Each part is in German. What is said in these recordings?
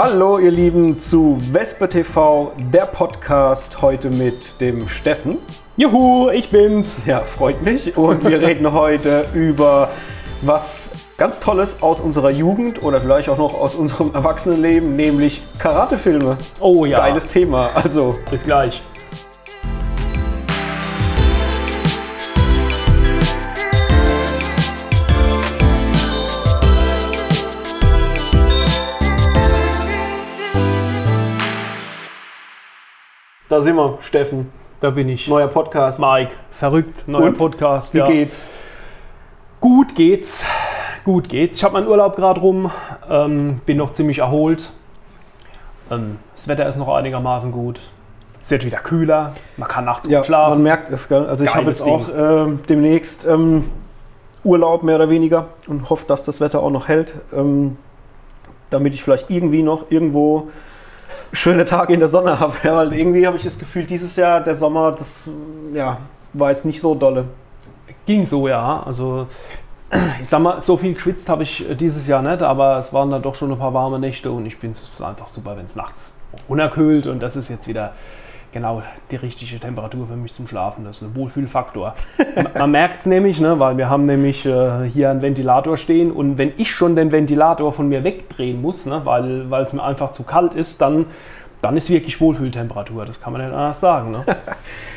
Hallo ihr Lieben zu Vespe TV, der Podcast heute mit dem Steffen. Juhu, ich bin's. Ja, freut mich. Und wir reden heute über was ganz Tolles aus unserer Jugend oder vielleicht auch noch aus unserem Erwachsenenleben, nämlich Karatefilme. Oh ja. Geiles Thema. Also, Bis gleich. Da sind wir, Steffen. Da bin ich. Neuer Podcast. Mike, verrückt, neuer Und? Podcast. Wie ja. geht's? Gut geht's. Gut geht's. Ich habe meinen Urlaub gerade rum, ähm, bin noch ziemlich erholt. Ähm, das Wetter ist noch einigermaßen gut. Es wird wieder kühler, man kann nachts Ja, gut schlafen. man merkt es. Gell? Also ich habe jetzt auch ähm, demnächst ähm, Urlaub mehr oder weniger und hoffe, dass das Wetter auch noch hält, ähm, damit ich vielleicht irgendwie noch irgendwo schöne Tage in der Sonne habe. Ja, weil irgendwie habe ich das Gefühl, dieses Jahr der Sommer, das ja, war jetzt nicht so dolle. Ging so, ja. Also ich sag mal, so viel geschwitzt habe ich äh, dieses Jahr nicht, aber es waren dann doch schon ein paar warme Nächte und ich bin einfach super, wenn es nachts unerkühlt und das ist jetzt wieder genau die richtige Temperatur für mich zum Schlafen. Das ist ein Wohlfühlfaktor. Man- merkt es nämlich, ne, weil wir haben nämlich äh, hier einen Ventilator stehen und wenn ich schon den Ventilator von mir wegdrehen muss, ne, weil weil es mir einfach zu kalt ist, dann, dann ist wirklich Wohlfühltemperatur. Das kann man nicht anders sagen. Ne?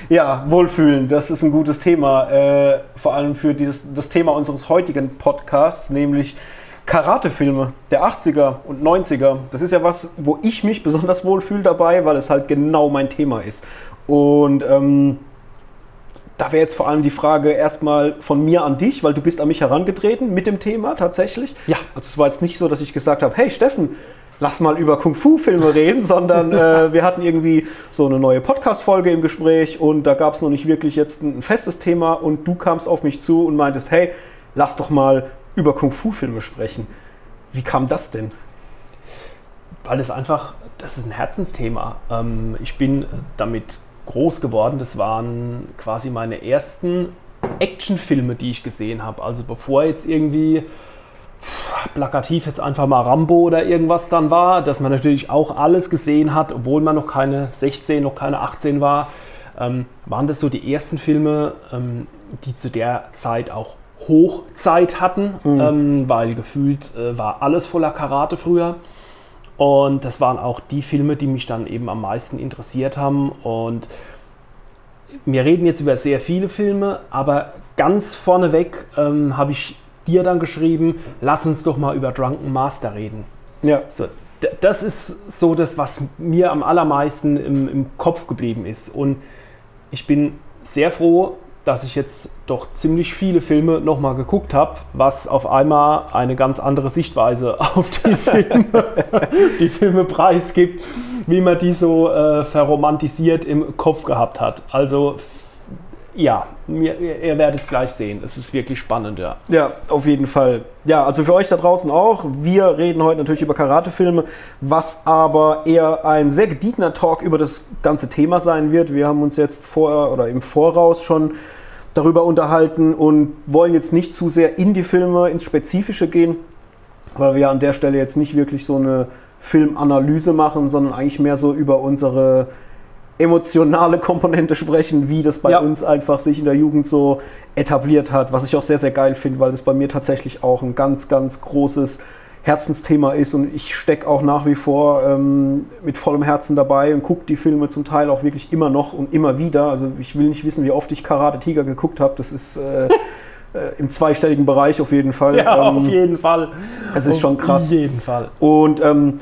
Ja, Wohlfühlen, das ist ein gutes Thema, äh, vor allem für dieses, das Thema unseres heutigen Podcasts, nämlich Karatefilme der 80er und 90er. Das ist ja was, wo ich mich besonders wohlfühle dabei, weil es halt genau mein Thema ist. Und ähm, da wäre jetzt vor allem die Frage erstmal von mir an dich, weil du bist an mich herangetreten mit dem Thema tatsächlich. Ja. Also es war jetzt nicht so, dass ich gesagt habe, hey Steffen, lass mal über Kung-Fu-Filme reden, sondern äh, wir hatten irgendwie so eine neue Podcast-Folge im Gespräch und da gab es noch nicht wirklich jetzt ein festes Thema und du kamst auf mich zu und meintest, hey, lass doch mal über Kung-Fu-Filme sprechen. Wie kam das denn? weil es einfach, das ist ein Herzensthema. Ähm, ich bin damit groß geworden. Das waren quasi meine ersten Actionfilme, die ich gesehen habe. Also bevor jetzt irgendwie plakativ jetzt einfach mal Rambo oder irgendwas dann war, dass man natürlich auch alles gesehen hat, obwohl man noch keine 16, noch keine 18 war, ähm, waren das so die ersten Filme, ähm, die zu der Zeit auch Hochzeit hatten, ähm, weil gefühlt äh, war alles voller Karate früher. Und das waren auch die Filme, die mich dann eben am meisten interessiert haben. Und wir reden jetzt über sehr viele Filme, aber ganz vorneweg ähm, habe ich dir dann geschrieben, lass uns doch mal über Drunken Master reden. Ja, So, das ist so das, was mir am allermeisten im, im Kopf geblieben ist. Und ich bin sehr froh, dass ich jetzt doch ziemlich viele Filme nochmal geguckt habe, was auf einmal eine ganz andere Sichtweise auf die Filme, die Filme preisgibt, wie man die so äh, verromantisiert im Kopf gehabt hat. Also ja, ihr ihr werdet es gleich sehen. Es ist wirklich spannend, ja. Ja, auf jeden Fall. Ja, also für euch da draußen auch. Wir reden heute natürlich über Karatefilme, was aber eher ein sehr gediegener Talk über das ganze Thema sein wird. Wir haben uns jetzt vor oder im Voraus schon darüber unterhalten und wollen jetzt nicht zu sehr in die Filme, ins Spezifische gehen, weil wir an der Stelle jetzt nicht wirklich so eine Filmanalyse machen, sondern eigentlich mehr so über unsere emotionale Komponente sprechen, wie das bei Ja. uns einfach sich in der Jugend so etabliert hat, was ich auch sehr, sehr geil finde, weil das bei mir tatsächlich auch ein ganz, ganz großes Herzensthema ist und ich stecke auch nach wie vor ähm, mit vollem Herzen dabei und gucke die Filme zum Teil auch wirklich immer noch und immer wieder. Also ich will nicht wissen, wie oft ich Karate Tiger geguckt habe. Das ist äh, äh, im zweistelligen Bereich auf jeden Fall. Ja, Ähm, auf jeden Fall. es ist schon krass. Auf jeden Fall. Und ähm,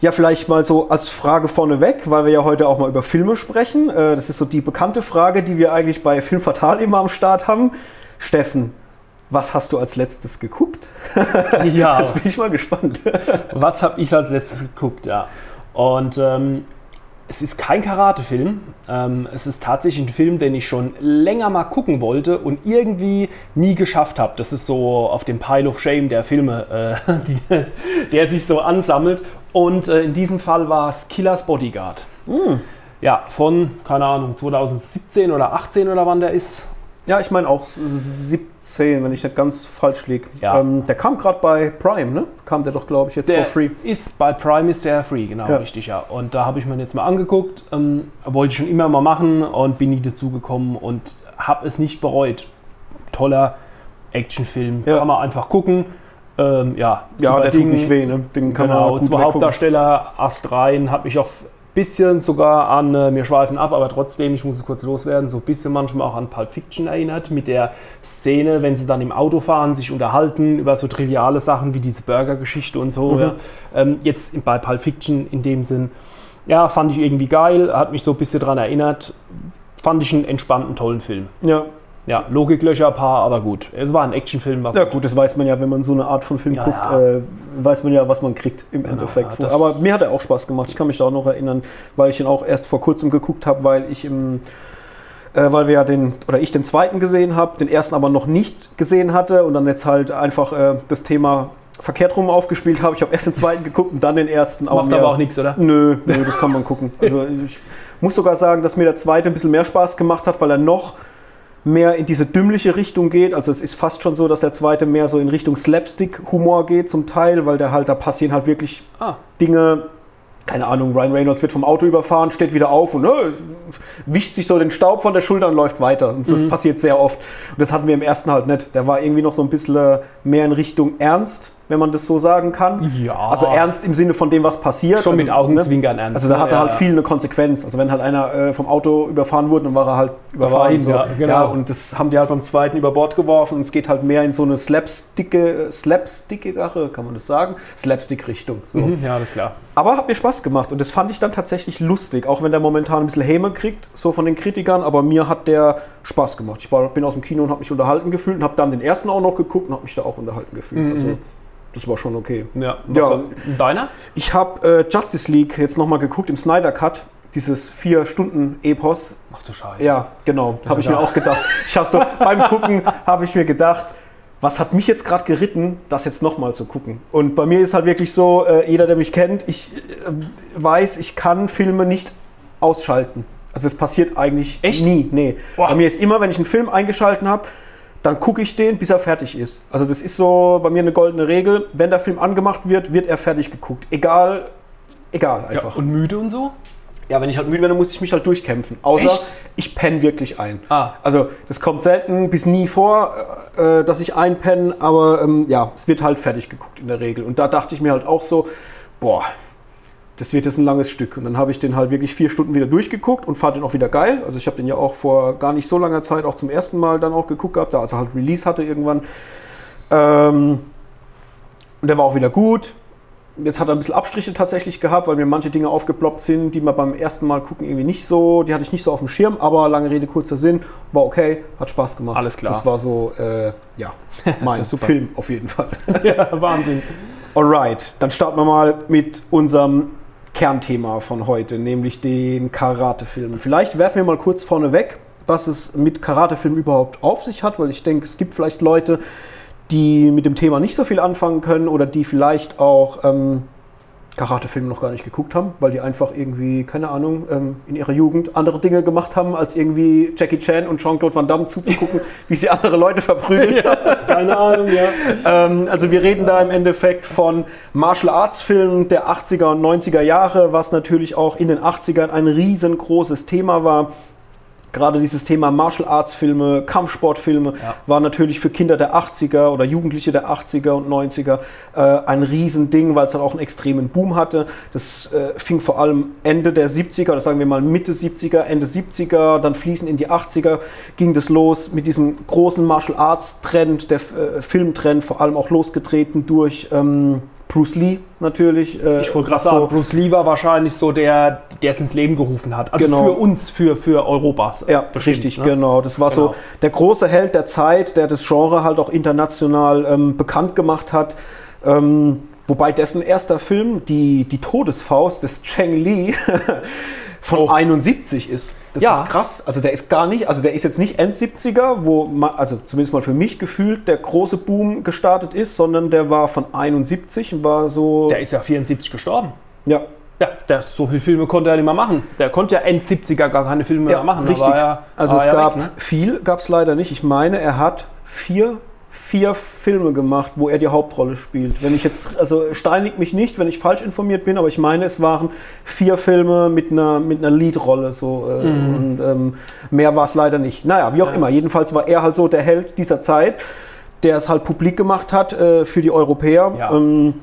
ja, vielleicht mal so als Frage vorneweg, weil wir ja heute auch mal über Filme sprechen. Äh, das ist so die bekannte Frage, die wir eigentlich bei Film Fatal immer am Start haben. Steffen, was hast du als letztes geguckt? Ja. Jetzt bin ich mal gespannt. Was habe ich als letztes geguckt, ja. Und ähm, es ist kein Karatefilm. Ähm, es ist tatsächlich ein Film, den ich schon länger mal gucken wollte und irgendwie nie geschafft habe. Das ist so auf dem Pile of Shame der Filme, äh, die, der sich so ansammelt. Und äh, in diesem Fall war es Killers Bodyguard. Ja, von, keine Ahnung, 2017 oder 18 oder wann der ist. Ja, ich meine auch 17, wenn ich nicht ganz falsch liege. Ja. Ähm, der kam gerade bei Prime, ne? Kam der doch, glaube ich, jetzt Der for free. ist bei Prime ist der free, genau, Ja. richtig, ja. Und da habe ich mir jetzt mal angeguckt, ähm, wollte ich schon immer mal machen und bin nie dazu gekommen und habe es nicht bereut. Toller Actionfilm, Ja. kann man einfach gucken. Ähm, ja, Ja, der Ding. tut nicht weh, ne? Den kann Genau, man gut zwei. Hauptdarsteller, Ast rein, hat mich auch bisschen sogar an, äh, wir schweifen ab, aber trotzdem, ich muss es kurz loswerden, so ein bisschen manchmal auch an Pulp Fiction erinnert, mit der Szene, wenn sie dann im Auto fahren, sich unterhalten über so triviale Sachen wie diese Burger-Geschichte und so. Mhm. Ja. Ähm, jetzt bei Pulp Fiction in dem Sinn, ja, fand ich irgendwie geil, hat mich so ein bisschen daran erinnert, fand ich einen entspannten, tollen Film. Ja. Ja, Logiklöcher ein paar, aber gut. Es war ein Actionfilm. war ja, gut, das weiß man ja, wenn man so eine Art von Film Ja, guckt, ja. Äh, weiß man ja, was man kriegt im Endeffekt. ja, Aber mir hat er auch Spaß gemacht. Ich kann mich da auch noch erinnern, weil ich ihn auch erst vor kurzem geguckt habe, weil ich im. Äh, weil wir ja den, oder ich den zweiten gesehen habe, den ersten aber noch nicht gesehen hatte und dann jetzt halt einfach äh, das Thema verkehrt rum aufgespielt habe. Ich habe erst den zweiten geguckt und dann den ersten. Macht mir- aber auch nichts, oder? Nö, nö, das kann man gucken. Also ich muss sogar sagen, dass mir der zweite ein bisschen mehr Spaß gemacht hat, weil er noch mehr in diese dümmliche Richtung geht. Also es ist fast schon so, dass der zweite mehr so in Richtung Slapstick-Humor geht zum Teil, weil der halt, da passieren halt wirklich Ah, Dinge, keine Ahnung, Ryan Reynolds wird vom Auto überfahren, steht wieder auf und äh, wischt sich so den Staub von der Schulter und läuft weiter. Und das passiert sehr oft. Und das hatten wir im ersten halt nicht. Der war irgendwie noch so ein bisschen äh, mehr in Richtung Ernst, wenn man das so sagen kann. Ja. Also ernst im Sinne von dem, was passiert. schon also, mit Augenzwinkern ernst. Also da ne? hatte Ja, halt viel eine Konsequenz. Also wenn halt einer äh, vom Auto überfahren wurde, dann war er halt er überfahren. hin, so. ja, genau. ja, und das haben die halt beim zweiten über Bord geworfen und es geht halt mehr in so eine slapsticke, slapstickigere, kann man das sagen? Slapstick-Richtung. So. Mhm, ja, das klar. Aber hat mir Spaß gemacht und das fand ich dann tatsächlich lustig, auch wenn der momentan ein bisschen Häme kriegt, so von den Kritikern, aber mir hat der Spaß gemacht. Ich war, bin aus dem Kino und habe mich unterhalten gefühlt und habe dann den ersten auch noch geguckt und habe mich da auch unterhalten gefühlt. Mhm. Also das war schon okay. Ja, Ja. was war deiner? Ich habe äh, Justice League jetzt nochmal geguckt im Snyder Cut, dieses vier Stunden Epos. Ach du Scheiße. Ja, genau, habe ich mir auch gedacht. Ich habe so beim Gucken habe ich mir gedacht, was hat mich jetzt gerade geritten, das jetzt nochmal zu gucken. Und bei mir ist halt wirklich so, äh, jeder, der mich kennt, ich äh, weiß, ich kann Filme nicht ausschalten. Also es passiert eigentlich Echt? nie. Nee. Boah. Bei mir ist immer, wenn ich einen Film eingeschalten habe, dann gucke ich den, bis er fertig ist. Also das ist so bei mir eine goldene Regel. Wenn der Film angemacht wird, wird er fertig geguckt. Egal, egal Ja, einfach. und müde und so? Ja, wenn ich halt müde werde, muss ich mich halt durchkämpfen. Außer Echt? ich penne wirklich ein. Ah. Also das kommt selten bis nie vor, äh, dass ich einpenne, aber ähm, ja, es wird halt fertig geguckt in der Regel. Und da dachte ich mir halt auch so, boah, das wird jetzt ein langes Stück. Und dann habe ich den halt wirklich vier Stunden wieder durchgeguckt und fand den auch wieder geil. Also ich habe den ja auch vor gar nicht so langer Zeit auch zum ersten Mal dann auch geguckt gehabt, da als er halt Release hatte irgendwann. Ähm, und der war auch wieder gut. Jetzt hat er ein bisschen Abstriche tatsächlich gehabt, weil mir manche Dinge aufgeploppt sind, die mir beim ersten Mal gucken irgendwie nicht so, die hatte ich nicht so auf dem Schirm, aber lange Rede, kurzer Sinn, war okay, hat Spaß gemacht. Alles klar. Das war so, äh, ja, mein ja. Film auf jeden Fall. ja, Wahnsinn. Alright, dann starten wir mal mit unserem Kernthema von heute, nämlich den Karate-Filmen. Vielleicht werfen wir mal kurz vorne weg, was es mit Karate-Filmen überhaupt auf sich hat, weil ich denke, es gibt vielleicht Leute, die mit dem Thema nicht so viel anfangen können oder die vielleicht auch ähm, Karate-Filme noch gar nicht geguckt haben, weil die einfach irgendwie, keine Ahnung, ähm, in ihrer Jugend andere Dinge gemacht haben, als irgendwie Jackie Chan und Jean-Claude Van Damme zuzugucken, wie sie andere Leute verprügeln. ja, keine Ahnung, ja. Ähm, also wir reden da im Endeffekt von Martial Arts Filmen der 80er und 90er Jahre, was natürlich auch in den 80ern ein riesengroßes Thema war. Gerade dieses Thema Martial Arts Filme, Kampfsportfilme Ja. war natürlich für Kinder der 80er oder Jugendliche der 80er und 90er äh, ein Riesending, weil es dann auch einen extremen Boom hatte. Das äh, fing vor allem Ende der 70er oder sagen wir mal Mitte 70er, Ende 70er, dann fließen in die 80er ging das los mit diesem großen Martial Arts Trend, der äh, Filmtrend, vor allem auch losgetreten durch ähm, Bruce Lee natürlich. Äh, Ich wollte gerade sagen, Bruce Lee war wahrscheinlich so der, der es ins Leben gerufen hat. Also Genau. für uns, für, für Europas. Ja, richtig, ne? genau. Das war Genau. so der große Held der Zeit, der das Genre halt auch international ähm, bekannt gemacht hat. Ähm, wobei dessen erster Film, die, die Todesfaust des Cheng Li, von Oh. 71 ist. Das Ja. ist krass. Also der ist gar nicht, also der ist jetzt nicht End 70er, wo, ma- also zumindest mal für mich gefühlt, der große Boom gestartet ist, sondern der war von 71 und war so. Der ist ja 74 gestorben. ja, Ja, der, so viele Filme konnte er nicht mehr machen. Der konnte ja End 70er gar keine Filme mehr machen. Richtig. Ja, also es ja gab weg, ne? viel, gab es leider nicht. Ich meine, er hat vier, vier Filme gemacht, wo er die Hauptrolle spielt. Wenn ich jetzt, also steinigt mich nicht, wenn ich falsch informiert bin, aber ich meine, es waren vier Filme mit einer, mit einer Leadrolle. So, äh, Mhm. Und ähm, mehr war es leider nicht. Naja, wie auch Ja. immer. Jedenfalls war er halt so der Held dieser Zeit, der es halt publik gemacht hat äh, für die Europäer. Ja. Ähm,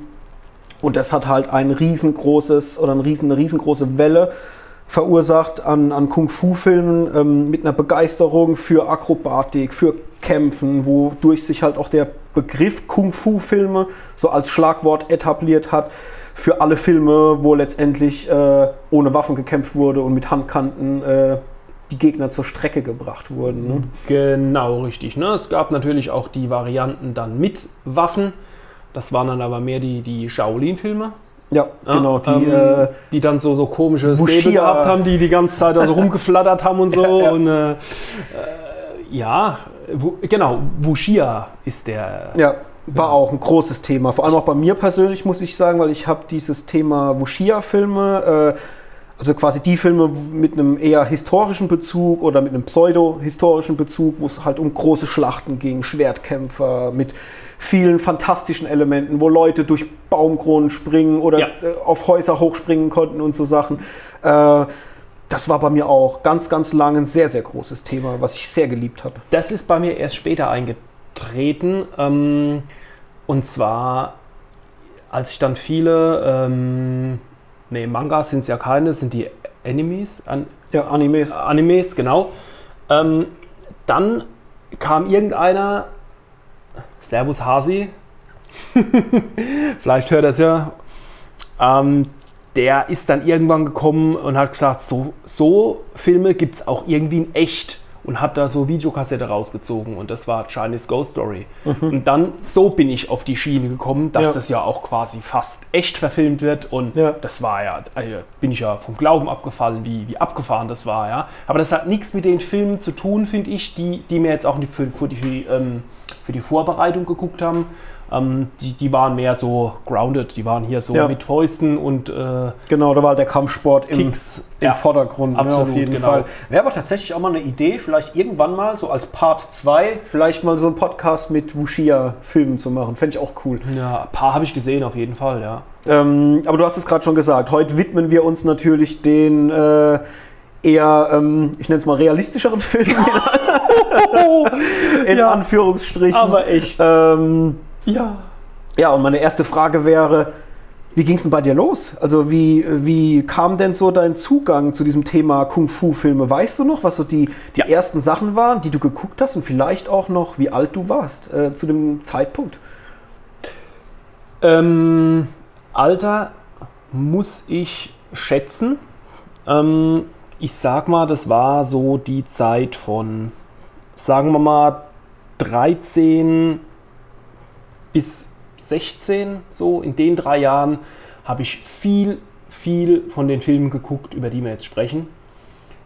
und das hat halt ein riesengroßes oder eine, riesen, eine riesengroße Welle verursacht an, an Kung-Fu-Filmen ähm, mit einer Begeisterung für Akrobatik, für Kämpfen, wodurch sich halt auch der Begriff Kung-Fu-Filme so als Schlagwort etabliert hat für alle Filme, wo letztendlich äh, ohne Waffen gekämpft wurde und mit Handkanten äh, die Gegner zur Strecke gebracht wurden. Ne? Genau, richtig. Ne? Es gab natürlich auch die Varianten dann mit Waffen. Das waren dann aber mehr die, die Shaolin-Filme. Ja, Ja, genau. Die, ähm, äh, die dann so, so komische. Säbel gehabt haben, die die ganze Zeit also rumgeflattert haben und so. Ja, ja. Und äh, äh, ja, Wu- genau, Wuxia ist der. Ja, war auch ein großes Thema. Vor allem auch bei mir persönlich, muss ich sagen, weil ich habe dieses Thema Wuxia-Filme, äh, also quasi die Filme mit einem eher historischen Bezug oder mit einem pseudo-historischen Bezug, wo es halt um große Schlachten ging, Schwertkämpfer mit vielen fantastischen Elementen, wo Leute durch Baumkronen springen oder Ja. äh, auf Häuser hochspringen konnten und so Sachen. Äh, das war bei mir auch ganz, ganz lange ein sehr, sehr großes Thema, was ich sehr geliebt habe. Das ist bei mir erst später eingetreten. Ähm, und zwar, als ich dann viele, ähm, nee, Mangas sind es ja keine, sind die Animes, an, Ja, Animes. Animes, genau. Ähm, dann kam irgendeiner, Servus Hasi, vielleicht hört er es ja, ähm, der ist dann irgendwann gekommen und hat gesagt, so, so Filme gibt es auch irgendwie in echt und hat da so Videokassette rausgezogen und das war Chinese Ghost Story. Und dann so bin ich auf die Schiene gekommen, dass Ja. das ja auch quasi fast echt verfilmt wird und Ja. das war ja, also bin ich ja vom Glauben abgefallen, wie, wie abgefahren das war, ja. Aber das hat nichts mit den Filmen zu tun, finde ich, die, die mir jetzt auch nicht für, für, die, ähm, für die Vorbereitung geguckt haben. Ähm, die, die waren mehr so grounded, die waren hier so Ja. mit Fäusten und äh, Genau, da war der Kampfsport im, Kicks. im Vordergrund, ne, absolut, auf jeden genau. Fall. Wäre aber tatsächlich auch mal eine Idee, vielleicht irgendwann mal, so als Part 2, vielleicht mal so einen Podcast mit Wuxia-Filmen zu machen. Fände ich auch cool. Ja, ein paar habe ich gesehen auf jeden Fall, ja. Ähm, aber du hast es gerade schon gesagt, heute widmen wir uns natürlich den äh, eher, ähm, ich nenne es mal realistischeren Filmen, in Ja. Anführungsstrichen. Aber echt. ähm, Ja. Ja, und meine erste Frage wäre, wie ging es denn bei dir los? Also wie, wie kam denn so dein Zugang zu diesem Thema Kung-Fu-Filme? Weißt du noch, was so die, die Ja. ersten Sachen waren, die du geguckt hast und vielleicht auch noch, wie alt du warst äh, zu dem Zeitpunkt? Ähm, Alter muss ich schätzen. Ähm, ich sag mal, das war so die Zeit von, sagen wir mal, 13 bis 16, so in den drei Jahren habe ich viel, viel von den Filmen geguckt, über die wir jetzt sprechen.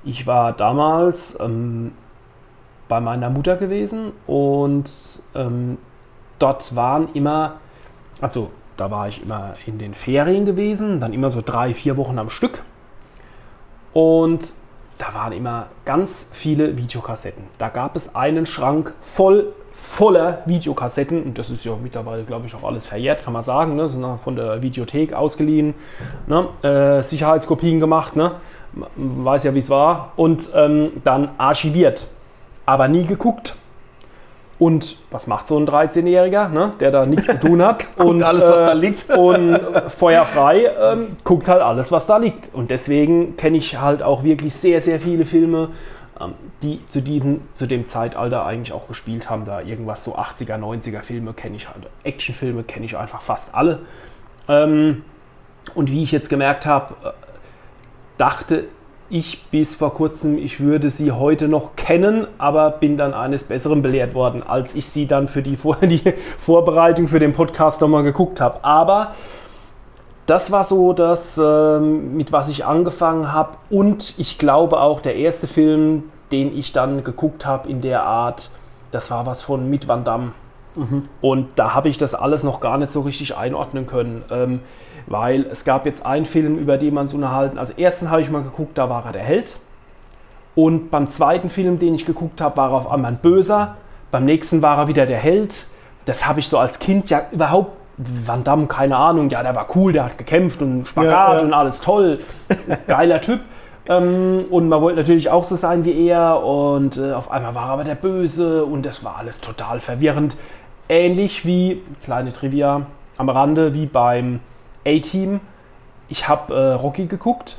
Ich war damals ähm, bei meiner Mutter gewesen und ähm, dort waren immer, also da war ich immer in den Ferien gewesen, dann immer so drei, vier Wochen am Stück. Und da waren immer ganz viele Videokassetten. Da gab es einen Schrank voll voller Videokassetten und das ist ja mittlerweile, glaube ich, auch alles verjährt, kann man sagen. Ne? Sind von der Videothek ausgeliehen, ne? äh, Sicherheitskopien gemacht, ne? Man weiß ja, wie es war. Und ähm, dann archiviert, aber nie geguckt. Und was macht so ein 13-Jähriger, ne? der da nichts zu tun hat? und alles, was da liegt. und feuerfrei ähm, guckt halt alles, was da liegt. Und deswegen kenne ich halt auch wirklich sehr, sehr viele Filme, die zu, diesem, zu dem Zeitalter eigentlich auch gespielt haben. Da irgendwas so 80er, 90er Filme kenne ich halt. Actionfilme kenne ich einfach fast alle. Ähm, und wie ich jetzt gemerkt habe, äh, dachte ich bis vor kurzem, ich würde sie heute noch kennen, aber bin dann eines Besseren belehrt worden, als ich sie dann für die, Vor die Vorbereitung für den Podcast nochmal geguckt habe. Aber das war so das, ähm, mit was ich angefangen habe. Und ich glaube auch, der erste Film, den ich dann geguckt habe in der Art, das war was von mit Van Damme. Mhm. Und da habe ich das alles noch gar nicht so richtig einordnen können. Ähm, weil es gab jetzt einen Film, über den man so unterhalten. Also ersten habe ich mal geguckt, da war er der Held. Und beim zweiten Film, den ich geguckt habe, war er auf einmal ein Böser. Beim nächsten war er wieder der Held. Das habe ich so als Kind ja überhaupt. Van Damme, keine Ahnung, ja, der war cool, der hat gekämpft und Spagat ja, ja. und alles toll. Geiler Typ. Ähm, und man wollte natürlich auch so sein wie er. Und äh, auf einmal war er aber der Böse und das war alles total verwirrend. Ähnlich wie, kleine Trivia am Rande, wie beim A-Team. Ich habe äh, Rocky geguckt.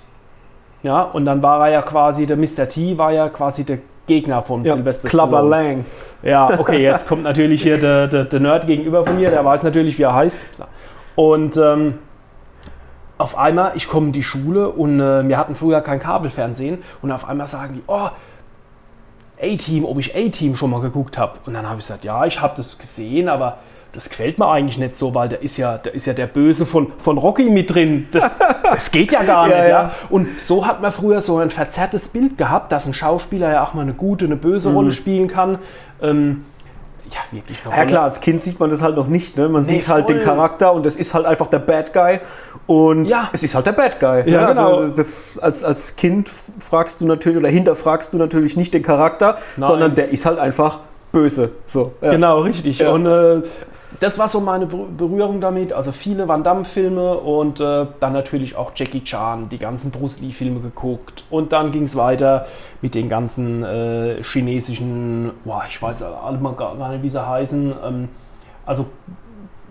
Ja, und dann war er ja quasi, der Mr. T war ja quasi der Gegner von ja, Sylvester Clubber Lang. Ja, okay, jetzt kommt natürlich hier der, der, der, Nerd gegenüber von mir, der weiß natürlich, wie er heißt. Und ähm, auf einmal, ich komme in die Schule und äh, wir hatten früher kein Kabelfernsehen und auf einmal sagen die, oh, A-Team, ob ich A-Team schon mal geguckt habe. Und dann habe ich gesagt, ja, ich habe das gesehen, aber das gefällt mir eigentlich nicht so, weil da ist ja, da ist ja der Böse von, von Rocky mit drin. Das, das geht ja gar nicht. ja, ja. Und so hat man früher so ein verzerrtes Bild gehabt, dass ein Schauspieler ja auch mal eine gute, eine böse mhm. Rolle spielen kann. Ähm, ja, wirklich Ja klar, als Kind sieht man das halt noch nicht. Ne? Man nee, sieht halt voll. den Charakter und das ist halt einfach der Bad Guy. Und ja. es ist halt der Bad Guy. Ja, ne? Also genau. Also das, als, als Kind fragst du natürlich oder hinterfragst du natürlich nicht den Charakter, Nein. sondern der ist halt einfach böse. So, ja. Genau, richtig. Ja. Und äh, das war so meine Berührung damit. Also viele Van Damme-Filme und äh, dann natürlich auch Jackie Chan, die ganzen Bruce Lee-Filme geguckt. Und dann ging es weiter mit den ganzen äh, chinesischen, boah, ich weiß alle mal gar nicht, wie sie heißen. Ähm, also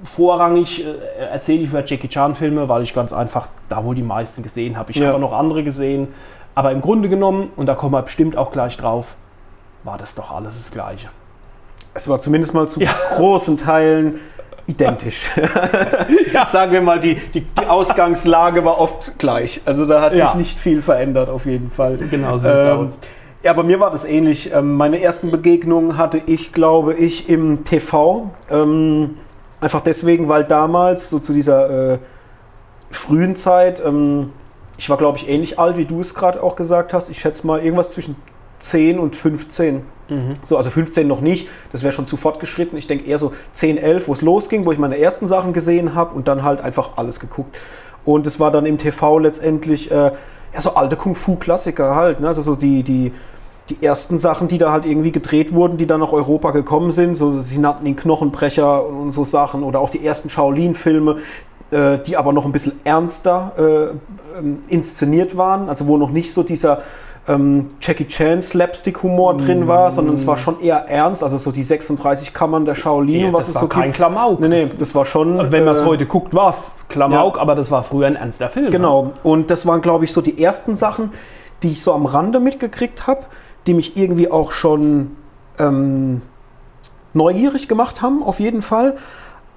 vorrangig äh, erzähle ich über Jackie Chan-Filme, weil ich ganz einfach da wohl die meisten gesehen habe. Ich ja. habe noch andere gesehen. Aber im Grunde genommen, und da kommen wir bestimmt auch gleich drauf, war das doch alles das Gleiche. Es war zumindest mal zu ja. großen Teilen identisch. ja. Sagen wir mal, die, die, die, Ausgangslage war oft gleich. Also da hat ja. sich nicht viel verändert auf jeden Fall. Genau so ähm. Ja, bei mir war das ähnlich. Ähm, meine ersten Begegnungen hatte ich, glaube ich, im TV. Ähm, einfach deswegen, weil damals, so zu dieser äh, frühen Zeit, ähm, ich war, glaube ich, ähnlich alt, wie du es gerade auch gesagt hast. Ich schätze mal irgendwas zwischen 10 und 15. Mhm. So, also 15 noch nicht, das wäre schon zu fortgeschritten. Ich denke eher so 10, 11, wo es losging, wo ich meine ersten Sachen gesehen habe und dann halt einfach alles geguckt. Und es war dann im TV letztendlich äh, ja, so alte Kung-Fu-Klassiker halt. Ne? Also so die, die, die ersten Sachen, die da halt irgendwie gedreht wurden, die dann nach Europa gekommen sind. So, sie nannten den Knochenbrecher und so Sachen. Oder auch die ersten Shaolin-Filme, äh, die aber noch ein bisschen ernster äh, ähm, inszeniert waren. Also wo noch nicht so dieser ähm, Jackie Chan Slapstick-Humor drin war, sondern es war schon eher ernst, also so die 36 Kammern der Shaolin, ja, was es so kein gibt. Klamauk. Nee, nee, das war schon. Und wenn man es äh, heute guckt, war es Klamauk, ja. aber das war früher ein ernster Film. Genau. Ne? Und das waren, glaube ich, so die ersten Sachen, die ich so am Rande mitgekriegt habe, die mich irgendwie auch schon ähm, neugierig gemacht haben, auf jeden Fall.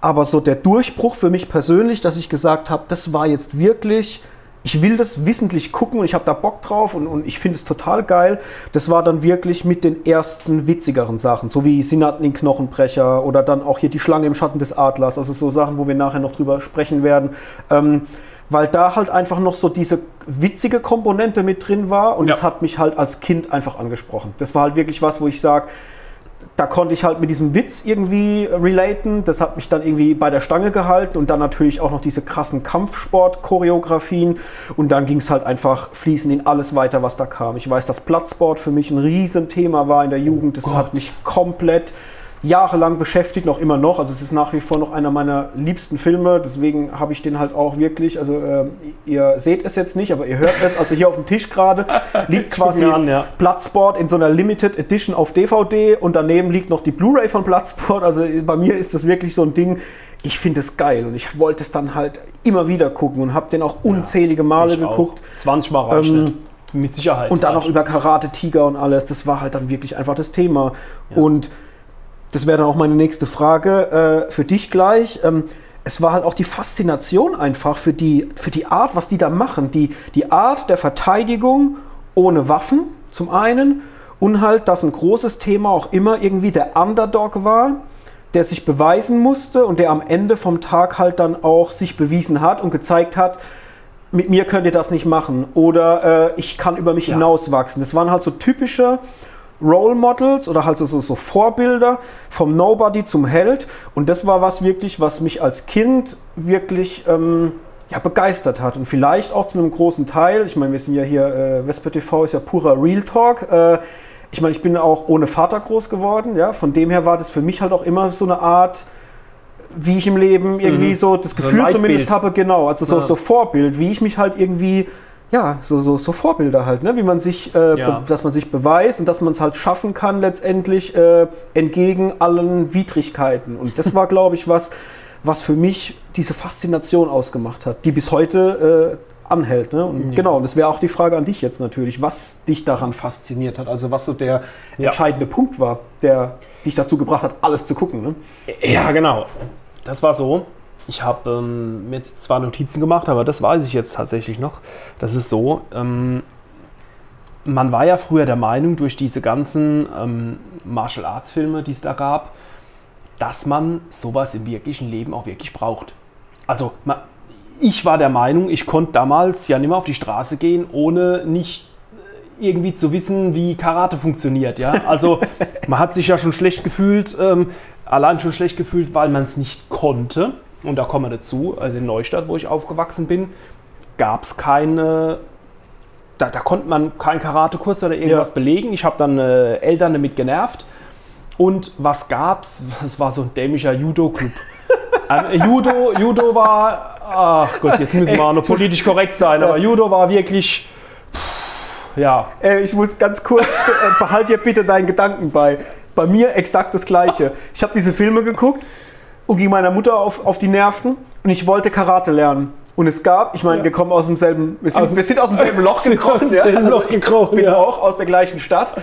Aber so der Durchbruch für mich persönlich, dass ich gesagt habe, das war jetzt wirklich ich will das wissentlich gucken und ich habe da Bock drauf und, und ich finde es total geil. Das war dann wirklich mit den ersten witzigeren Sachen, so wie Sinaten den Knochenbrecher oder dann auch hier die Schlange im Schatten des Adlers, also so Sachen, wo wir nachher noch drüber sprechen werden. Ähm, weil da halt einfach noch so diese witzige Komponente mit drin war und ja. das hat mich halt als Kind einfach angesprochen. Das war halt wirklich was, wo ich sage, da konnte ich halt mit diesem Witz irgendwie relaten. Das hat mich dann irgendwie bei der Stange gehalten und dann natürlich auch noch diese krassen Kampfsport-Choreografien. Und dann ging es halt einfach fließend in alles weiter, was da kam. Ich weiß, dass Platzsport für mich ein Riesenthema war in der Jugend. Das oh hat mich komplett jahrelang beschäftigt, noch immer noch. Also es ist nach wie vor noch einer meiner liebsten Filme, deswegen habe ich den halt auch wirklich, also äh, ihr seht es jetzt nicht, aber ihr hört es, also hier auf dem Tisch gerade liegt quasi an, ja. Bloodsport in so einer Limited Edition auf DVD und daneben liegt noch die Blu-ray von Bloodsport. Also bei mir ist das wirklich so ein Ding, ich finde es geil und ich wollte es dann halt immer wieder gucken und habe den auch unzählige Male ja, geguckt. Auch. 20 Mal ähm. Mit Sicherheit. Und dann noch über Karate Tiger und alles. Das war halt dann wirklich einfach das Thema. Ja. Und das wäre dann auch meine nächste Frage äh, für dich gleich. Ähm, es war halt auch die Faszination einfach für die, für die Art, was die da machen. Die, die Art der Verteidigung ohne Waffen zum einen und halt, dass ein großes Thema auch immer irgendwie der Underdog war, der sich beweisen musste und der am Ende vom Tag halt dann auch sich bewiesen hat und gezeigt hat, mit mir könnt ihr das nicht machen oder äh, ich kann über mich ja. hinauswachsen. Das waren halt so typische Role Models oder halt so, so, so Vorbilder vom Nobody zum Held. Und das war was wirklich, was mich als Kind wirklich ähm, ja, begeistert hat. Und vielleicht auch zu einem großen Teil, ich meine, wir sind ja hier, äh, Vesper TV ist ja purer Real Talk. Äh, ich meine, ich bin auch ohne Vater groß geworden, ja. Von dem her war das für mich halt auch immer so eine Art, wie ich im Leben irgendwie Mhm. so das So Gefühl Leitbild. zumindest habe, genau. Also so, Ja. so Vorbild, wie ich mich halt irgendwie, ja, so, so, so Vorbilder halt, ne? Wie man sich, äh, Ja. dass man sich beweist und dass man es halt schaffen kann, letztendlich äh, entgegen allen Widrigkeiten. Und das war, glaube ich, was, was für mich diese Faszination ausgemacht hat, die bis heute äh, anhält. Ne? Und Ja. genau, und das wäre auch die Frage an dich jetzt natürlich, was dich daran fasziniert hat, also was so der Ja. entscheidende Punkt war, der dich dazu gebracht hat, alles zu gucken. Ne? Ja, genau. Das war so. Ich habe ähm, mir zwar Notizen gemacht, aber das weiß ich jetzt tatsächlich noch. Das ist so. Ähm, man war ja früher der Meinung, durch diese ganzen ähm, Martial Arts Filme, die es da gab, dass man sowas im wirklichen Leben auch wirklich braucht. Also, ma- ich war der Meinung, ich konnte damals ja nicht mehr auf die Straße gehen, ohne nicht äh, irgendwie zu wissen, wie Karate funktioniert. Ja? Also, man hat sich ja schon schlecht gefühlt, ähm, allein schon schlecht gefühlt, weil man es nicht konnte. Und da kommen wir dazu, also in Neustadt, wo ich aufgewachsen bin, gab es keine, da, da konnte man keinen Karatekurs oder irgendwas Ja. belegen. Ich habe dann äh, Eltern damit genervt. Und was gab's? Es war so ein dämlicher Judo-Club. ähm, Judo, Judo war, ach Gott, jetzt müssen wir auch noch politisch korrekt sein, aber Judo war wirklich, pff, ja, Äh, ich muss ganz kurz, äh, behalt dir bitte deinen Gedanken bei. Bei mir exakt das Gleiche. Ich habe diese Filme geguckt und ging meiner Mutter auf, auf die Nerven und ich wollte Karate lernen. Und es gab, ich meine, Ja. wir kommen aus demselben, wir sind, Aus- wir sind aus demselben Loch gekrochen. demselben Loch gekrochen, ich bin ja. auch aus der gleichen Stadt.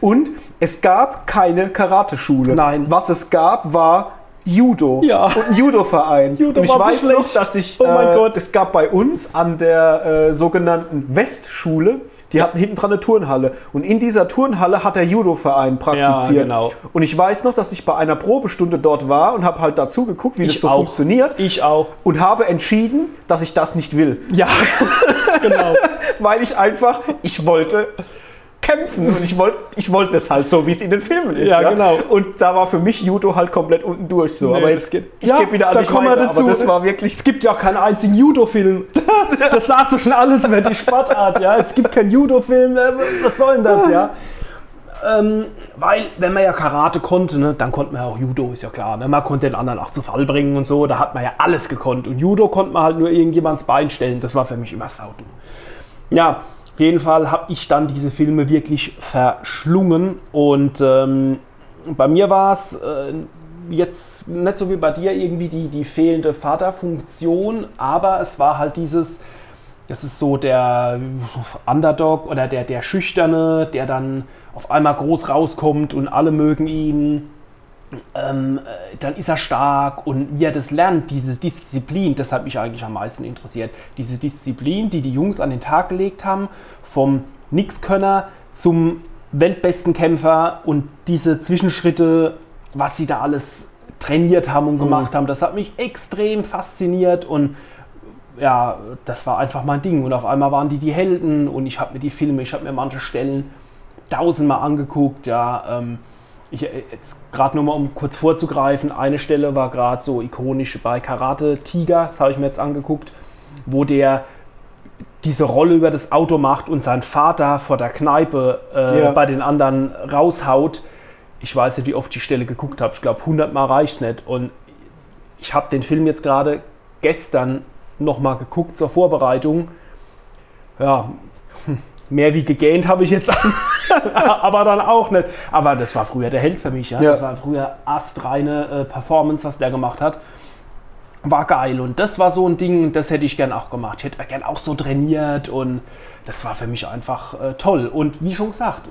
Und es gab keine Karateschule. Nein. Was es gab, war Judo Ja. und ein Judo-Verein. Judo und ich war so weiß noch, dass ich, Oh mein äh, Gott. es gab bei uns an der äh, sogenannten Westschule, die hatten hinten dran eine Turnhalle. Und in dieser Turnhalle hat der Judo-Verein praktiziert. Ja, genau. Und ich weiß noch, dass ich bei einer Probestunde dort war und habe halt dazu geguckt, wie das ich so auch. funktioniert. Ich auch. Und habe entschieden, dass ich das nicht will. Ja, genau. Weil ich einfach, ich wollte kämpfen und ich wollte ich wollte das halt so, wie es in den Filmen ist. Ja, genau. Und da war für mich Judo halt komplett unten durch so. Nee, aber das jetzt geht- ich Ja, gebe wieder an da dich kommen weiter, dazu. aber das war wirklich Es gibt ja auch keinen einzigen Judo-Film. Das sagt doch schon alles über die Sportart, ja. Es gibt keinen Judo-Film. äh, Was soll denn das, ja? Ähm, weil, wenn man ja Karate konnte, ne, dann konnte man ja auch Judo, ist ja klar. Ne? Man konnte den anderen auch zu Fall bringen und so. Da hat man ja alles gekonnt. Und Judo konnte man halt nur irgendjemands Bein stellen. Das war für mich immer saudumm. Ja, auf jeden Fall habe ich dann diese Filme wirklich verschlungen. Und ähm, bei mir war es äh, jetzt nicht so wie bei dir irgendwie die, die fehlende Vaterfunktion, aber es war halt dieses, das ist so der Underdog oder der, der Schüchterne, der dann auf einmal groß rauskommt und alle mögen ihn. Ähm, äh, dann ist er stark und wie er das lernt, diese Disziplin, das hat mich eigentlich am meisten interessiert. Diese Disziplin, die die Jungs an den Tag gelegt haben, vom Nixkönner zum weltbesten Kämpfer und diese Zwischenschritte, was sie da alles trainiert haben und gemacht haben, das hat mich extrem fasziniert und ja, das war einfach mein Ding. Und auf einmal waren die die Helden und ich habe mir die Filme, ich habe mir manche Stellen tausendmal angeguckt. Ja, ähm, ich, äh, jetzt gerade nur mal um kurz vorzugreifen, eine Stelle war gerade so ikonisch bei Karate Tiger, das habe ich mir jetzt angeguckt, wo der diese Rolle über das Auto macht und sein Vater vor der Kneipe äh, Ja. bei den anderen raushaut. Ich weiß nicht, wie oft ich die Stelle geguckt habe. Ich glaube, 100 Mal reicht nicht. Und ich habe den Film jetzt gerade gestern nochmal geguckt zur Vorbereitung. Ja, mehr wie gegähnt habe ich jetzt, aber dann auch nicht. Aber das war früher der Held für mich. Ja? Ja. Das war früher astreine äh, Performance, was der gemacht hat. War geil und das war so ein Ding, das hätte ich gern auch gemacht. Ich hätte gern auch so trainiert und das war für mich einfach äh, toll. Und wie schon gesagt,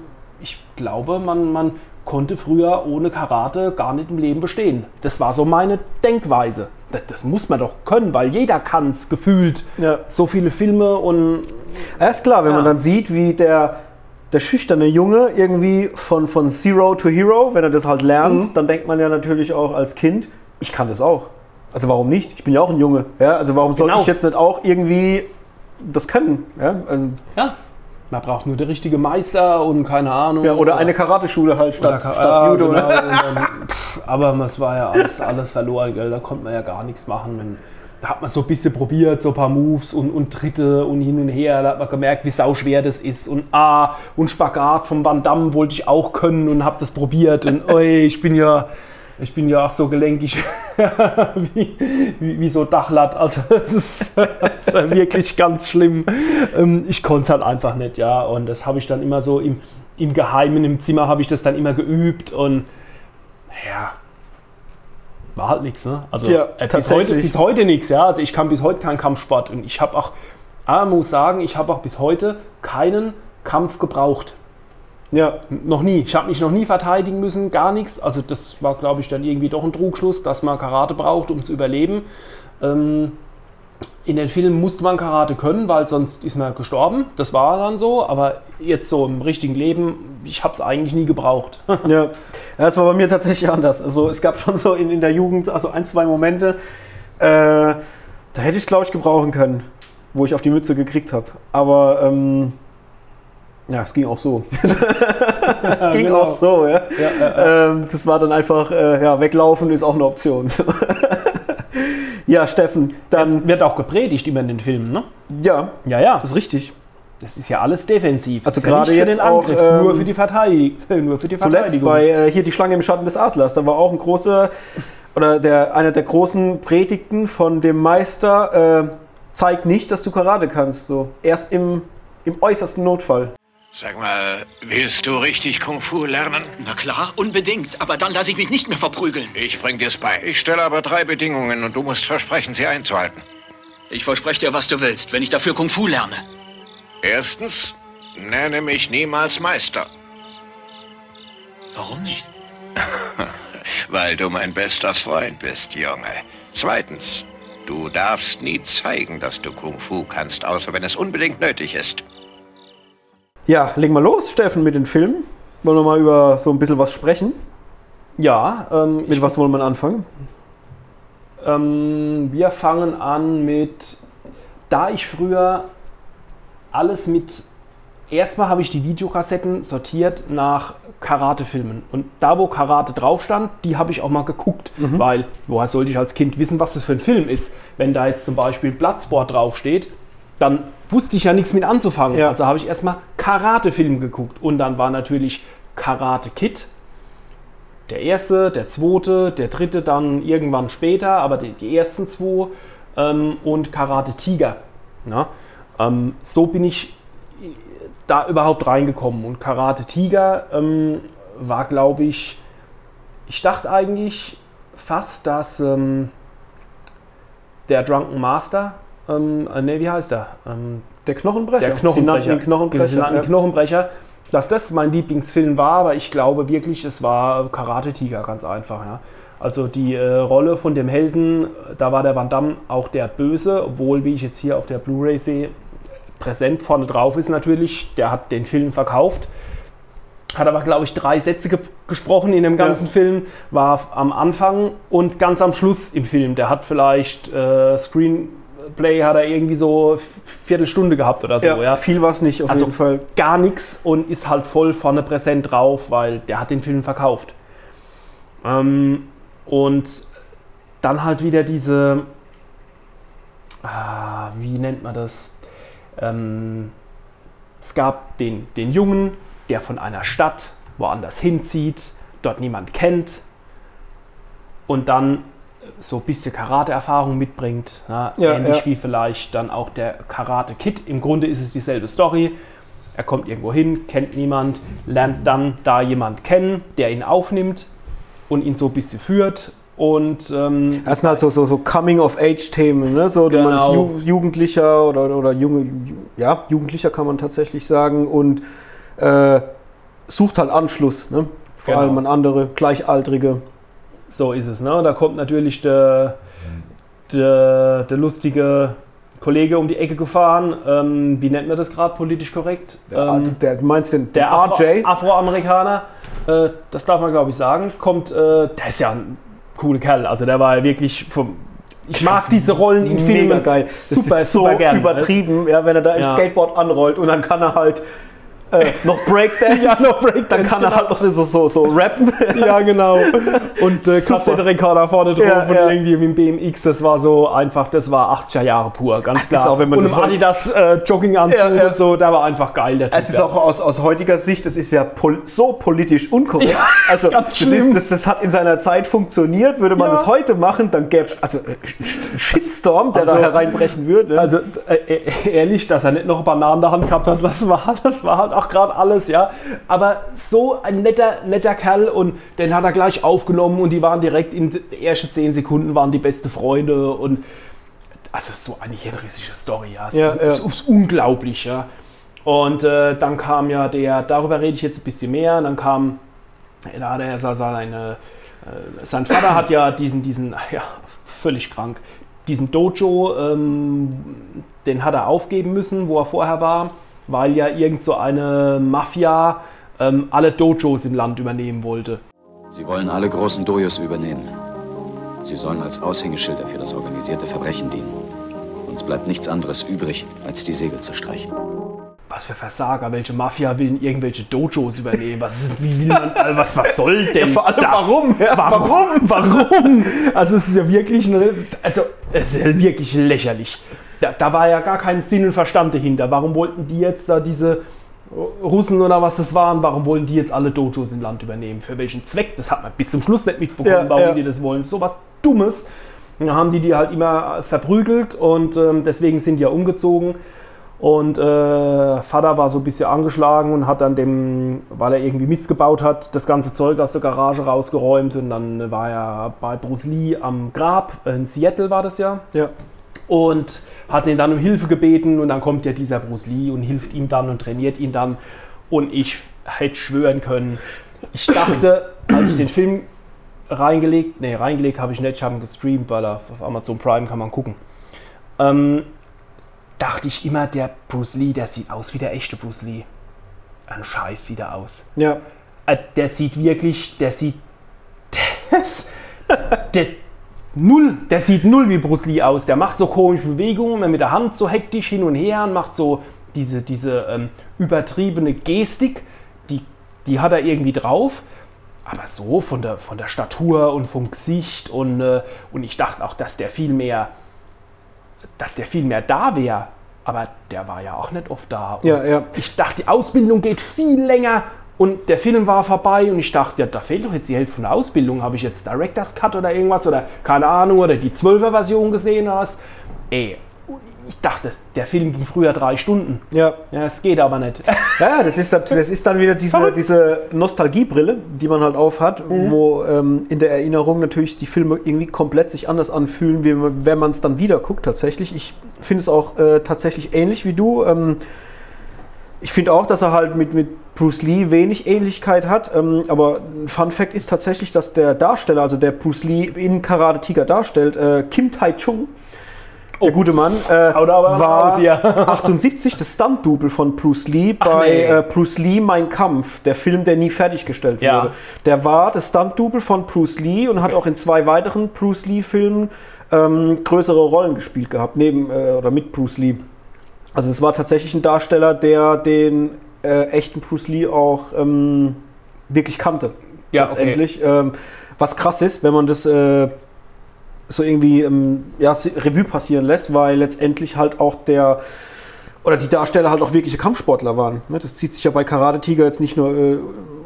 ich glaube, man, man konnte früher ohne Karate gar nicht im Leben bestehen. Das war so meine Denkweise. Das, das muss man doch können, weil jeder kann es gefühlt. Ja. So viele Filme und Ja, ist klar, wenn man Ja. dann sieht, wie der, der schüchterne Junge irgendwie von, von Zero to Hero, wenn er das halt lernt, Mhm. dann denkt man ja natürlich auch als Kind, ich kann das auch. Also warum nicht? Ich bin ja auch ein Junge. Ja? Also warum soll Genau. ich jetzt nicht auch irgendwie das können? Ja? Also, ja, man braucht nur der richtige Meister und keine Ahnung. Ja, oder eine Karateschule halt statt, Oder- statt ja, Judo. genau, Ne? und dann, pff, aber es war ja alles, alles verloren, gell? da konnte man ja gar nichts machen. Und da hat man so ein bisschen probiert, so ein paar Moves und, und Tritte und hin und her. Da hat man gemerkt, wie sauschwer das ist. Und ah, und Spagat vom Van Damme wollte ich auch können und habe das probiert. Und oi, ich bin ja, ich bin ja auch so gelenkig wie, wie, wie so Dachlatt. Also das ist, das ist wirklich ganz schlimm. Ähm, Ich konnte es halt einfach nicht, ja. Und das habe ich dann immer so im, im Geheimen im Zimmer habe ich das dann immer geübt und ja, war halt nichts, ne? Also Ja, äh, bis, heute, bis heute nichts, ja. Also ich kann bis heute keinen Kampfsport und ich habe auch, ah, muss sagen, ich habe auch bis heute keinen Kampf gebraucht. Ja, Noch nie. Ich habe mich noch nie verteidigen müssen, gar nichts. Also das war, glaube ich, dann irgendwie doch ein Trugschluss, dass man Karate braucht, um zu überleben. Ähm, in den Filmen musste man Karate können, weil sonst ist man gestorben. Das war dann so. Aber jetzt so im richtigen Leben, ich habe es eigentlich nie gebraucht. ja. Das war bei mir tatsächlich anders. Also es gab schon so in, in der Jugend also ein, zwei Momente, äh, da hätte ich es, glaube ich, gebrauchen können, wo ich auf die Mütze gekriegt habe. Aber ähm, ja, es ging auch so. es ging genau. auch so, ja. ja, ja, Ähm, das war dann einfach, äh, ja, weglaufen ist auch eine Option. ja, Steffen, dann, Wird auch gepredigt immer in den Filmen, ne? ja, Ja, ja. ist richtig. Das ist ja alles defensiv. Also ja gerade für jetzt den auch, Angriff, ist nur ähm, für die, Verteidigung, nur für die Zuletzt bei äh, hier die Schlange im Schatten des Adlers, da war auch ein großer, oder der, einer der großen Predigten von dem Meister, äh, zeig nicht, dass du Karate kannst. So. Erst im, im äußersten Notfall. Sag mal, willst du richtig Kung Fu lernen? Na klar, unbedingt. Aber dann lasse ich mich nicht mehr verprügeln. Ich bring dir's bei. Ich stelle aber drei Bedingungen und du musst versprechen, sie einzuhalten. Ich verspreche dir, was du willst, wenn ich dafür Kung Fu lerne. Erstens, nenne mich niemals Meister, Warum nicht? weil du mein bester Freund bist, Junge. Zweitens, du darfst nie zeigen, dass du Kung Fu kannst, außer wenn es unbedingt nötig ist. Ja, legen wir los, Steffen, mit den Filmen. Wollen wir mal über so ein bisschen was sprechen? ja, ähm, Mit was wollen wir anfangen? Ähm, wir fangen an mit, da ich früher alles mit, erstmal habe ich die Videokassetten sortiert nach Karate-Filmen. Und da, wo Karate drauf stand, die habe ich auch mal geguckt, weil woher sollte ich als Kind wissen, was das für ein Film ist? Wenn da jetzt zum Beispiel Bloodsport draufsteht, dann wusste ich ja nichts mit anzufangen. Ja. Also habe ich erstmal Karate-Film geguckt. Und dann war natürlich Karate Kid, der erste, der zweite, der dritte dann irgendwann später, aber die, die ersten zwei ähm, und Karate Tiger. Ja? Ähm, so bin ich da überhaupt reingekommen und Karate Tiger ähm, war, glaube ich, ich dachte eigentlich fast, dass ähm, der Drunken Master, ähm, äh, nee, wie heißt er? Ähm, Der Knochenbrecher. der Sie nannten Knochenbrecher. Knochenbrecher. Sie nannten ja. Knochenbrecher. Dass das mein Lieblingsfilm war, aber ich glaube wirklich, es war Karate Tiger, ganz einfach. Ja. Also die äh, Rolle von dem Helden, da war der Van Damme auch der Böse, obwohl, wie ich jetzt hier auf der Blu-ray sehe, präsent vorne drauf ist natürlich, der hat den Film verkauft. Hat aber, glaube ich, drei Sätze ge gesprochen in dem ganzen Ja. Film, war am Anfang und ganz am Schluss im Film. Der hat vielleicht äh, Screenplay, hat er irgendwie so Viertelstunde gehabt oder so. Ja, Ja, viel war es nicht, auf Also- jeden Fall. gar nichts und ist halt voll vorne präsent drauf, weil der hat den Film verkauft. Ähm, und dann halt wieder diese, ah, wie nennt man das? Ähm, es gab den, den Jungen, der von einer Stadt woanders hinzieht, dort niemand kennt und dann so ein bisschen Karate-Erfahrung mitbringt. Ja, Ja, ähnlich ja. wie vielleicht dann auch der Karate-Kid. Im Grunde ist es dieselbe Story. Er kommt irgendwo hin, kennt niemand, lernt dann da jemand kennen, der ihn aufnimmt und ihn so ein bisschen führt. Und ähm, Das sind halt so, so, so Coming-of-Age-Themen, ne? so, man ist Genau. Ju Jugendlicher oder, oder junge, Ju- ja, Jugendlicher kann man tatsächlich sagen und äh, sucht halt Anschluss, ne? vor Genau. allem an andere Gleichaltrige. So ist es. Ne? Da kommt natürlich der, der, der lustige Kollege um die Ecke gefahren. Ähm, wie nennt man das gerade politisch korrekt? Der, ähm, der du meinst den, den der Afro RJ? Afroamerikaner, äh, das darf man glaube ich sagen, kommt, äh, der ist ja ein cooler Kerl. Also der war ja wirklich vom Ich mag diese Rollen in Filmen. Mega geil. Das Super, ist so super gerne. übertrieben, ja, wenn er da im Ja. Skateboard anrollt und dann kann er halt äh, noch Breakdance. Ja, noch Breakdance, Dann kann er genau. halt noch so, so, so, rappen. Ja, genau. Und äh. Kassettenrekorder vorne drauf Ja, und ja. irgendwie mit dem BMX, das war so einfach, das war 80er Jahre pur, ganz klar. auch, und das im Adidas äh, Jogginganzug Ja, und so, der war einfach geil, der Typ. Es ist auch aus, aus heutiger Sicht, das ist ja pol so politisch unkorrekt. Also das, ist, das, das hat in seiner Zeit funktioniert. Würde man das heute machen, dann gäbe es also äh, Sh- Shitstorm, der da Also- hereinbrechen würde. Also äh, äh, ehrlich, dass er nicht noch Bananen in der Hand gehabt hat, was war, das war halt auch gerade alles, ja. Aber so ein netter, netter Kerl und den hat er gleich aufgenommen und die waren direkt in den ersten zehn Sekunden waren die beste Freunde und also so eine hirnrissige Story, ja. So, Ja, ja. so- so unglaublich, ja. Und äh, dann kam ja der, darüber rede ich jetzt ein bisschen mehr, und dann kam, da hat er seine, äh, sein Vater hat ja diesen, diesen, ja, völlig krank, diesen Dojo, ähm, den hat er aufgeben müssen, wo er vorher war, weil ja irgend so eine Mafia ähm, alle Dojos im Land übernehmen wollte. Sie wollen alle großen Dojos übernehmen. Sie sollen als Aushängeschilder für das organisierte Verbrechen dienen. Uns bleibt nichts anderes übrig, als die Segel zu streichen. Was für Versager, welche Mafia will irgendwelche Dojos übernehmen? Was, ist, wie will man, äh, was, was soll denn Ja, vor allem das? warum? Ja, warum? Warum? Also es ist ja wirklich, eine, also es ist ja wirklich lächerlich. Da, da war ja gar kein Sinn und Verstand dahinter. Warum wollten die jetzt da diese Russen oder was das waren, warum wollen die jetzt alle Dojos im Land übernehmen? Für welchen Zweck? Das hat man bis zum Schluss nicht mitbekommen, Ja, warum ja. die das wollen. So was Dummes. Dann haben die die halt immer verprügelt und ähm, deswegen sind die ja umgezogen. Und äh, Vater war so ein bisschen angeschlagen und hat dann dem, weil er irgendwie Mist gebaut hat, das ganze Zeug aus der Garage rausgeräumt. Und dann war er bei Bruce Lee am Grab, in Seattle war das ja, ja. Und hat ihn dann um Hilfe gebeten. Und dann kommt ja dieser Bruce Lee und hilft ihm dann und trainiert ihn dann. Und ich hätte schwören können, ich dachte, als ich den Film reingelegt, nee, reingelegt habe ich nicht, ich habe ihn gestreamt, weil er auf Amazon Prime kann man gucken. Ähm, dachte ich immer, der Bruce Lee, der sieht aus wie der echte Bruce Lee. Ein Scheiß sieht er aus. ja. Äh, Der sieht wirklich, der sieht, der, der null, der sieht null wie Bruce Lee aus. Der macht so komische Bewegungen, mit der Hand so hektisch hin und her und macht so diese, diese ähm, übertriebene Gestik, die, die hat er irgendwie drauf. Aber so von der, von der Statur und vom Gesicht und, äh, und ich dachte auch, dass der viel mehr, dass der viel mehr da wäre. Aber der war ja auch nicht oft da. Und Ja, ja. Ich dachte, die Ausbildung geht viel länger und der Film war vorbei und ich dachte, ja, da fehlt doch jetzt die Hälfte von der Ausbildung. Habe ich jetzt Director's Cut oder irgendwas oder keine Ahnung oder die 12er Version gesehen was? Ey, ich dachte, der Film ging früher drei Stunden. ja. Ja, es geht aber nicht. Ja, das ist, das ist dann wieder diese, diese Nostalgiebrille, die man halt auf hat, wo ähm, in der Erinnerung natürlich die Filme irgendwie komplett sich anders anfühlen, wie wenn man es dann wieder guckt tatsächlich. Ich finde es auch äh, tatsächlich ähnlich wie du. Ähm, ich finde auch, dass er halt mit, mit Bruce Lee wenig Ähnlichkeit hat. Ähm, aber ein Fun Fact ist tatsächlich, dass der Darsteller, also der Bruce Lee in Karate Tiger darstellt, äh, Kim Tai Chung, der gute Mann, äh, war ja. 78 das Stunt-Double von Bruce Lee Ach, bei nee. äh, Bruce Lee Mein Kampf, der Film, der nie fertiggestellt Ja. wurde. Der war das Stunt-Double von Bruce Lee und hat auch in zwei weiteren Bruce Lee-Filmen ähm, größere Rollen gespielt gehabt, neben äh, oder mit Bruce Lee. Also es war tatsächlich ein Darsteller, der den äh, echten Bruce Lee auch ähm, wirklich kannte. Ja, letztendlich. Ähm, was krass ist, wenn man das äh, so irgendwie ähm, ja, Revue passieren lässt, weil letztendlich halt auch der oder die Darsteller halt auch wirkliche Kampfsportler waren. Ne, Das zieht sich ja bei Karate Tiger jetzt nicht nur äh,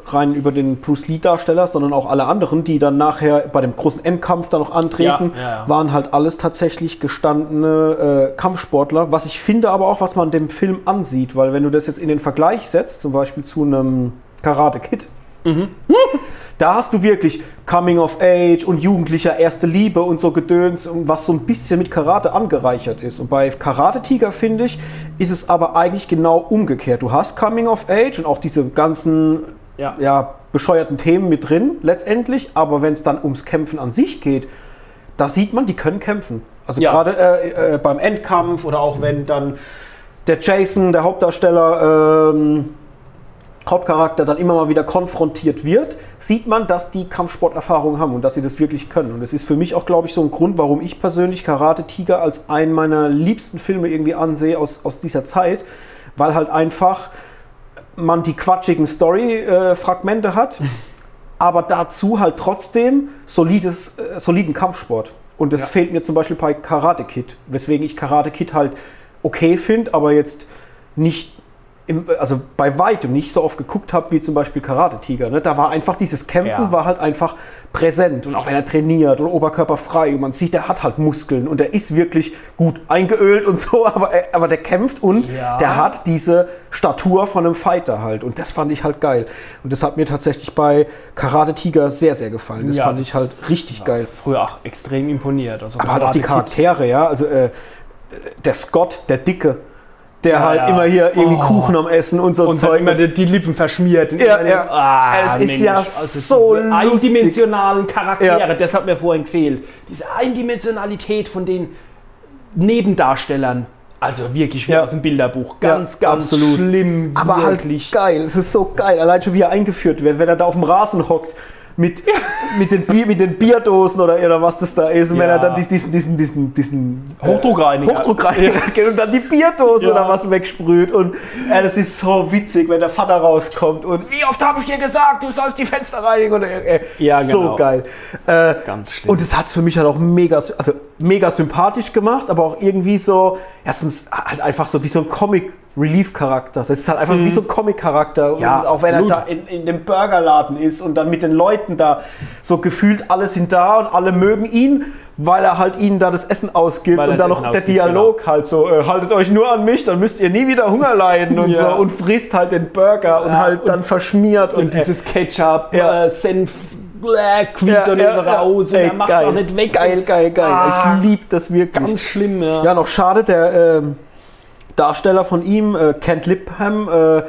rein über den Bruce Lee Darsteller, sondern auch alle anderen, die dann nachher bei dem großen Endkampf da noch antreten, Ja, ja, ja. waren halt alles tatsächlich gestandene äh, Kampfsportler. Was ich finde aber auch, was man dem Film ansieht, weil wenn du das jetzt in den Vergleich setzt, zum Beispiel zu einem Karate Kid, da hast du wirklich Coming of Age und jugendlicher erste Liebe und so Gedöns, und was so ein bisschen mit Karate angereichert ist. Und bei Karate Tiger, finde ich, ist es aber eigentlich genau umgekehrt. Du hast Coming of Age und auch diese ganzen Ja. ja, bescheuerten Themen mit drin, letztendlich. Aber wenn es dann ums Kämpfen an sich geht, da sieht man, die können kämpfen. Also Ja. gerade äh, äh, beim Endkampf oder auch wenn dann der Jason, der Hauptdarsteller, ähm, Hauptcharakter dann immer mal wieder konfrontiert wird, sieht man, dass die Kampfsporterfahrung haben und dass sie das wirklich können. Und das ist für mich auch, glaube ich, so ein Grund, warum ich persönlich Karate Tiger als einen meiner liebsten Filme irgendwie ansehe aus, aus dieser Zeit, weil halt einfach man die quatschigen Story-Fragmente hat, aber dazu halt trotzdem solides, äh, soliden Kampfsport. Und das Ja. fehlt mir zum Beispiel bei Karate Kid, weswegen ich Karate Kid halt okay finde, aber jetzt nicht, im, also bei weitem nicht so oft geguckt habe wie zum Beispiel Karate Tiger. Ne? Da war einfach dieses Kämpfen Ja. war halt einfach präsent und auch wenn er trainiert und oberkörperfrei und man sieht, der hat halt Muskeln und der ist wirklich gut eingeölt und so, aber, er- aber der kämpft und Ja. der hat diese Statur von einem Fighter halt und das fand ich halt geil. Und das hat mir tatsächlich bei Karate Tiger sehr, sehr gefallen. Das Ja, fand ich halt richtig geil. Früher auch extrem imponiert. Also Aber halt auch die Karate Kid. Charaktere, ja. Also äh, der Scott, der Dicke, der Ja, halt ja. immer hier irgendwie Oh. Kuchen am Essen und so Und dann immer die, die Lippen verschmiert. Und Ja, ja. Ah, Es ist Mensch, ja also so diese lustig. eindimensionalen Charaktere, Ja. das hat mir vorhin gefehlt. Diese Eindimensionalität von den Nebendarstellern. Also wirklich wie Ja. aus dem Bilderbuch. Ja, Ganz, ganz absolut. schlimm. Aber wirklich. halt geil. Es ist so geil. Allein schon wie er eingeführt wird, wenn er da auf dem Rasen hockt. Mit, mit, den Bier, mit den Bierdosen oder, oder was das da ist. Und wenn Ja. er dann diesen, diesen, diesen, diesen äh, Hochdruckreiniger. Hochdruckreiniger geht und dann die Bierdose Ja. oder was wegsprüht. Und äh, das ist so witzig, wenn der Vater rauskommt. Und wie oft habe ich dir gesagt, du sollst die Fenster reinigen? Und, äh, Ja, so genau. geil. Äh, Ganz schlimm. und das hat es für mich halt auch mega, also mega sympathisch gemacht, aber auch irgendwie so, erstens halt einfach so wie so ein Comic-Relief-Charakter. Das ist halt einfach wie so ein Comic-Charakter. Ja, und auch wenn er da in, in dem Burgerladen ist und dann mit den Leuten da so gefühlt alle sind da und alle mögen ihn, weil er halt ihnen da das Essen ausgibt Weil und dann noch der ausgibt, Dialog halt so, äh, haltet euch nur an mich, dann müsst ihr nie wieder Hunger leiden und Ja. so und frisst halt den Burger und Ja, halt und- dann verschmiert und, Und dieses Ketchup, Ja. äh, Senf, bläh, quillt Ja, ja, raus und Ey, er macht auch nicht weg. Geil, geil, geil. Ah, ich liebe das wirklich. Ganz schlimm, ja. Ja, noch schade, der ähm, Darsteller von ihm, äh, Kent Lipham, äh,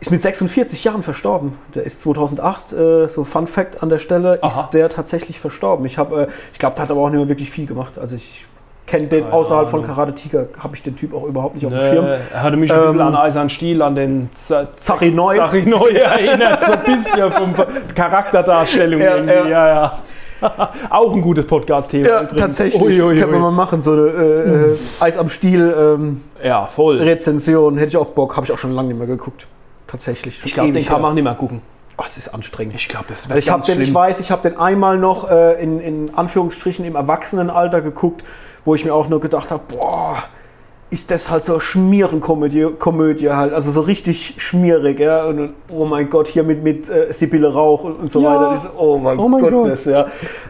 ist mit 46 Jahren verstorben. Der ist 2008, äh, so Fun Fact an der Stelle, Aha. ist der tatsächlich verstorben. Ich, hab, äh, ich glaube, der hat aber auch nicht mehr wirklich viel gemacht. Also ich kenne den, außerhalb von. Karate Tiger, habe ich den Typ auch überhaupt nicht auf dem Äh, Schirm. er hatte mich ein bisschen Ähm, an Eisern Stiel, an den Z Zachi Neu. Sachi Neu erinnert, so ein bisschen vom Charakterdarstellung Ja, irgendwie. Ja, ja. Auch ein gutes Podcast-Thema. Ja, übrigens. tatsächlich. Ui, ui, Können wir ui. mal machen, so eine äh, äh, Eis am Stiel ähm, Ja, voll. Rezension. Hätte ich auch Bock, habe ich auch schon lange nicht mehr geguckt. Tatsächlich. Schon Ich glaube, den kann man auch nicht mehr gucken. Oh, es ist anstrengend. Ich glaube, das Also ich, den, ich weiß, ich habe den einmal noch äh, in, in Anführungsstrichen im Erwachsenenalter geguckt, wo ich mir auch nur gedacht habe, boah, ist das halt so Schmierenkomödie Komödie halt, also so richtig schmierig, ja. Und oh mein Gott, hier mit, mit äh, Sibylle Rauch und, und so Ja. weiter. So, oh mein, Oh mein Gottness, ja.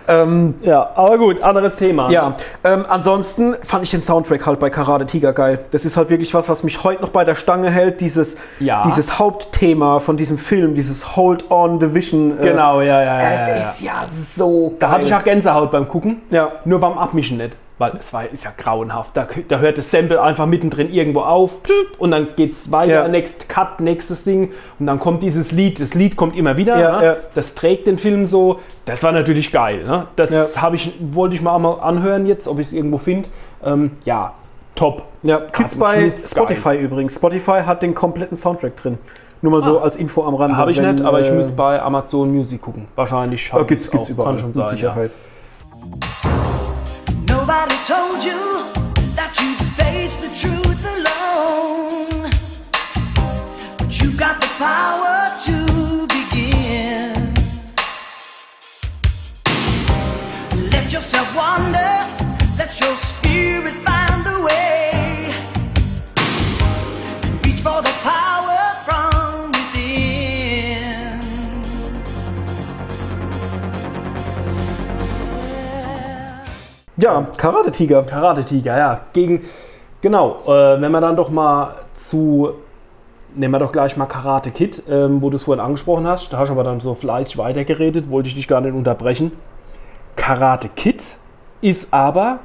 Ähm, Ja, aber gut, anderes Thema. ja, ähm, ansonsten fand ich den Soundtrack halt bei Karate Tiger geil. Das ist halt wirklich was, was mich heute noch bei der Stange hält. Dieses, Ja. dieses Hauptthema von diesem Film, dieses Hold on Division. äh, Genau, ja, ja, ja. es ja. ist ja so geil. Da hatte ich auch Gänsehaut beim Gucken. Ja. Nur beim Abmischen nicht. Weil es war, ist ja grauenhaft. Da, da hört das Sample einfach mittendrin irgendwo auf und dann geht es weiter, Ja. next Cut, nächstes Ding und dann kommt dieses Lied. Das Lied kommt immer wieder. Ja, ne? ja. Das trägt den Film so. Das war natürlich geil. Ne? Das Ja. habe ich, wollte ich mal anhören jetzt, ob ich es irgendwo finde. Ähm, ja, top. Ja, gibt's bei Spotify übrigens. Spotify hat den kompletten Soundtrack drin. Nur mal so als Info am Rande. Habe Ah. ich wenn, nicht, aber ich äh, muss bei Amazon Music gucken. Wahrscheinlich äh, gibt's, ich's gibt's auch. überall. Kann schon mit sein. Ja. Nobody told you that you face the truth alone. But you got the power to begin. Let yourself wander, Ja, Karate Tiger. Karate-Tiger, ja. Gegen, genau, äh, wenn wir dann doch mal zu, nehmen wir doch gleich mal Karate Kid, ähm, wo du es vorhin angesprochen hast. Da hast du aber dann so fleißig weitergeredet, wollte ich dich gar nicht unterbrechen. Karate Kid ist aber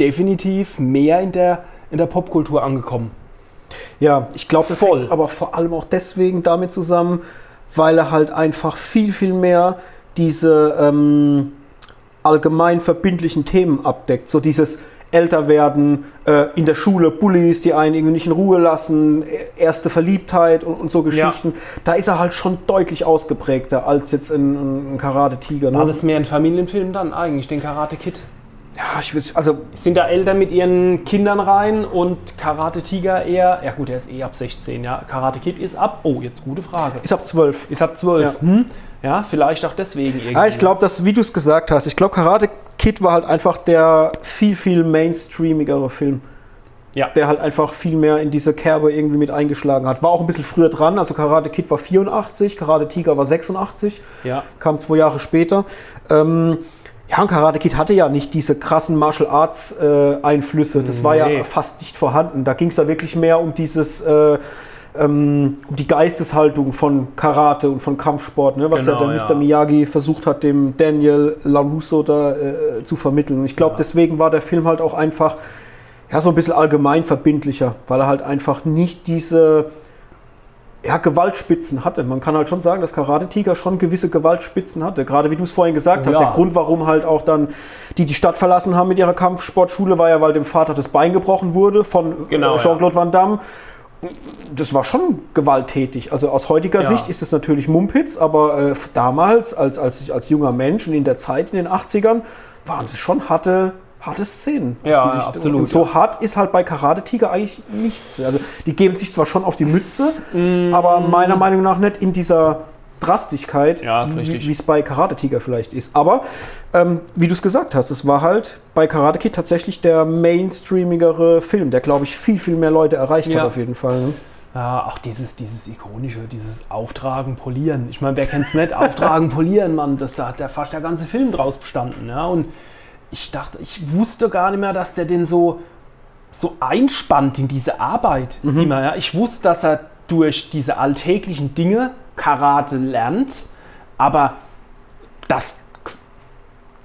definitiv mehr in der, in der Popkultur angekommen. Ja, ich glaube, das Voll. hängt aber vor allem auch deswegen damit zusammen, weil er halt einfach viel, viel mehr diese ähm, allgemein verbindlichen Themen abdeckt. So dieses älter werden, äh, in der Schule Bullies, die einen irgendwie nicht in Ruhe lassen, e- erste Verliebtheit und, und so Geschichten. Da ist er halt schon deutlich ausgeprägter als jetzt in, in Karate Tiger. Ne? War das mehr ein Familienfilm dann eigentlich, den Karate Kid? Ja, ich würd, also Sind da Eltern mit ihren Kindern rein und Karate Tiger eher, ja gut, der ist eh ab 16, ja. Karate Kid ist ab, oh, jetzt gute Frage. ist ab 12. Ist ab 12. Ja. Hm? Ja, vielleicht auch deswegen irgendwie. Ja, ich glaube, dass, wie du es gesagt hast, ich glaube, Karate Kid war halt einfach der viel, viel mainstreamigere Film. Ja. Der halt einfach viel mehr in diese Kerbe irgendwie mit eingeschlagen hat. War auch ein bisschen früher dran, also Karate Kid war 84, Karate Tiger war 86, Ja. kam zwei Jahre später. Ähm, ja, und Karate Kid hatte ja nicht diese krassen Martial Arts äh, Einflüsse. Das war ja Nee. fast nicht vorhanden. Da ging es ja wirklich mehr um dieses, äh, ähm, um die Geisteshaltung von Karate und von Kampfsport, ne? was Genau, ja der ja. Mr. Miyagi versucht hat, dem Daniel LaRusso da äh, zu vermitteln. Und ich glaube, Ja. deswegen war der Film halt auch einfach ja, so ein bisschen allgemein verbindlicher, weil er halt einfach nicht diese ja, Gewaltspitzen hatte. Man kann halt schon sagen, dass Karate Tiger schon gewisse Gewaltspitzen hatte. Gerade wie du es vorhin gesagt hast, Ja. der Grund, warum halt auch dann die die Stadt verlassen haben mit ihrer Kampfsportschule, war ja, weil dem Vater das Bein gebrochen wurde von Genau, äh, Jean-Claude Van Damme. Das war schon gewalttätig. Also aus heutiger Ja. Sicht ist es natürlich Mumpitz, aber äh, damals, als, als, ich als junger Mensch und in der Zeit in den 80ern, waren es schon harte, harte Szenen. Ja, sich- absolut, Und so hart ist halt bei Karate Tiger eigentlich nichts. Also die geben sich zwar schon auf die Mütze, Mm. aber meiner Meinung nach nicht in dieser Drastigkeit, Ja, wie es bei Karate Tiger vielleicht ist. Aber ähm, wie du es gesagt hast, es war halt bei Karate Kid tatsächlich der mainstreamigere Film, der glaube ich viel, viel mehr Leute erreicht Ja. hat auf jeden Fall. Ne? Ja, auch dieses, dieses ikonische, dieses Auftragen, Polieren. Ich meine, wer kennt es nicht? Auftragen, Polieren, Mann. Das, da hat der fast der ganze Film draus bestanden. Ja? Und ich dachte, ich wusste gar nicht mehr, dass der den so, so einspannt in diese Arbeit. Immer, ja? Ich wusste, dass er durch diese alltäglichen Dinge Karate lernt, aber dass,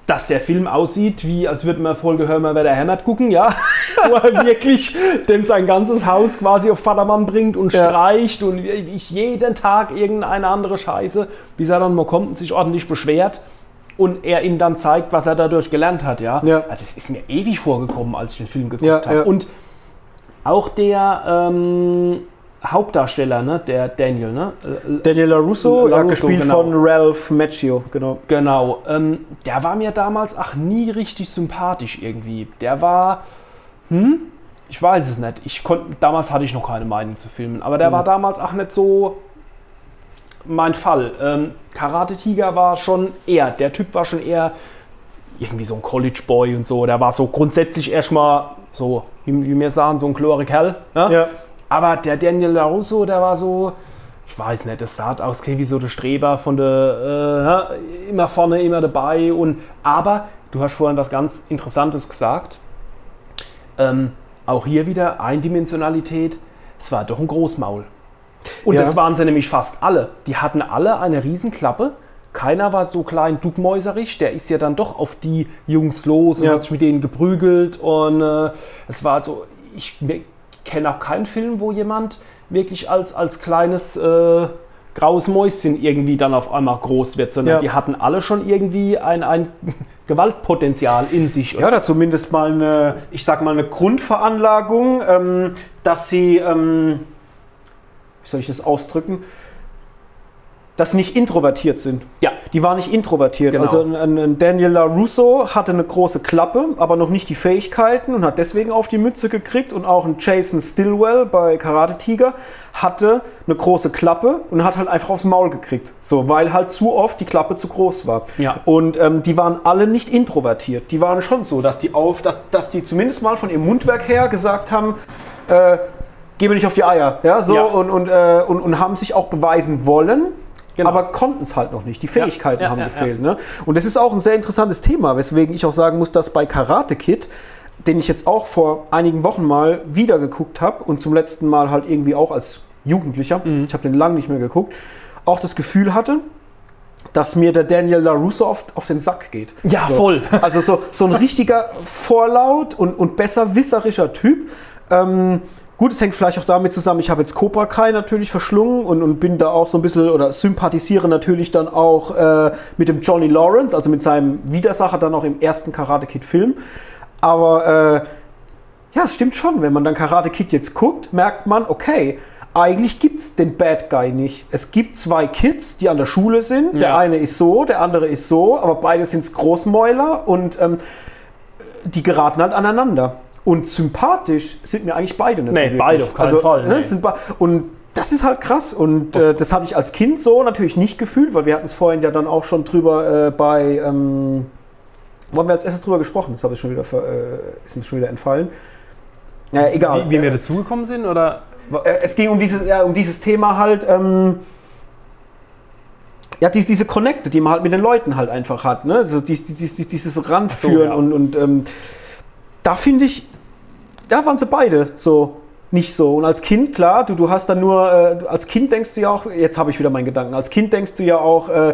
dass der Film aussieht, wie als würde man Folge Hör mal, wer der hämmert gucken, ja. Wo er wirklich dem sein ganzes Haus quasi auf Vatermann bringt und Ja. streicht und ich jeden Tag irgendeine andere Scheiße, bis er dann mal kommt und sich ordentlich beschwert und er ihm dann zeigt, was er dadurch gelernt hat, ja. Ja. Das ist mir ewig vorgekommen, als ich den Film geguckt Ja, habe. Und auch der ähm, Hauptdarsteller, ne, der Daniel, ne? Äh, Daniel LaRusso, ja, LaRusso, gespielt genau. von Ralph Macchio, genau. Genau, ähm, der war mir damals ach nie richtig sympathisch irgendwie. Der war, hm, ich weiß es nicht. Ich konnte, damals hatte ich noch keine Meinung zu Filmen, aber der war damals auch nicht so mein Fall. Ähm, Karate Tiger war schon eher, der Typ war schon eher irgendwie so ein College Boy und so. Der war so grundsätzlich erstmal so, wie, wie wir sagen, so ein chlore Kerl. Ne? Ja. Aber der Daniel LaRusso, der war so, ich weiß nicht, das sah aus wie so der Streber von der, äh, immer vorne, immer dabei. Und, aber du hast vorhin was ganz Interessantes gesagt. Ähm, auch hier wieder Eindimensionalität. Es war doch ein Großmaul. Und Ja. das waren sie nämlich fast alle. Die hatten alle eine Riesenklappe. Keiner war so klein duckmäuserig. Der ist ja dann doch auf die Jungs los und Ja. hat sich mit denen geprügelt. Und äh, es war so, ich kenne auch keinen Film, wo jemand wirklich als, als kleines äh, graues Mäuschen irgendwie dann auf einmal groß wird, sondern Ja. die hatten alle schon irgendwie ein, ein Gewaltpotenzial in sich. Ja, oder zumindest mal eine, ich sag mal, eine Grundveranlagung, ähm, dass sie, ähm, wie soll ich das ausdrücken, dass sie nicht introvertiert sind. Ja. Die waren nicht introvertiert. Genau. Also ein, ein Daniel LaRusso hatte eine große Klappe, aber noch nicht die Fähigkeiten und hat deswegen auf die Mütze gekriegt. Und auch ein Jason Stillwell bei Karate Tiger hatte eine große Klappe und hat halt einfach aufs Maul gekriegt. So, weil halt zu oft die Klappe zu groß war. Ja. Und ähm, die waren alle nicht introvertiert. Die waren schon so, dass die auf, dass, dass die zumindest mal von ihrem Mundwerk her gesagt haben, äh, geh mir nicht auf die Eier. Ja, so Ja. Und, und, äh, und, und haben sich auch beweisen wollen. Genau. Aber konnten es halt noch nicht. Die Fähigkeiten ja, haben ja, gefehlt. Ne? Und das ist auch ein sehr interessantes Thema, weswegen ich auch sagen muss, dass bei Karate Kid, den ich jetzt auch vor einigen Wochen mal wieder geguckt habe und zum letzten Mal halt irgendwie auch als Jugendlicher, Mhm. ich habe den lang nicht mehr geguckt, auch das Gefühl hatte, dass mir der Daniel LaRusso oft auf den Sack geht. Ja, so. voll. Also so, so ein richtiger Vorlaut und, und besserwisserischer Typ. Ähm, gut, es hängt vielleicht auch damit zusammen, ich habe jetzt Cobra Kai natürlich verschlungen und, und bin da auch so ein bisschen oder sympathisiere natürlich dann auch äh, mit dem Johnny Lawrence, also mit seinem Widersacher dann auch im ersten Karate Kid Film. Aber äh, ja, es stimmt schon. Wenn man dann Karate Kid jetzt guckt, merkt man, okay, eigentlich gibt es den Bad Guy nicht. Es gibt zwei Kids, die an der Schule sind. Der Ja. eine ist so, der andere ist so, aber beide sind Großmäuler und ähm, die geraten halt aneinander. Und sympathisch sind mir eigentlich beide nicht Nee, so beide auf keinen Fall, Ne, nee. be- und das ist halt krass. Und äh, das habe ich als Kind so natürlich nicht gefühlt, weil wir hatten es vorhin ja dann auch schon drüber äh, bei. Ähm, wo haben wir als erstes drüber gesprochen? Das habe ich schon wieder äh, ist mir schon wieder entfallen. Ja, egal. Wie, wie wir Äh, dazugekommen sind? Oder? äh, es ging um dieses, ja, um dieses Thema halt, ähm, ja, dies, diese Connecte, die man halt mit den Leuten halt einfach hat, ne? So dies, dies, dies, dieses Ranführen ja. und, und ähm, da finde ich, da waren sie beide so nicht so. Und als Kind, klar, du, du hast dann nur, äh, als Kind denkst du ja auch, jetzt habe ich wieder meinen Gedanken, als Kind denkst du ja auch, äh,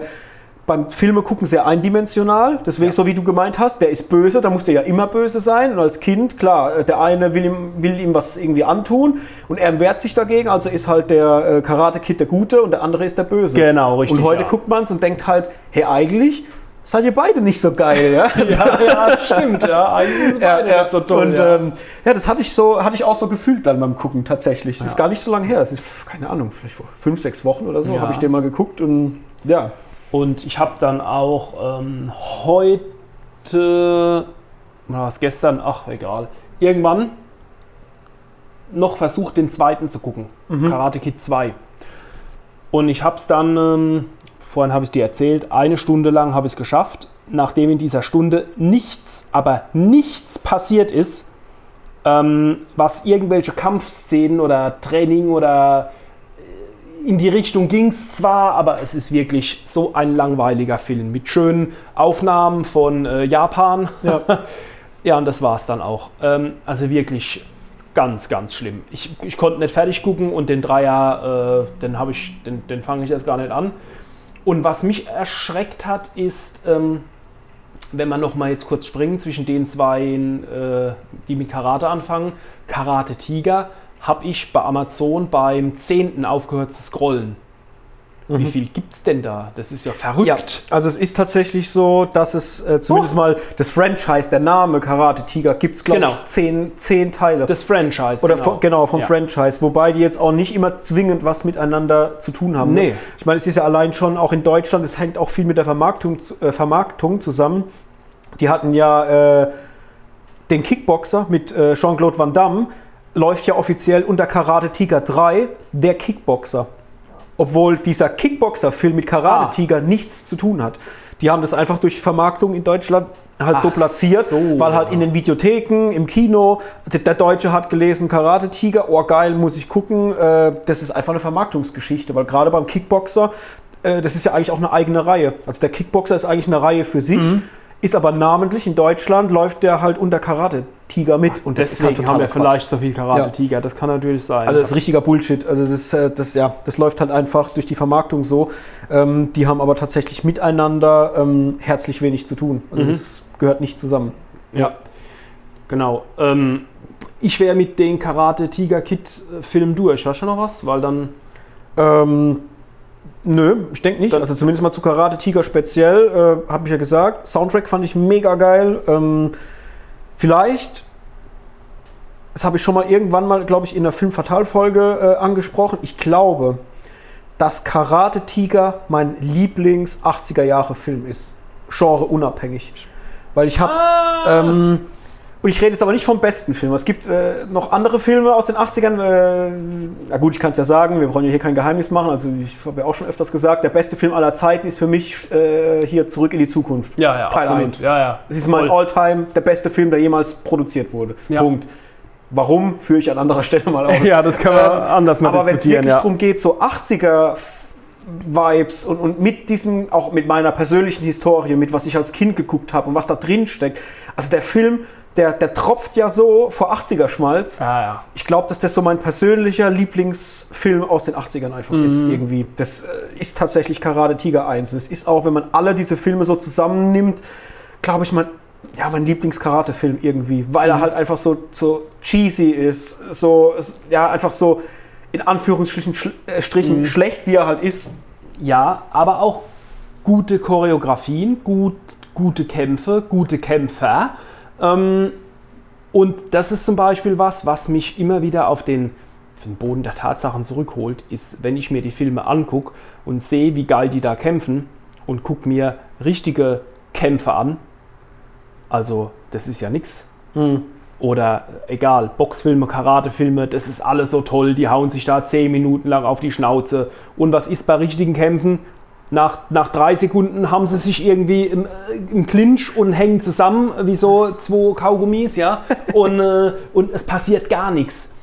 beim Filme gucken sehr eindimensional, deswegen so wie du gemeint hast, der ist böse, da muss der ja immer böse sein und als Kind, klar, äh, der eine will ihm, will ihm was irgendwie antun und er wehrt sich dagegen, also ist halt der äh, Karate-Kid der Gute und der andere ist der Böse. Genau, richtig, Und heute ja. guckt man es und denkt halt, hey, eigentlich seid ihr beide nicht so geil, ja? Ja, ja, das stimmt. Ja, eigentlich sind Ja, beide ja. nicht so toll. und ja. ähm, ja, das hatte ich so, hatte ich auch so gefühlt dann beim Gucken tatsächlich. Das ist gar nicht so lange her. Es ist keine Ahnung, vielleicht vor fünf, sechs Wochen oder so Ja. habe ich den mal geguckt und ja. Und ich habe dann auch ähm, heute, oder was gestern, ach egal, irgendwann noch versucht, den zweiten zu gucken. Karate Kid 2. Und ich habe es dann, ähm, vorhin habe ich dir erzählt, eine Stunde lang habe ich es geschafft. Nachdem in dieser Stunde nichts, aber nichts passiert ist, ähm, was irgendwelche Kampfszenen oder Training oder in die Richtung ging es zwar, aber es ist wirklich so ein langweiliger Film mit schönen Aufnahmen von äh, Japan. Ja. ja, und das war es dann auch. Ähm, also wirklich ganz, ganz schlimm. Ich, ich konnte nicht fertig gucken und den Dreier, äh, den habe ich, den, den fange ich erst gar nicht an. Und was mich erschreckt hat, ist, ähm, wenn man noch mal jetzt kurz springen zwischen den zwei, äh, die mit Karate anfangen, Karate Tiger, habe ich bei Amazon beim 10. aufgehört zu scrollen. Wie viel gibt es denn da? Das ist ja verrückt. Mhm. Ja, also es ist tatsächlich so, dass es äh, zumindest Oh. mal das Franchise, der Name Karate Tiger, gibt es, glaube Genau. ich, zehn, zehn Teile. Das Franchise. Oder von, genau, vom Ja. Franchise, wobei die jetzt auch nicht immer zwingend was miteinander zu tun haben. Nee. Ne? Ich meine, es ist ja allein schon auch in Deutschland, es hängt auch viel mit der Vermarktung, äh, Vermarktung zusammen. Die hatten ja äh, den Kickboxer mit äh, Jean-Claude Van Damme, läuft ja offiziell unter Karate Tiger 3, der Kickboxer. Obwohl dieser Kickboxer-Film mit Karate Ah. Tiger nichts zu tun hat. Die haben das einfach durch Vermarktung in Deutschland halt so Ach platziert, so. weil halt in den Videotheken, im Kino, der, der Deutsche hat gelesen, Karate Tiger, oh geil, muss ich gucken. Äh, das ist einfach eine Vermarktungsgeschichte, weil gerade beim Kickboxer, äh, das ist ja eigentlich auch eine eigene Reihe. Also der Kickboxer ist eigentlich eine Reihe für sich, Mhm. ist aber namentlich in Deutschland läuft der halt unter Karate Tiger mit und das ist halt Deswegen haben total wir vielleicht so viel Karate Ja. Tiger. Das kann natürlich sein. also das ist richtiger Bullshit. Also das, äh, das, ja, das läuft halt einfach durch die Vermarktung so. Ähm, die haben aber tatsächlich miteinander ähm, herzlich wenig zu tun. Also das gehört nicht zusammen. Ja, genau. Ähm, ich wäre mit den Karate Tiger Kid äh, Film durch. Hast du noch was? Weil dann. Ähm, nö, ich denke nicht. Dann- also zumindest mal zu Karate Tiger speziell, äh, habe ich ja gesagt. Soundtrack fand ich mega geil. Ähm, vielleicht, das habe ich schon mal irgendwann mal, glaube ich, in der Film Fatal Folge äh, angesprochen. Ich glaube, dass Karate Tiger mein Lieblings 80er Jahre Film ist. Genre unabhängig. Weil ich habe ähm, und ich rede jetzt aber nicht vom besten Film. Es gibt äh, noch andere Filme aus den 80ern. Äh, na gut, ich kann es ja sagen, wir brauchen ja hier kein Geheimnis machen. Also ich habe ja auch schon öfters gesagt, der beste Film aller Zeiten ist für mich äh, hier Zurück in die Zukunft. Ja, ja, Teil absolut. 1. Ja, ja. Es ist mein. Alltime, der beste Film, der jemals produziert wurde. Ja. Punkt. Warum, führe ich an anderer Stelle mal auf. Ja, das kann man Ähm, anders mal Aber wenn es diskutieren. wirklich Ja. darum geht, so 80er Vibes und, und mit diesem, auch mit meiner persönlichen Historie, mit was ich als Kind geguckt habe und was da drin steckt. Also der Film, der, der tropft ja so vor 80er Schmalz. Ja, ja. Ich glaube, dass das so mein persönlicher Lieblingsfilm aus den 80ern einfach ist. Mhm. Irgendwie. Das äh, ist tatsächlich Karate Tiger 1. Es ist auch, wenn man alle diese Filme so zusammennimmt, glaube ich, mein, ja, mein Lieblings-Karate-Film irgendwie. Weil Mhm. er halt einfach so, so cheesy ist. So, ja, einfach so in Anführungsstrichen schl äh, Strichen Mhm. schlecht, wie er halt ist. ja, aber auch gute Choreografien, gut, gute Kämpfe, gute Kämpfer. Ähm, Und das ist zum Beispiel was, was mich immer wieder auf den, auf den Boden der Tatsachen zurückholt, ist, wenn ich mir die Filme angucke und sehe, wie geil die da kämpfen und gucke mir richtige Kämpfe an. Also, das ist ja nichts. Oder egal, Boxfilme, Karatefilme, das ist alles so toll, die hauen sich da 10 Minuten lang auf die Schnauze. Und was ist bei richtigen Kämpfen? Nach, nach drei Sekunden haben sie sich irgendwie im, äh, im Clinch und hängen zusammen wie so zwei Kaugummis, ja. Und, äh, und es passiert gar nichts.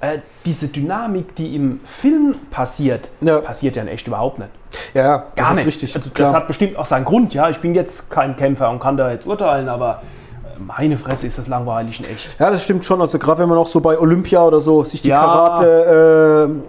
Äh, diese Dynamik, die im Film passiert, Ja. passiert ja in echt überhaupt nicht. Ja, ja, das Gar ist nicht. richtig. Also, das hat bestimmt auch seinen Grund, ja. Ich bin jetzt kein Kämpfer und kann da jetzt urteilen, aber äh, meine Fresse ist das langweilig in echt. Ja, das stimmt schon. Also gerade wenn man auch so bei Olympia oder so sich die Ja. Karate-Kämpfe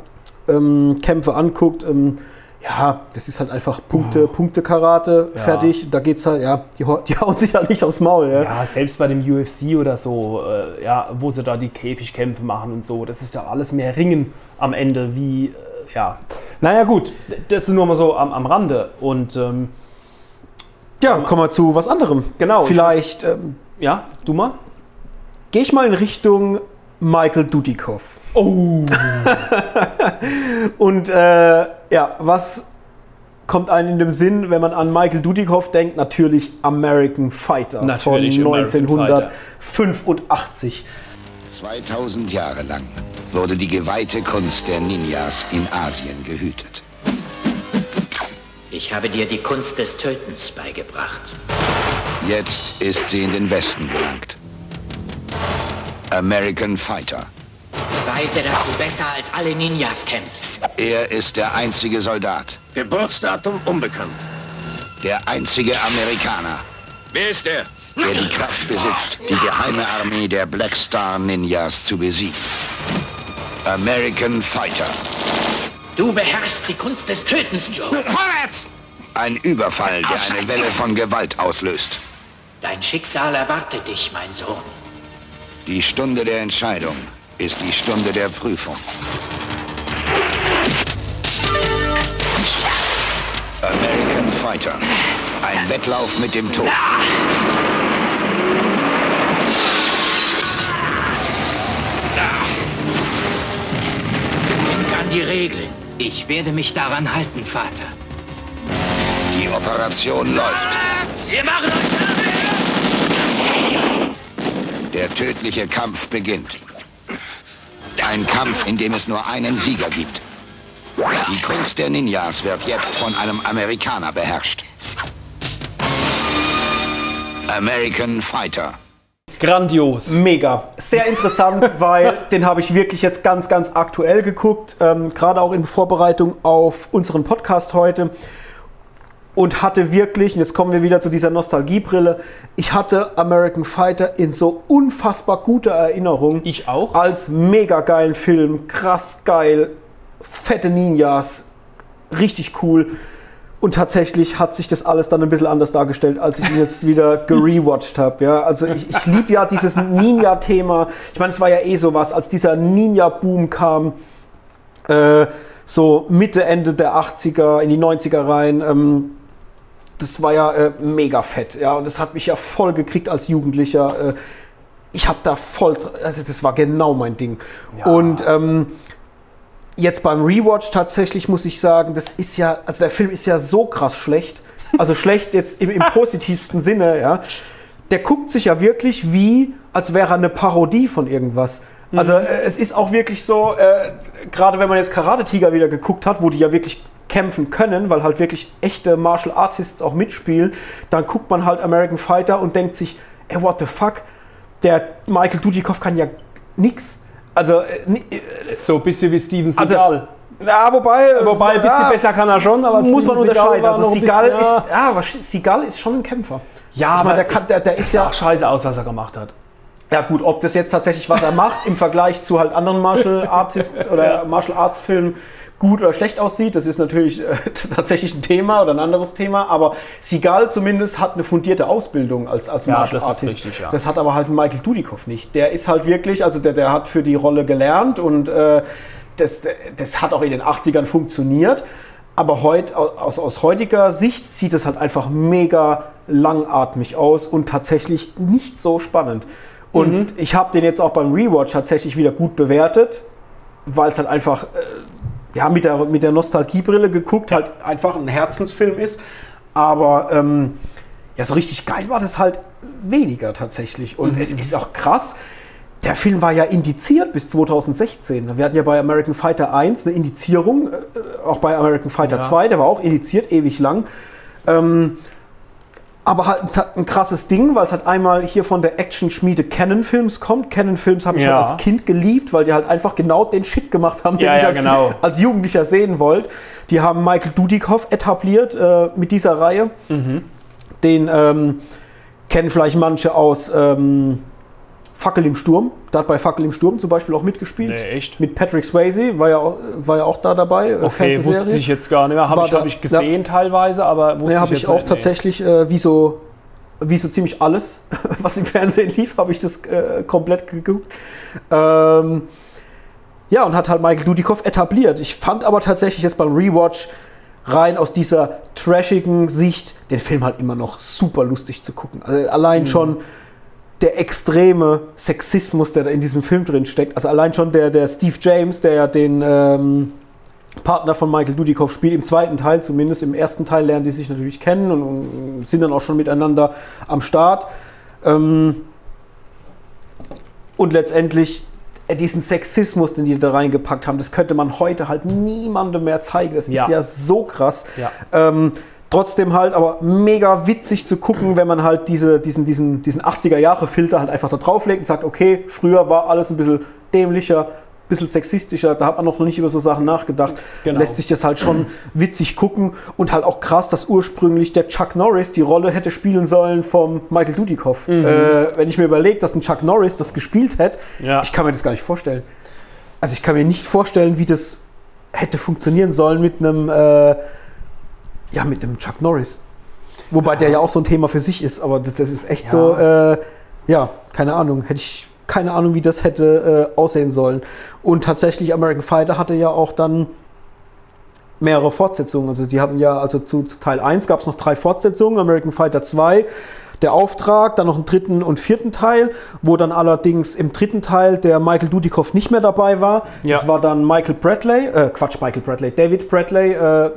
äh, ähm, Kämpfe anguckt, ähm, ja, das ist halt einfach Punkte, Punkte Karate, Ja. fertig. Da geht's halt, ja, die, die hauen sich halt nicht aufs Maul. Ja. Ja, selbst bei dem UFC oder so, äh, ja, wo sie da die Käfigkämpfe machen und so, das ist ja alles mehr Ringen am Ende, wie, äh, ja. Naja, gut, das ist nur mal so am, am Rande. Und ähm, Ja, kommen wir zu was anderem. Genau. Vielleicht ähm, ja, du mal? gehe ich mal in Richtung Michael Dudikoff. Oh, Und äh, ja, was kommt einem in den Sinn, wenn man an Michael Dudikoff denkt? Natürlich American Fighter Natürlich von American 1985. 2000 Jahre lang wurde die geweihte Kunst der Ninjas in Asien gehütet. Ich habe dir die Kunst des Tötens beigebracht. Jetzt ist sie in den Westen gelangt. American Fighter. Beweise, dass du besser als alle Ninjas kämpfst. Er ist der einzige Soldat, Geburtsdatum unbekannt. der einzige Amerikaner, Wer ist er? der die Kraft besitzt, die geheime Armee der Black Star Ninjas zu besiegen. American Fighter. Du beherrschst die Kunst des Tötens, Joe. Vorwärts! Ein Überfall, der eine Welle von Gewalt auslöst. Dein Schicksal erwartet dich, mein Sohn. Die Stunde der Entscheidung ist die Stunde der Prüfung. American Fighter. Ein Wettlauf mit dem Tod. Denk an die Regeln. Ich werde mich daran halten, Vater. Die Operation läuft. Wir machen euch Der tödliche Kampf beginnt. Ein Kampf, in dem es nur einen Sieger gibt. Die Kunst der Ninjas wird jetzt von einem Amerikaner beherrscht. American Fighter. grandios. Mega. Sehr interessant, weil den habe ich wirklich jetzt ganz, ganz aktuell geguckt, ähm, gerade auch in Vorbereitung auf unseren Podcast heute. Und hatte wirklich, und jetzt kommen wir wieder zu dieser Nostalgiebrille, ich hatte American Fighter in so unfassbar guter Erinnerung. Ich auch. Als mega geilen Film, krass geil, fette Ninjas, richtig cool. Und tatsächlich hat sich das alles dann ein bisschen anders dargestellt, als ich ihn jetzt wieder gerewatcht habe. Ja, also ich, ich liebe ja dieses Ninja-Thema. Ich meine, es war ja eh sowas, als dieser Ninja-Boom kam, äh, so Mitte, Ende der 80er, in die 90er rein. Ähm, das war ja äh, mega fett, ja, und das hat mich ja voll gekriegt als Jugendlicher. Äh, ich habe da voll, also das war genau mein Ding. Und ähm, jetzt beim Rewatch tatsächlich muss ich sagen, das ist ja, also der Film ist ja so krass schlecht. Also schlecht jetzt im, im positivsten Sinne, ja. Der guckt sich ja wirklich wie, als wäre er eine Parodie von irgendwas. Also äh, es ist auch wirklich so, äh, gerade wenn man jetzt Karate Tiger wieder geguckt hat, wo die ja wirklich kämpfen können, weil halt wirklich echte Martial Artists auch mitspielen, dann guckt man halt American Fighter und denkt sich, ey, what the fuck? Der Michael Dudikoff kann ja nix. Also, äh, äh, So ein bisschen wie Steven Also, Seagal. ja, wobei, Wobei ein bisschen ja, besser kann er schon, aber muss man unterscheiden. Also Seagal bisschen, ist, ja, Seagal ist schon ein Kämpfer. Ja, ich meine, aber der, kann, der, der ist ja, scheiße aus, was er gemacht hat. ja gut, ob das jetzt tatsächlich was er macht im Vergleich zu halt anderen Martial Artists oder Martial Arts Filmen gut oder schlecht aussieht, das ist natürlich äh, tatsächlich ein Thema oder ein anderes Thema, aber Seagal zumindest hat eine fundierte Ausbildung als, als Ja, Martial das ist Artist. richtig, ja. Das hat aber halt Michael Dudikoff nicht. Der ist halt wirklich, also der, der hat für die Rolle gelernt und äh, das, das hat auch in den 80ern funktioniert. Aber heut, aus, aus heutiger Sicht sieht es halt einfach mega langatmig aus und tatsächlich nicht so spannend. Und ich habe den jetzt auch beim Rewatch tatsächlich wieder gut bewertet, weil es halt einfach, äh, ja, mit der, mit der Nostalgiebrille geguckt, halt einfach ein Herzensfilm ist. Aber ähm, ja, so richtig geil war das halt weniger tatsächlich. Und es ist auch krass. Der Film war ja indiziert bis 2016. Wir hatten ja bei American Fighter 1 eine Indizierung, äh, auch bei American Fighter Ja. 2, der war auch indiziert, ewig lang. Ähm, aber halt ein- ein krasses Ding, weil es halt einmal hier von der Action-Schmiede Canon Films kommt. Canon Films habe ich Ja. halt als Kind geliebt, weil die halt einfach genau den Shit gemacht haben, den Ja, ich als, genau. als Jugendlicher sehen wollte. Die haben Michael Dudikoff etabliert äh, mit dieser Reihe. Mhm. Den ähm, kennen vielleicht manche aus ähm, Fackel im Sturm. Da hat bei Fackel im Sturm zum Beispiel auch mitgespielt. Nee, echt? Mit Patrick Swayze, war ja auch, war ja auch da dabei. äh, Okay, wusste ich jetzt gar nicht mehr. Habe ich, da- hab ich gesehen teilweise, aber wusste Ja, ich habe ich auch nicht, tatsächlich, äh, wie, so, wie so ziemlich alles, was im Fernsehen lief, habe ich das äh, komplett geguckt. Ähm, ja, und hat halt Michael Dudikoff etabliert. Ich fand aber tatsächlich jetzt beim Rewatch rein aus dieser trashigen Sicht den Film halt immer noch super lustig zu gucken. Also allein schon der extreme Sexismus, der da in diesem Film drin steckt. Also allein schon der, der Steve James, der ja den ähm, Partner von Michael Dudikoff spielt, im zweiten Teil zumindest. Im ersten Teil lernen die sich natürlich kennen und, und sind dann auch schon miteinander am Start. Ähm, und letztendlich äh, diesen Sexismus, den die da reingepackt haben, das könnte man heute halt niemandem mehr zeigen. Das Ja. ist ja so krass. Ja. Ähm, trotzdem halt aber mega witzig zu gucken, wenn man halt diese, diesen, diesen, diesen 80er-Jahre-Filter halt einfach da drauflegt und sagt, okay, früher war alles ein bisschen dämlicher, ein bisschen sexistischer, da hat man noch nicht über so Sachen nachgedacht. Genau. Lässt sich das halt schon witzig gucken und halt auch krass, dass ursprünglich der Chuck Norris die Rolle hätte spielen sollen vom Michael Dudikoff. Mhm. Äh, wenn ich mir überlege, dass ein Chuck Norris das gespielt hätte, Ja. ich kann mir das gar nicht vorstellen. Also ich kann mir nicht vorstellen, wie das hätte funktionieren sollen mit einem, äh, ja, mit einem Chuck Norris. Wobei der ja auch so ein Thema für sich ist, aber das, das ist echt Ja. so, äh, ja, keine Ahnung, hätte ich keine Ahnung, wie das hätte äh, aussehen sollen. Und tatsächlich, American Fighter hatte ja auch dann mehrere Fortsetzungen. Also die hatten ja, also zu, zu Teil 1 gab es noch drei Fortsetzungen, American Fighter 2, der Auftrag, dann noch einen dritten und vierten Teil, wo dann allerdings im dritten Teil der Michael Dudikoff nicht mehr dabei war. Ja. Das war dann Michael Bradley, äh, Quatsch, Michael Bradley, David Bradley, äh,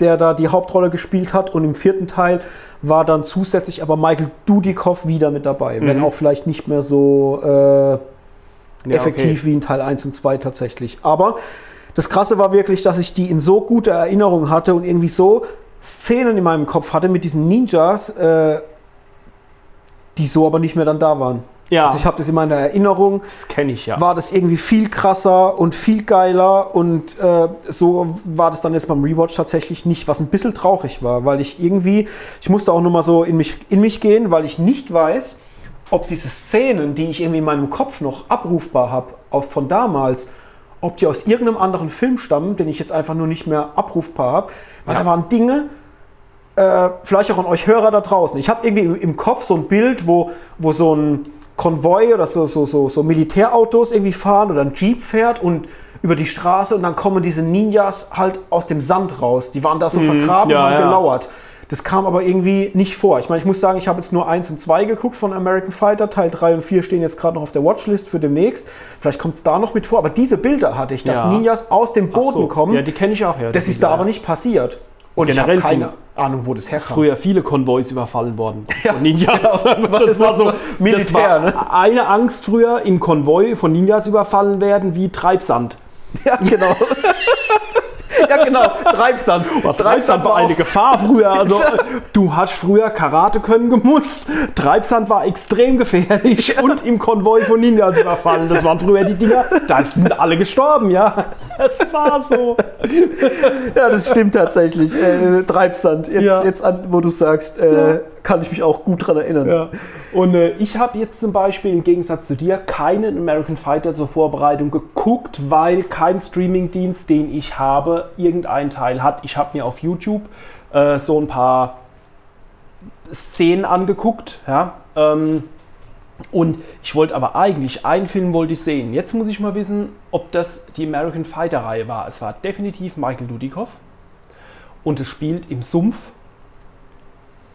der da die Hauptrolle gespielt hat. Und im vierten Teil war dann zusätzlich aber Michael Dudikoff wieder mit dabei, wenn Mhm. auch vielleicht nicht mehr so äh, Ja, effektiv wie in Teil 1 und 2 tatsächlich. Aber das Krasse war wirklich, dass ich die in so guter Erinnerung hatte und irgendwie so Szenen in meinem Kopf hatte mit diesen Ninjas, äh, die so aber nicht mehr dann da waren. Ja. Also ich habe das in meiner Erinnerung, Das kenne ich ja. war das irgendwie viel krasser und viel geiler und äh, so war das dann jetzt beim Rewatch tatsächlich nicht, was ein bisschen traurig war, weil ich irgendwie, ich musste auch nochmal so in mich, in mich gehen, weil ich nicht weiß, ob diese Szenen, die ich irgendwie in meinem Kopf noch abrufbar habe, von damals, ob die aus irgendeinem anderen Film stammen, den ich jetzt einfach nur nicht mehr abrufbar habe, weil da waren Dinge, äh, vielleicht auch an euch Hörer da draußen. Ich habe irgendwie im, im Kopf so ein Bild, wo, wo so ein Konvoi oder so, so, so, so Militärautos irgendwie fahren oder ein Jeep fährt und über die Straße und dann kommen diese Ninjas halt aus dem Sand raus. Die waren da so vergraben Mhm. ja, und haben ja. gelauert. Das kam aber irgendwie nicht vor. Ich meine, ich muss sagen, ich habe jetzt nur 1 und 2 geguckt von American Fighter. Teil 3 und 4 stehen jetzt gerade noch auf der Watchlist für demnächst. Vielleicht kommt es da noch mit vor. Aber diese Bilder hatte ich, dass Ja. Ninjas aus dem Boden so. kommen. Ja, die kenne ich auch, ja. das ist da aber nicht passiert. Und ich habe Generell keine Ahnung, wo das herkam. früher viele Konvois überfallen worden. von Ninjas. genau. Das war- das war so Militär, das war ne? Eine Angst früher im Konvoi von Ninjas überfallen werden wie Treibsand. Ja, genau. ja, genau. Treibsand. Treibsand war eine Gefahr früher. Also du hast früher Karate können gemusst. Treibsand war extrem gefährlich und im Konvoi von Ninjas überfallen. Das waren früher die Dinger. Da sind alle gestorben, ja. Das war so. Ja, das stimmt tatsächlich. Äh, Treibsand. Jetzt, Ja. jetzt an, wo du sagst, äh, kann ich mich auch gut dran erinnern. Ja. Und äh, ich habe jetzt zum Beispiel im Gegensatz zu dir keinen American Fighter zur Vorbereitung geguckt, weil kein Streamingdienst, den ich habe, irgendeinen Teil hat. Ich habe mir auf YouTube äh, so ein paar Szenen angeguckt, ja. Ähm, und ich wollte aber eigentlich, einen Film wollte ich sehen. Jetzt muss ich mal wissen, ob das die American Fighter Reihe war. Es war definitiv Michael Dudikoff und es spielt im Sumpf,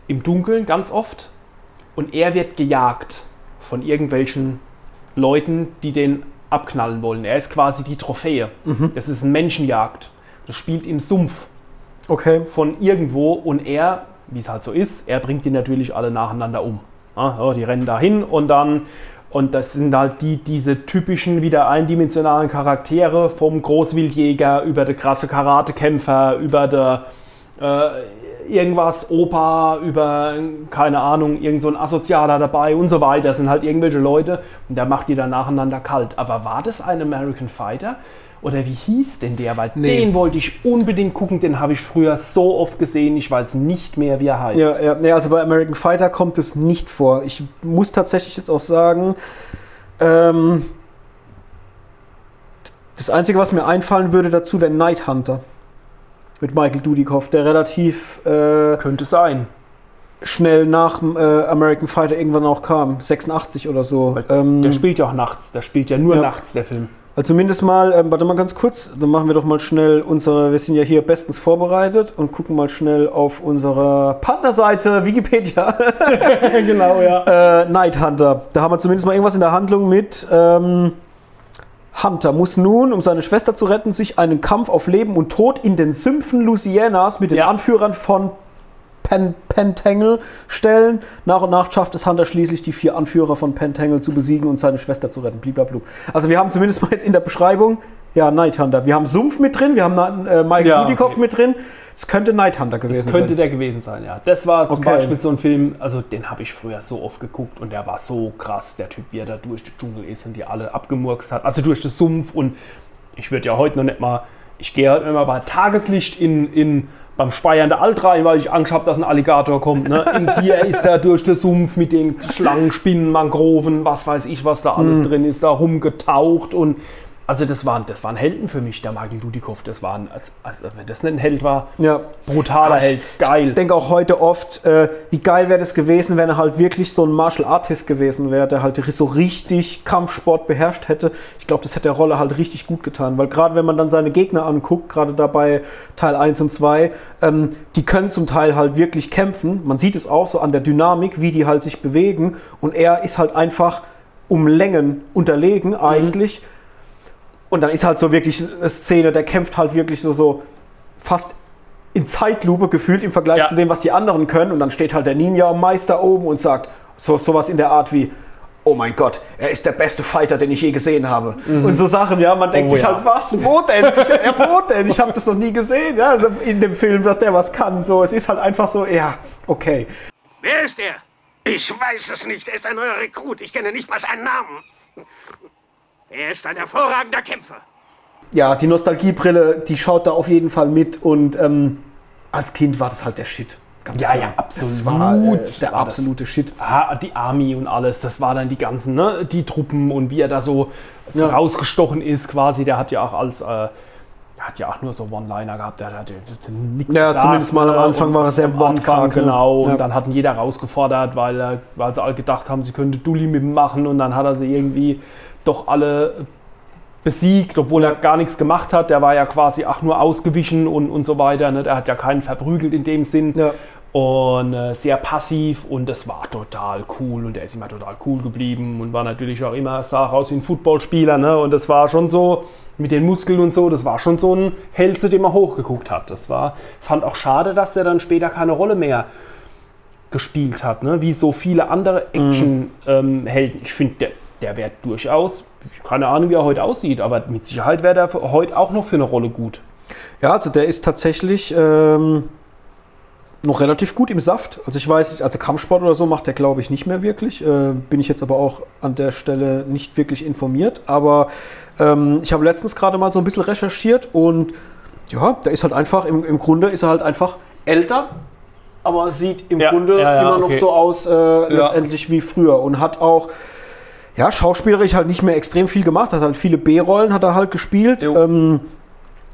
im Dunkeln ganz oft und er wird gejagt. von irgendwelchen Leuten, die den abknallen wollen. Er ist quasi die Trophäe. Das ist eine Menschenjagd. Das spielt im Sumpf Okay. von irgendwo und er, wie es halt so ist, er bringt die natürlich alle nacheinander um. Ja, so, die rennen dahin und dann, und das sind halt die, diese typischen, wieder eindimensionalen Charaktere vom Großwildjäger über der krasse Karatekämpfer, über der äh, irgendwas Opa, über, keine Ahnung, irgend so ein Asozialer dabei und so weiter. Das sind halt irgendwelche Leute und der macht die dann nacheinander kalt. Aber war das ein American Fighter? Oder wie hieß denn der? Weil Nee. den wollte ich unbedingt gucken, den habe ich früher so oft gesehen, ich weiß nicht mehr, wie er heißt. Ja, ja, nee, also bei American Fighter kommt es nicht vor. Ich muss tatsächlich jetzt auch sagen, ähm, das Einzige, was mir einfallen würde dazu, wäre Night Hunter. Mit Michael Dudikoff, der relativ äh, Könnte sein. schnell nach äh, American Fighter irgendwann auch kam. 86 oder so. Ähm, der spielt ja auch nachts. Der spielt ja nur ja. nachts, der Film. Also zumindest mal, ähm, warte mal ganz kurz, dann machen wir doch mal schnell unsere, wir sind ja hier bestens vorbereitet und gucken mal schnell auf unserer Partnerseite Wikipedia. genau, ja. äh, Night Hunter. Da haben wir zumindest mal irgendwas in der Handlung mit. Ähm, Hunter muss nun, um seine Schwester zu retten, sich einen Kampf auf Leben und Tod in den Sümpfen Louisianas mit den Ja. Anführern von Pen Pentangle stellen. Nach und nach schafft es Hunter schließlich, die vier Anführer von Pentangle zu besiegen und seine Schwester zu retten. Bliblablub. Also wir haben zumindest mal jetzt in der Beschreibung, ja, Night Hunter. Wir haben Sumpf mit drin, wir haben äh, Michael Ja, Dudikoff okay. mit drin. Es könnte Night Hunter gewesen könnte sein. der gewesen sein, ja. Das war zum Okay. Beispiel so ein Film, also den habe ich früher so oft geguckt und der war so krass, der Typ, wie er da durch den Dschungel ist und die alle abgemurkst hat. Also durch den Sumpf und ich würde ja heute noch nicht mal, ich gehe heute immer bei Tageslicht in, in beim Speiern der Alt rein, weil ich Angst habe, dass ein Alligator kommt. Ne? In dir ist er durch den Sumpf mit den Schlangen, Spinnen, Mangroven, was weiß ich, was da alles drin ist, da rumgetaucht und also das waren, das waren Helden für mich, der Michael Dudikoff. Das waren, als, als, wenn das nicht ein Held war, Ja. brutaler Ach, Held, geil. Ich denke auch heute oft, äh, wie geil wäre das gewesen, wenn er halt wirklich so ein Martial Artist gewesen wäre, der halt so richtig Kampfsport beherrscht hätte. Ich glaube, das hätte der Rolle halt richtig gut getan, weil gerade wenn man dann seine Gegner anguckt, gerade dabei Teil 1 und 2, ähm, die können zum Teil halt wirklich kämpfen. Man sieht es auch so an der Dynamik, wie die halt sich bewegen und er ist halt einfach um Längen unterlegen eigentlich. Und dann ist halt so wirklich eine Szene, der kämpft halt wirklich so, so fast in Zeitlupe gefühlt im Vergleich Ja. zu dem, was die anderen können. Und dann steht halt der Ninja-Meister oben und sagt so sowas in der Art wie, oh mein Gott, er ist der beste Fighter, den ich je gesehen habe. Und so Sachen, ja, man denkt Oh sich ja. halt, was, wo denn? Ich, er, wo denn? Ich habe das noch nie gesehen, ja, also in dem Film, dass der was kann. So, es ist halt einfach so, ja, okay. Wer ist er? Ich weiß es nicht. Er ist ein neuer Rekrut. Ich kenne nicht mal seinen Namen. Er ist ein hervorragender Kämpfer. Ja, die Nostalgiebrille, die schaut da auf jeden Fall mit und ähm, als Kind war das halt der Shit. Ganz Ja, klar. ja, absolut. Das war äh, der war absolute das. Shit. Ah, die Army und alles, das war dann die ganzen, ne, die Truppen und wie er da so Ja. rausgestochen ist quasi. Der hat ja auch als, äh, der hat ja auch nur so One-Liner gehabt, der hat ja nichts Ja, gesagt, zumindest mal am ne, Anfang und war er sehr wortkarg, ne? Genau, Ja. und dann hat ihn jeder rausgefordert, weil, er, weil sie alle gedacht haben, sie könnte Dulli mit ihm machen und dann hat er sie irgendwie doch alle besiegt, obwohl er gar nichts gemacht hat. Der war ja quasi auch nur ausgewichen und, und so weiter. Ne? Der hat ja keinen verprügelt in dem Sinn. Ja. Und äh, sehr passiv und das war total cool und er ist immer total cool geblieben und war natürlich auch immer, sah aus wie ein Footballspieler. Ne? Und das war schon so, mit den Muskeln und so, das war schon so ein Held, zu dem er hochgeguckt hat. Das war, fand auch schade, dass er dann später keine Rolle mehr gespielt hat, ne? wie so viele andere Action-Helden. ich finde, der, der wäre durchaus, keine Ahnung, wie er heute aussieht, aber mit Sicherheit wäre der heute auch noch für eine Rolle gut. Ja, also der ist tatsächlich ähm, noch relativ gut im Saft. Also ich weiß, nicht, also Kampfsport oder so macht der, glaube ich, nicht mehr wirklich. Äh, bin ich jetzt aber auch an der Stelle nicht wirklich informiert. Aber ähm, ich habe letztens gerade mal so ein bisschen recherchiert und ja, der ist halt einfach, im, im Grunde ist er halt einfach älter, aber sieht im Ja, Grunde ja, ja, immer noch okay. so aus, äh, letztendlich wie früher und hat auch ja, schauspielerisch halt nicht mehr extrem viel gemacht, hat halt viele B-Rollen hat er halt gespielt. Ähm,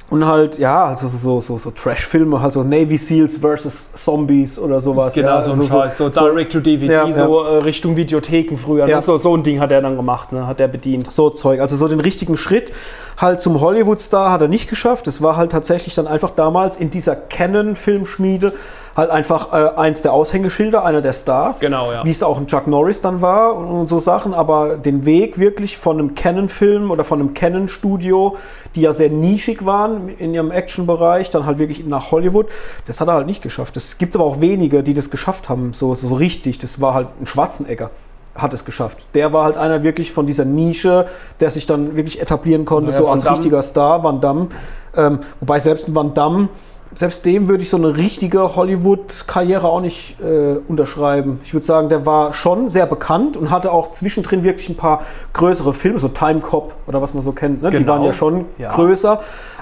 und halt, ja, also so, so, so, so Trash-Filme, halt so Navy Seals versus Zombies oder sowas. Genau, ja, so also ein Scheiß, so, Direct-to-DVD, Ja, ja. so äh, Richtung Videotheken früher. Ja. Ne? So, so ein Ding hat er dann gemacht, ne? hat er bedient. so Zeug. Also so den richtigen Schritt halt zum Hollywood-Star hat er nicht geschafft. Es war halt tatsächlich dann einfach damals in dieser Canon-Filmschmiede halt einfach äh, eins der Aushängeschilder, einer der Stars. Genau, ja. Wie es auch ein Chuck Norris dann war und, und so Sachen. Aber den Weg wirklich von einem Canon-Film oder von einem Canon-Studio, die ja sehr nischig waren in ihrem Action-Bereich, dann halt wirklich nach Hollywood, das hat er halt nicht geschafft. Es gibt aber auch wenige, die das geschafft haben, so, so richtig. Das war halt ein Schwarzenegger hat es geschafft. Der war halt einer wirklich von dieser Nische, der sich dann wirklich etablieren konnte, Ja, so als richtiger Star, Van Damme. Ähm, wobei selbst ein Van Damme, selbst dem würde ich so eine richtige Hollywood-Karriere auch nicht äh, unterschreiben. Ich würde sagen, der war schon sehr bekannt und hatte auch zwischendrin wirklich ein paar größere Filme, so Time Cop oder was man so kennt. Ne? Die Genau. waren ja schon Ja. größer.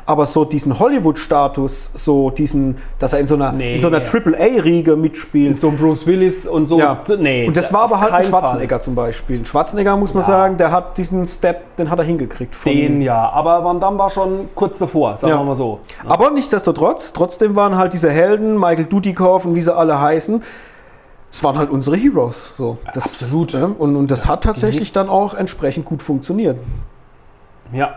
Aber so diesen Hollywood-Status, so diesen, dass er in so einer, Nee. in so einer Triple-A-Riege mitspielt, So ein Bruce Willis und so. ja. Nee, und das war aber halt ein keinen Fall. Schwarzenegger zum Beispiel. Ein Schwarzenegger, muss man Ja. sagen, der hat diesen Step, den hat er hingekriegt. Den ja, aber Van Damme war schon kurz davor, sagen Ja. wir mal so. Aber nichtsdestotrotz, trotzdem waren halt diese Helden, Michael Dudikoff und wie sie alle heißen, es waren halt unsere Heroes. So. Das, Absolut. Ja, und, und das hat tatsächlich dann auch entsprechend gut funktioniert. Ja,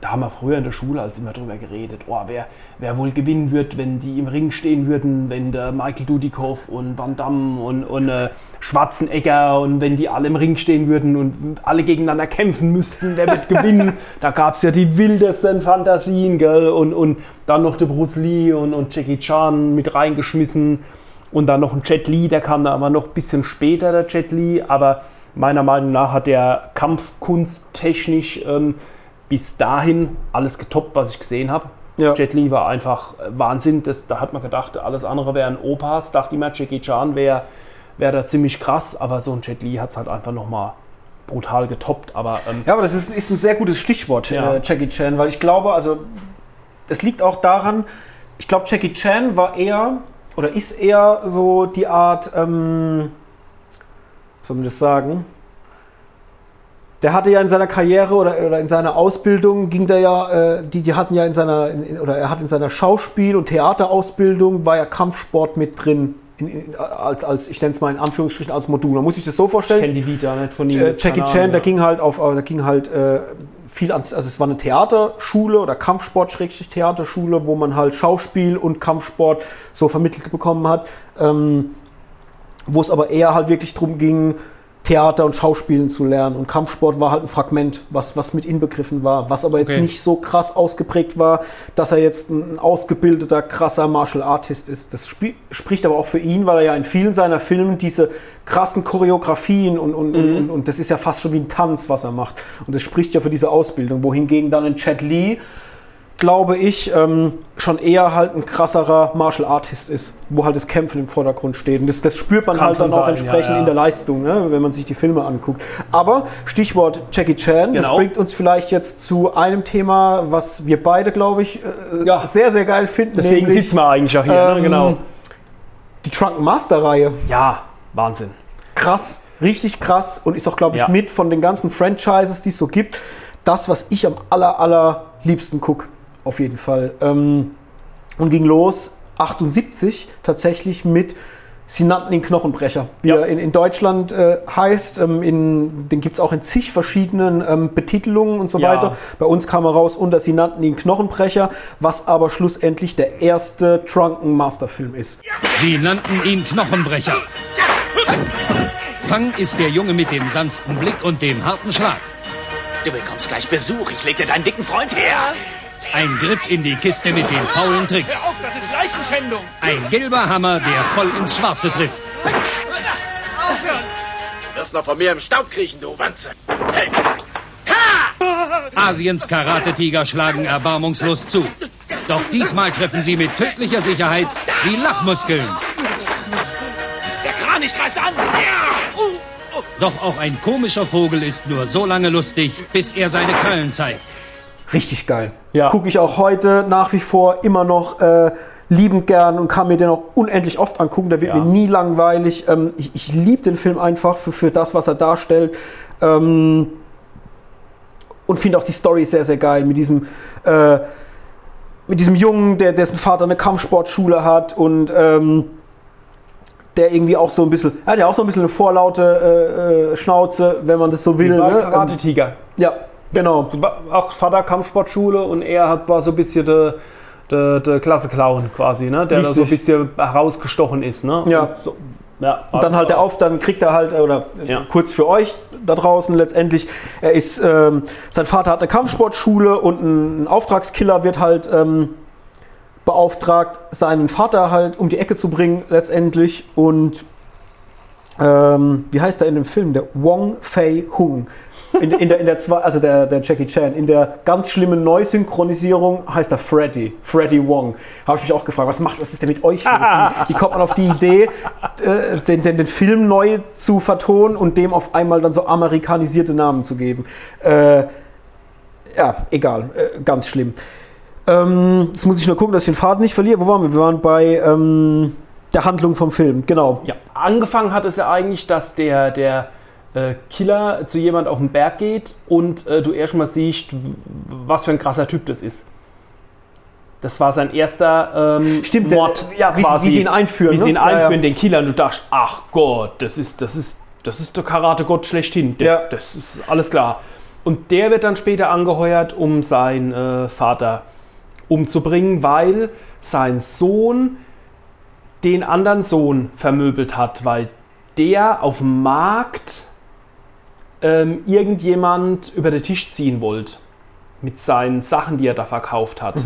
da haben wir früher in der Schule als immer drüber geredet, oh, wer, wer wohl gewinnen wird, wenn die im Ring stehen würden, wenn der Michael Dudikoff und Van Damme und, und äh, Schwarzenegger und wenn die alle im Ring stehen würden und alle gegeneinander kämpfen müssten, wer wird gewinnen? da gab es ja die wildesten Fantasien, gell? Und, und dann noch der Bruce Lee und, und Jackie Chan mit reingeschmissen und dann noch ein Jet Li, der kam da aber noch ein bisschen später, der Jet Li, aber meiner Meinung nach hat der kampfkunsttechnisch ähm, bis dahin alles getoppt, was ich gesehen habe. Ja. Jet Li war einfach äh, Wahnsinn. Das, da hat man gedacht, alles andere wären Opas. Dachte immer, Jackie Chan wäre wär da ziemlich krass, aber so ein Jet Li hat es halt einfach nochmal brutal getoppt. Aber ähm, Ja, aber das ist, ist ein sehr gutes Stichwort, Ja. äh, Jackie Chan, weil ich glaube, also es liegt auch daran, ich glaube, Jackie Chan war eher oder ist eher so die Art, ähm, wie soll man das sagen? Der hatte ja in seiner Karriere oder, oder in seiner Ausbildung ging der ja, äh, die, die hatten ja in seiner, in, oder er hat in seiner Schauspiel- und Theaterausbildung war ja Kampfsport mit drin, in, in, als, als, ich nenne es mal in Anführungsstrichen als Modul. Man muss sich das so vorstellen. ich kenne die Vita nicht von ihm. Äh, Jackie Chan, Ahnung, da ja. ging halt auf, äh, da ging halt äh, viel ans, also es war eine Theaterschule oder Kampfsport-Theaterschule, wo man halt Schauspiel und Kampfsport so vermittelt bekommen hat, ähm, wo es aber eher halt wirklich darum ging, Theater und Schauspielen zu lernen. Und Kampfsport war halt ein Fragment, was, was mit inbegriffen war, was aber jetzt Okay. nicht so krass ausgeprägt war, dass er jetzt ein ausgebildeter, krasser Martial Artist ist. Das spie- spricht aber auch für ihn, weil er ja in vielen seiner Filmen diese krassen Choreografien und, und, und, und, und das ist ja fast schon wie ein Tanz, was er macht. Und das spricht ja für diese Ausbildung. Wohingegen dann ein Chet Lee, glaube ich, ähm, schon eher halt ein krasserer Martial Artist ist, wo halt das Kämpfen im Vordergrund steht. Und das, das spürt man Kann halt dann schon auch sein, entsprechend ja, ja. in der Leistung, ne, wenn man sich die Filme anguckt. Aber Stichwort Jackie Chan, das Genau. bringt uns vielleicht jetzt zu einem Thema, was wir beide, glaube ich, äh, Ja. sehr, sehr geil finden. Deswegen sitzen wir eigentlich auch hier, ne? ähm, genau. Die Drunken Master Reihe. Ja, Wahnsinn. Krass, richtig krass und ist auch, glaube ich, mit von den ganzen Franchises, die es so gibt, das, was ich am aller, allerliebsten gucke. Auf jeden Fall. Ähm, und ging los 78 tatsächlich mit Sie nannten ihn Knochenbrecher, wie Ja. er in, in Deutschland äh, heißt. Ähm, in, den gibt es auch in zig verschiedenen ähm, Betitelungen und so Ja. weiter. Bei uns kam er raus unter Sie nannten ihn Knochenbrecher, was aber schlussendlich der erste Drunken Master Film ist. Sie nannten ihn Knochenbrecher. Fang ist der Junge mit dem sanften Blick und dem harten Schlag. Du bekommst gleich Besuch. Ich leg dir deinen dicken Freund her. Ein Grip in die Kiste mit den faulen Tricks. auf, das ist Leichenschändung. Ein gelber Hammer, der voll ins Schwarze trifft. Aufhören. Du wirst noch von mir im Staub kriechen, du Wanze. Hey. Asiens Karate-Tiger schlagen erbarmungslos zu. Doch diesmal treffen sie mit tödlicher Sicherheit die Lachmuskeln. Der Kranich greift an. Ja. Doch auch ein komischer Vogel ist nur so lange lustig, bis er seine Krallen zeigt. Richtig geil. Ja. Gucke ich auch heute nach wie vor immer noch äh, liebend gern und kann mir den auch unendlich oft angucken. Der wird Ja. mir nie langweilig. Ähm, ich ich liebe den Film einfach für, für das, was er darstellt. Ähm, und finde auch die Story sehr, sehr geil mit diesem, äh, mit diesem Jungen, der, dessen Vater eine Kampfsportschule hat und ähm, der irgendwie auch so ein bisschen, er hat ja auch so ein bisschen eine vorlaute äh, äh, Schnauze, wenn man das so will. War Ne? Karate-Tiger. Ähm, ja, genau. Auch Vater Kampfsportschule und er hat, war so ein bisschen der, der, der Klasse-Clown quasi, ne? der da so ein Richtig. bisschen herausgestochen ist. Ne? Ja. Und, so, ja Und dann halt der auf, dann kriegt er halt, oder Ja. kurz für euch da draußen letztendlich, er ist, ähm, sein Vater hat eine Kampfsportschule und ein, ein Auftragskiller wird halt ähm, beauftragt, seinen Vater halt um die Ecke zu bringen letztendlich und ähm, wie heißt er in dem Film? Der Wong Fei Hung. In, in der, in der zwei, also der, der Jackie Chan. In der ganz schlimmen Neusynchronisierung heißt er Freddy. Freddy Wong. Habe ich mich auch gefragt, was macht, was ist denn mit euch los? Wie, kommt man auf die Idee, äh, den, den, den Film neu zu vertonen und dem auf einmal dann so amerikanisierte Namen zu geben? Äh, ja, egal. Äh, ganz schlimm. Ähm, jetzt muss ich nur gucken, dass ich den Faden nicht verliere. Wo waren wir? Wir waren bei ähm, der Handlung vom Film. Genau. Ja, angefangen hat es ja eigentlich, dass der, der äh, Killer zu jemand auf den Berg geht und äh, du erstmal siehst, was für ein krasser Typ das ist. Das war sein erster ähm, Stimmt, der- Mord. ja, wie sie- wie sie ihn einführen, Wie sie ne? ihn Ja, ja. einführen, den Killer. Und du dachtest, ach Gott, das ist, das ist, das ist der Karate-Gott schlechthin. Der, Ja. Das ist alles klar. Und der wird dann später angeheuert, um seinen äh, Vater umzubringen, weil sein Sohn den anderen Sohn vermöbelt hat, weil der auf dem Markt ähm, irgendjemand über den Tisch ziehen wollte mit seinen Sachen, die er da verkauft hat.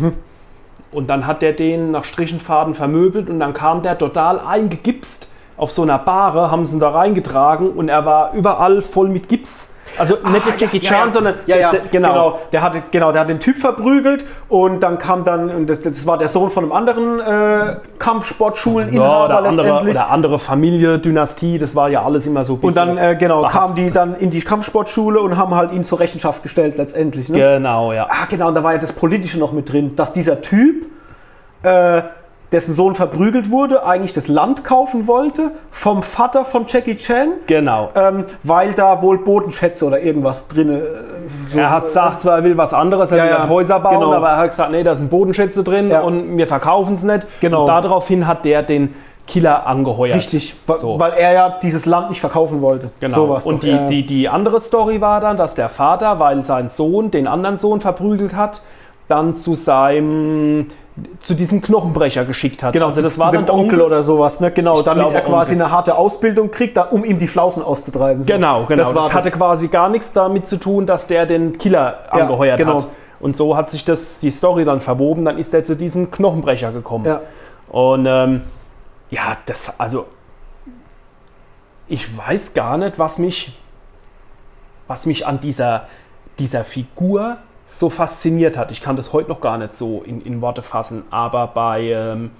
Und dann hat der den nach Strichenfaden vermöbelt und dann kam der total eingegipst auf so einer Bahre, haben sie ihn da reingetragen und er war überall voll mit Gips. Also nicht der Jackie Chan, sondern ja, ja, der, der, genau. Der hatte, genau, der hat den Typ verprügelt und dann kam dann, und das, das war der Sohn von einem anderen äh, Kampfsportschuleninhaber Ja, oder, andere, letztendlich. oder andere Familie, Dynastie, das war ja alles immer so ein und dann, äh, genau, kamen die dann in die Kampfsportschule und haben halt ihn zur Rechenschaft gestellt letztendlich. Ne? Genau, ja. Ah, genau, und da war ja das Politische noch mit drin, dass dieser Typ, äh, dessen Sohn verprügelt wurde, eigentlich das Land kaufen wollte vom Vater von Jackie Chan, Genau. ähm, weil da wohl Bodenschätze oder irgendwas drin. Äh, so, er hat gesagt, zwar er will was anderes, er Ja, will ja, Häuser bauen, genau. aber er hat gesagt, nee, da sind Bodenschätze drin Ja. und wir verkaufen es nicht. Genau. Und daraufhin hat der den Killer angeheuert. Richtig, So. weil er ja dieses Land nicht verkaufen wollte. Genau. So und die, ja. die, die andere Story war dann, dass der Vater, weil sein Sohn den anderen Sohn verprügelt hat, dann zu seinem zu diesem Knochenbrecher geschickt hat. Genau, also das zu, war zu dann dem der Onkel oder sowas, ne? Genau, Ich damit er quasi Onkel. eine harte Ausbildung kriegt, da, um ihm die Flausen auszutreiben. So. Genau, genau. Das, Das, hatte quasi gar nichts damit zu tun, dass der den Killer Ja, angeheuert genau. hat. Und so hat sich das, die Story dann verwoben, dann ist er zu diesem Knochenbrecher gekommen. Ja. Und ähm, ja, das, also ich weiß gar nicht, was mich, was mich an dieser, dieser Figur so fasziniert hat. Ich kann das heute noch gar nicht so in, in Worte fassen, aber bei ähm,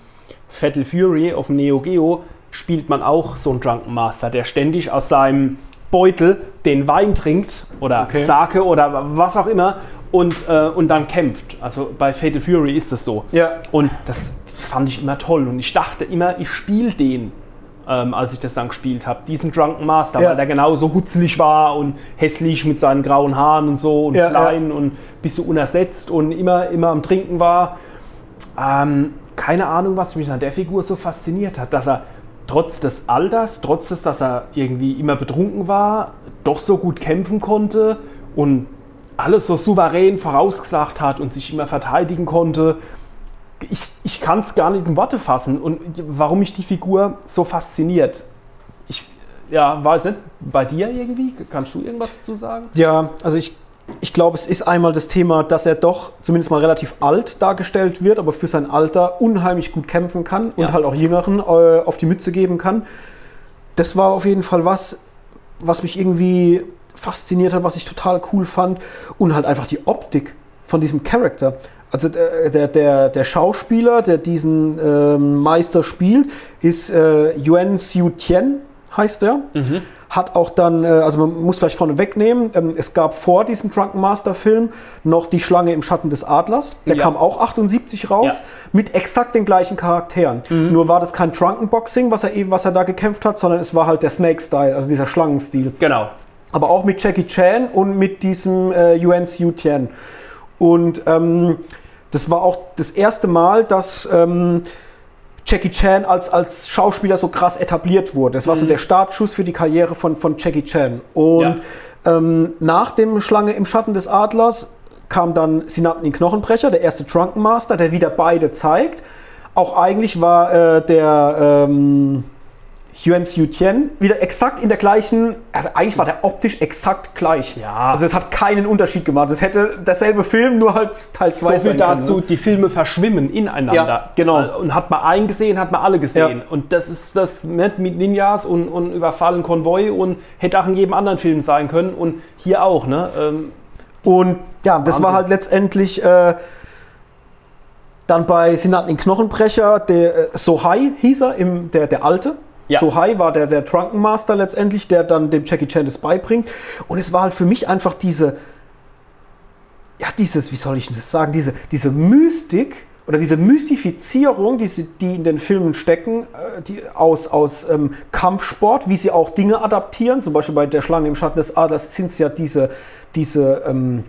Fatal Fury auf dem Neo Geo spielt man auch so einen Drunken Master, der ständig aus seinem Beutel den Wein trinkt oder Okay. Sake oder was auch immer und, äh, und dann kämpft. Also bei Fatal Fury ist das so. Ja. Und das fand ich immer toll. Und ich dachte immer, ich spiele den, ähm, als ich das dann gespielt habe. Diesen Drunken Master, Ja. weil der genauso hutzelig war und hässlich mit seinen grauen Haaren und so und Ja, klein und ein bisschen unersetzt und immer, immer am Trinken war. Ähm, keine Ahnung, was mich an der Figur so fasziniert hat, dass er trotz des Alters, trotz des, dass er irgendwie immer betrunken war, doch so gut kämpfen konnte und alles so souverän vorausgesagt hat und sich immer verteidigen konnte. Ich, ich kann es gar nicht in Worte fassen und warum mich die Figur so fasziniert. Ich ja, weiß nicht, bei dir irgendwie? Kannst du irgendwas zu sagen? Ja, also ich, ich glaube, es ist einmal das Thema, dass er doch zumindest mal relativ alt dargestellt wird, aber für sein Alter unheimlich gut kämpfen kann und Ja. halt auch Jüngeren äh, auf die Mütze geben kann. Das war auf jeden Fall was, was mich irgendwie fasziniert hat, was ich total cool fand. Und halt einfach die Optik von diesem Charakter. Also der, der, der, der Schauspieler, der diesen ähm, Meister spielt, ist äh, Yuan Xiu Tian, heißt er. Hat auch dann, äh, also man muss vielleicht vorne wegnehmen, ähm, es gab vor diesem Drunken Master Film noch Die Schlange im Schatten des Adlers. Der Ja. kam auch 78 raus, Ja. mit exakt den gleichen Charakteren. Nur war das kein Drunken Boxing, was er, eben, was er da gekämpft hat, sondern es war halt der Snake-Style, also dieser Schlangenstil Genau. aber auch mit Jackie Chan und mit diesem äh, Yuan Xiu Tian. Und ähm, das war auch das erste Mal, dass ähm, Jackie Chan als, als Schauspieler so krass etabliert wurde. Das war so der Startschuss für die Karriere von, von Jackie Chan. Und ähm, nach dem Schlange im Schatten des Adlers kam dann, sie nannten ihn Knochenbrecher, der erste Drunken Master, der wieder beide zeigt. Auch eigentlich war äh, der ähm, Yuan Xiu Tian wieder exakt in der gleichen, also eigentlich war der optisch exakt gleich. Ja. Also es hat keinen Unterschied gemacht. Es hätte derselbe Film, nur halt Teil 2 So sein können. dazu, ne? die Filme verschwimmen ineinander. Ja, genau. Und hat man einen gesehen, hat man alle gesehen. Ja. Und das ist das mit, mit Ninjas und, und überfallen Konvoi und hätte auch in jedem anderen Film sein können und hier auch. Ne? Ähm, Und ja, das Wahnsinn. war halt letztendlich äh, dann bei, sie nannten ihn Knochenbrecher, der äh, Sohai hieß er, im, der, der Alte. Ja. Sohai war der, der Drunken Master letztendlich, der dann dem Jackie Chan das beibringt. Und es war halt für mich einfach diese, ja, dieses, wie soll ich das sagen, diese, diese Mystik oder diese Mystifizierung, die, sie, die in den Filmen stecken, äh, die aus, aus ähm, Kampfsport, wie sie auch Dinge adaptieren, zum Beispiel bei der Schlange im Schatten des Adlers sind es ja diese, diese ähm,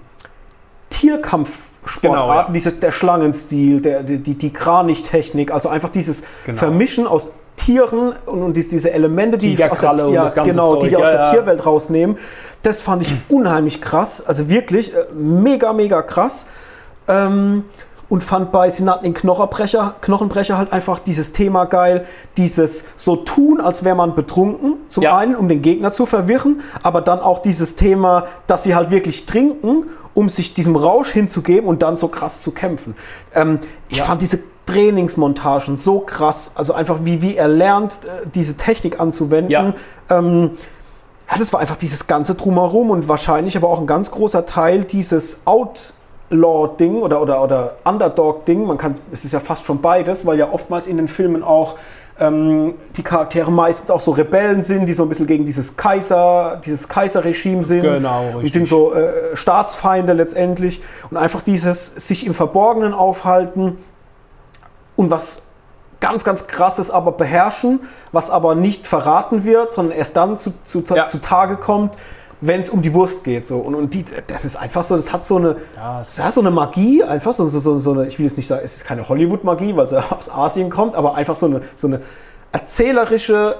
Tierkampfsportarten, Genau, ja. diese, der Schlangenstil, der, die, die, die Kranichtechnik, also einfach dieses Genau. Vermischen aus Tieren und, und dies- diese Elemente, die aus der, ja, genau, die, Zeug, die aus ja, der ja. Tierwelt rausnehmen, das fand ich unheimlich krass, also wirklich äh, mega, mega krass. Ähm, und fand bei nannten ihn Knochenbrecher, Knochenbrecher halt einfach dieses Thema geil, dieses so tun, als wäre man betrunken, zum Ja. einen, um den Gegner zu verwirren, aber dann auch dieses Thema, dass sie halt wirklich trinken, um sich diesem Rausch hinzugeben und dann so krass zu kämpfen. Ähm, ich Ja. fand diese Trainingsmontagen so krass, also einfach wie, wie er lernt, äh, diese Technik anzuwenden. Ja. Ähm, ja, das war einfach dieses ganze Drumherum und wahrscheinlich aber auch ein ganz großer Teil dieses Outlaw-Ding oder, oder, oder Underdog-Ding. Man kann, es ist ja fast schon beides, weil ja oftmals in den Filmen auch ähm, die Charaktere meistens auch so Rebellen sind, die so ein bisschen gegen dieses Kaiser, dieses Kaiserregime sind. Genau, richtig. sind so äh, Staatsfeinde letztendlich. Und einfach dieses sich im Verborgenen aufhalten und was ganz, ganz krasses aber beherrschen, was aber nicht verraten wird, sondern erst dann zu, zu, Ja. zu Tage kommt, wenn es um die Wurst geht. So. Und, und die, das ist einfach so, das hat so eine, das hat so eine Magie, einfach so, so, so, so eine, ich will jetzt nicht sagen, es ist keine Hollywood-Magie, weil es ja aus Asien kommt, aber einfach so eine, so eine erzählerische,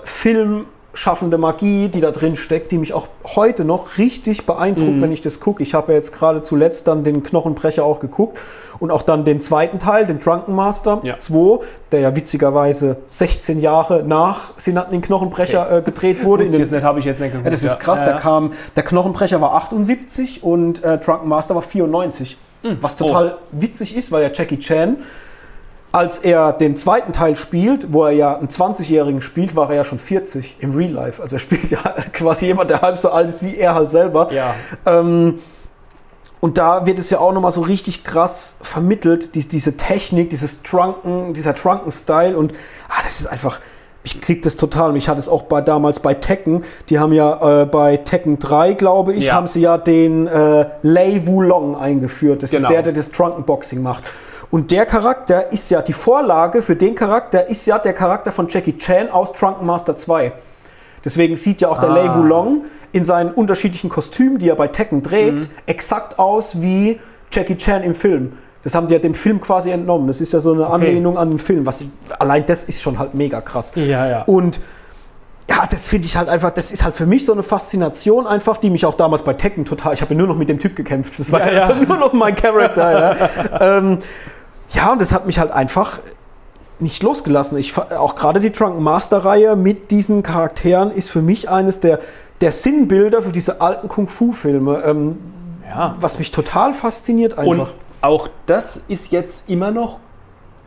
filmschaffende Magie, die da drin steckt, die mich auch heute noch richtig beeindruckt, Mhm. wenn ich das gucke. Ich habe ja jetzt gerade zuletzt dann den Knochenbrecher auch geguckt und auch dann den zweiten Teil, den Drunken Master Ja. 2, der ja witzigerweise 16 Jahre nach Sie nannten den Knochenbrecher äh, gedreht wurde. wusste ich jetzt nicht, habe ich jetzt nicht geguckt. Ja, das ist krass, Ja, der ja. kam, der Knochenbrecher war 78 und äh, Drunken Master war 94. Hm. Was Oh. total witzig ist, weil ja Jackie Chan, als er den zweiten Teil spielt, wo er ja einen 20-Jährigen spielt, war er ja schon 40 im Real Life. Also er spielt ja quasi jemand, der halb so alt ist wie er halt selber. Ja. Ähm, und da wird es ja auch nochmal so richtig krass vermittelt, die, diese Technik, dieses Drunken, dieser Drunken-Style. Und ah, das ist einfach, ich krieg das total. Mich hat es auch bei, damals bei Tekken, die haben ja äh, bei Tekken 3, glaube ich, Ja. haben sie ja den äh, Lei Wulong eingeführt. Das Genau. ist der, der das Drunken-Boxing macht. Und der Charakter ist ja, die Vorlage für den Charakter ist ja der Charakter von Jackie Chan aus Drunken Master 2. Deswegen sieht ja auch der Ah. Lei Wulong in seinen unterschiedlichen Kostümen, die er bei Tekken Mhm. trägt, exakt aus wie Jackie Chan im Film. Das haben die ja dem Film quasi entnommen. Das ist ja so eine Anlehnung an den Film. Was, allein das ist schon halt mega krass. Ja, ja. Und ja, das finde ich halt einfach, das ist halt für mich so eine Faszination einfach, die mich auch damals bei Tekken total, ich habe ja nur noch mit dem Typ gekämpft, das war Ja, ja, ja. nur noch mein Charakter. ja. ähm, ja, und das hat mich halt einfach nicht losgelassen. Ich, auch gerade die Drunken Master Reihe mit diesen Charakteren ist für mich eines der, der Sinnbilder für diese alten Kung-Fu-Filme, ähm, ja. was mich total fasziniert Und einfach. auch das ist jetzt immer noch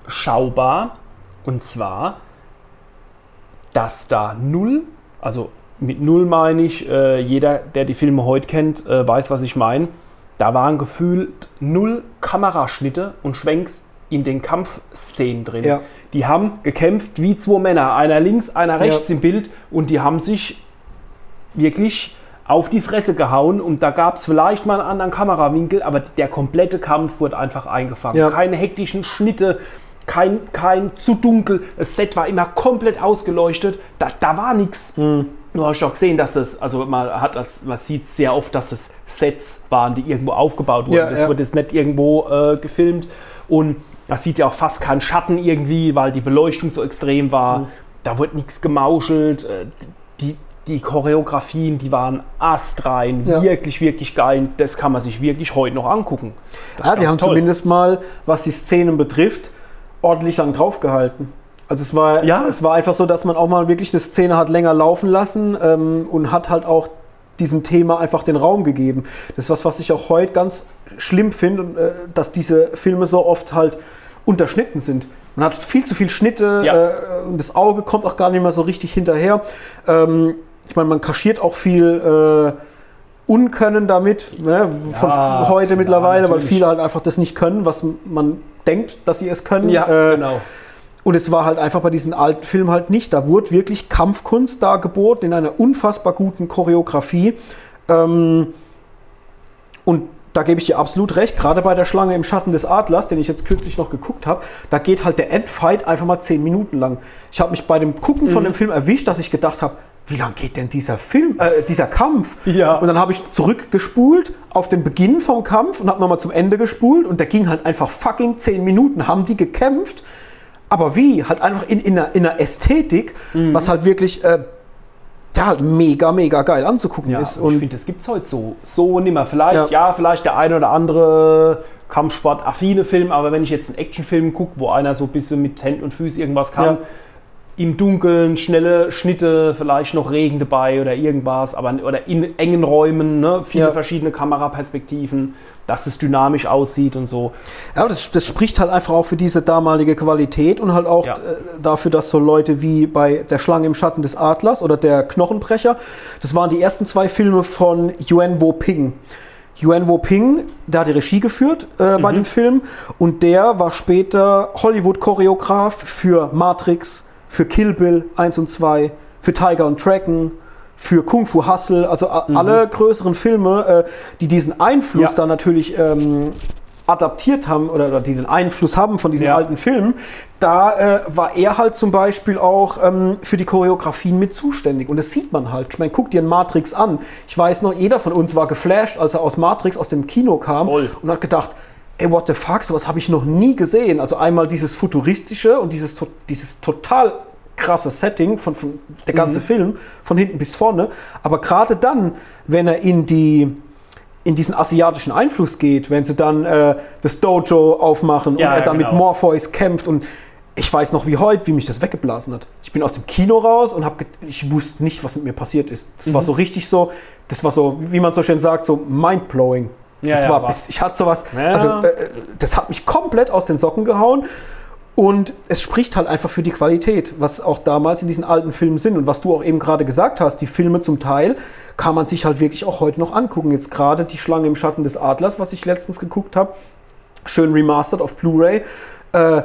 schaubar. Und zwar, dass da null, also mit null meine ich, äh, jeder, der die Filme heute kennt, äh, weiß, was ich meine. Da waren gefühlt null Kameraschnitte und Schwenks in den Kampfszenen drin. Ja. Die haben gekämpft wie zwei Männer, einer links, einer rechts Ja. im Bild und die haben sich wirklich auf die Fresse gehauen und da gab es vielleicht mal einen anderen Kamerawinkel, aber der komplette Kampf wurde einfach eingefangen. Ja. Keine hektischen Schnitte, kein, kein zu dunkel. Das Set war immer komplett ausgeleuchtet. Da, da war nichts. Du hast auch gesehen, dass es, also man hat als, man sieht sehr oft, dass es Sets waren, die irgendwo aufgebaut wurden. Ja, das ja. wurde jetzt nicht irgendwo äh, gefilmt. Und man sieht ja auch fast keinen Schatten irgendwie, weil die Beleuchtung so extrem war. Da wurde nichts gemauschelt. Äh, Die, die Choreografien, die waren astrein, Ja. wirklich, wirklich geil. Das kann man sich wirklich heute noch angucken. Das Ja, die haben toll. zumindest mal, was die Szenen betrifft, ordentlich lang draufgehalten. Also es war, Ja. es war einfach so, dass man auch mal wirklich eine Szene hat länger laufen lassen ähm, und hat halt auch diesem Thema einfach den Raum gegeben. Das ist was, was ich auch heute ganz schlimm finde, äh, dass diese Filme so oft halt unterschnitten sind. Man hat viel zu viel Schnitte Ja. äh, und das Auge kommt auch gar nicht mehr so richtig hinterher. Ähm, ich meine, man kaschiert auch viel äh, Unkönnen damit, ne, von Ja, heute mittlerweile, weil natürlich. viele halt einfach das nicht können, was man denkt, dass sie es können. Ja, Äh, genau. Und es war halt einfach bei diesen alten Filmen halt nicht. Da wurde wirklich Kampfkunst dargeboten in einer unfassbar guten Choreografie. Ähm, und da gebe ich dir absolut recht, gerade bei der Schlange im Schatten des Adlers, den ich jetzt kürzlich noch geguckt habe, da geht halt der Endfight einfach mal zehn Minuten lang. Ich habe mich bei dem Gucken Mhm. von dem Film erwischt, dass ich gedacht habe, wie lang geht denn dieser Film, äh, dieser Kampf? Ja. Und dann habe ich zurückgespult auf den Beginn vom Kampf und habe nochmal zum Ende gespult und der ging halt einfach fucking zehn Minuten, haben die gekämpft. Aber wie? Halt einfach in, in, einer, in einer Ästhetik, Mhm. was halt wirklich äh, ja, halt mega, mega geil anzugucken Ja, ist. und ich finde, das gibt es heute so, so nimmer. Vielleicht, Ja. ja. vielleicht der eine oder andere Kampfsport-affine Film, aber wenn ich jetzt einen Actionfilm gucke, wo einer so ein bisschen mit Händen und Füßen irgendwas kann, Ja. im Dunkeln, schnelle Schnitte, vielleicht noch Regen dabei oder irgendwas, aber oder in engen Räumen, ne, viele verschiedene Kameraperspektiven, dass es dynamisch aussieht und so. ja, das, das spricht halt einfach auch für diese damalige Qualität und halt auch Ja. äh, dafür, dass so Leute wie bei Der Schlange im Schatten des Adlers oder Der Knochenbrecher, das waren die ersten zwei Filme von Yuen Wo Ping. Yuen Wo Ping, der hat die Regie geführt äh, bei den Filmen und der war später Hollywood-Choreograf für Matrix, für Kill Bill 1 und 2, für Tiger und Dragon, für Kung Fu Hustle, also a- alle größeren Filme, äh, die diesen Einfluss Ja. da natürlich ähm, adaptiert haben oder, oder die den Einfluss haben von diesen Ja. alten Filmen, da äh, war er halt zum Beispiel auch ähm, für die Choreografien mit zuständig. Und das sieht man halt. Ich meine, guck dir Matrix an. Ich weiß noch, jeder von uns war geflasht, als er aus Matrix aus dem Kino kam Voll. und hat gedacht, ey, what the fuck, sowas habe ich noch nie gesehen. Also einmal dieses futuristische und dieses, dieses total krasse Setting von, von der ganze Film, von hinten bis vorne. Aber gerade dann, wenn er in die in diesen asiatischen Einfluss geht, wenn sie dann äh, das Dojo aufmachen Ja, und er dann mit genau. Morpheus kämpft und ich weiß noch wie heute, wie mich das weggeblasen hat. Ich bin aus dem Kino raus und habe ich wusste nicht, was mit mir passiert ist. Das Mhm. war so richtig so, das war so, wie man so schön sagt, so mindblowing. Ja, das ja, war, bis, ich hatte sowas, Ja. also äh, das hat mich komplett aus den Socken gehauen und es spricht halt einfach für die Qualität, was auch damals in diesen alten Filmen sind und was du auch eben gerade gesagt hast, die Filme zum Teil kann man sich halt wirklich auch heute noch angucken. Jetzt gerade die Schlange im Schatten des Adlers, was ich letztens geguckt habe, schön remastered auf Blu-ray. Äh,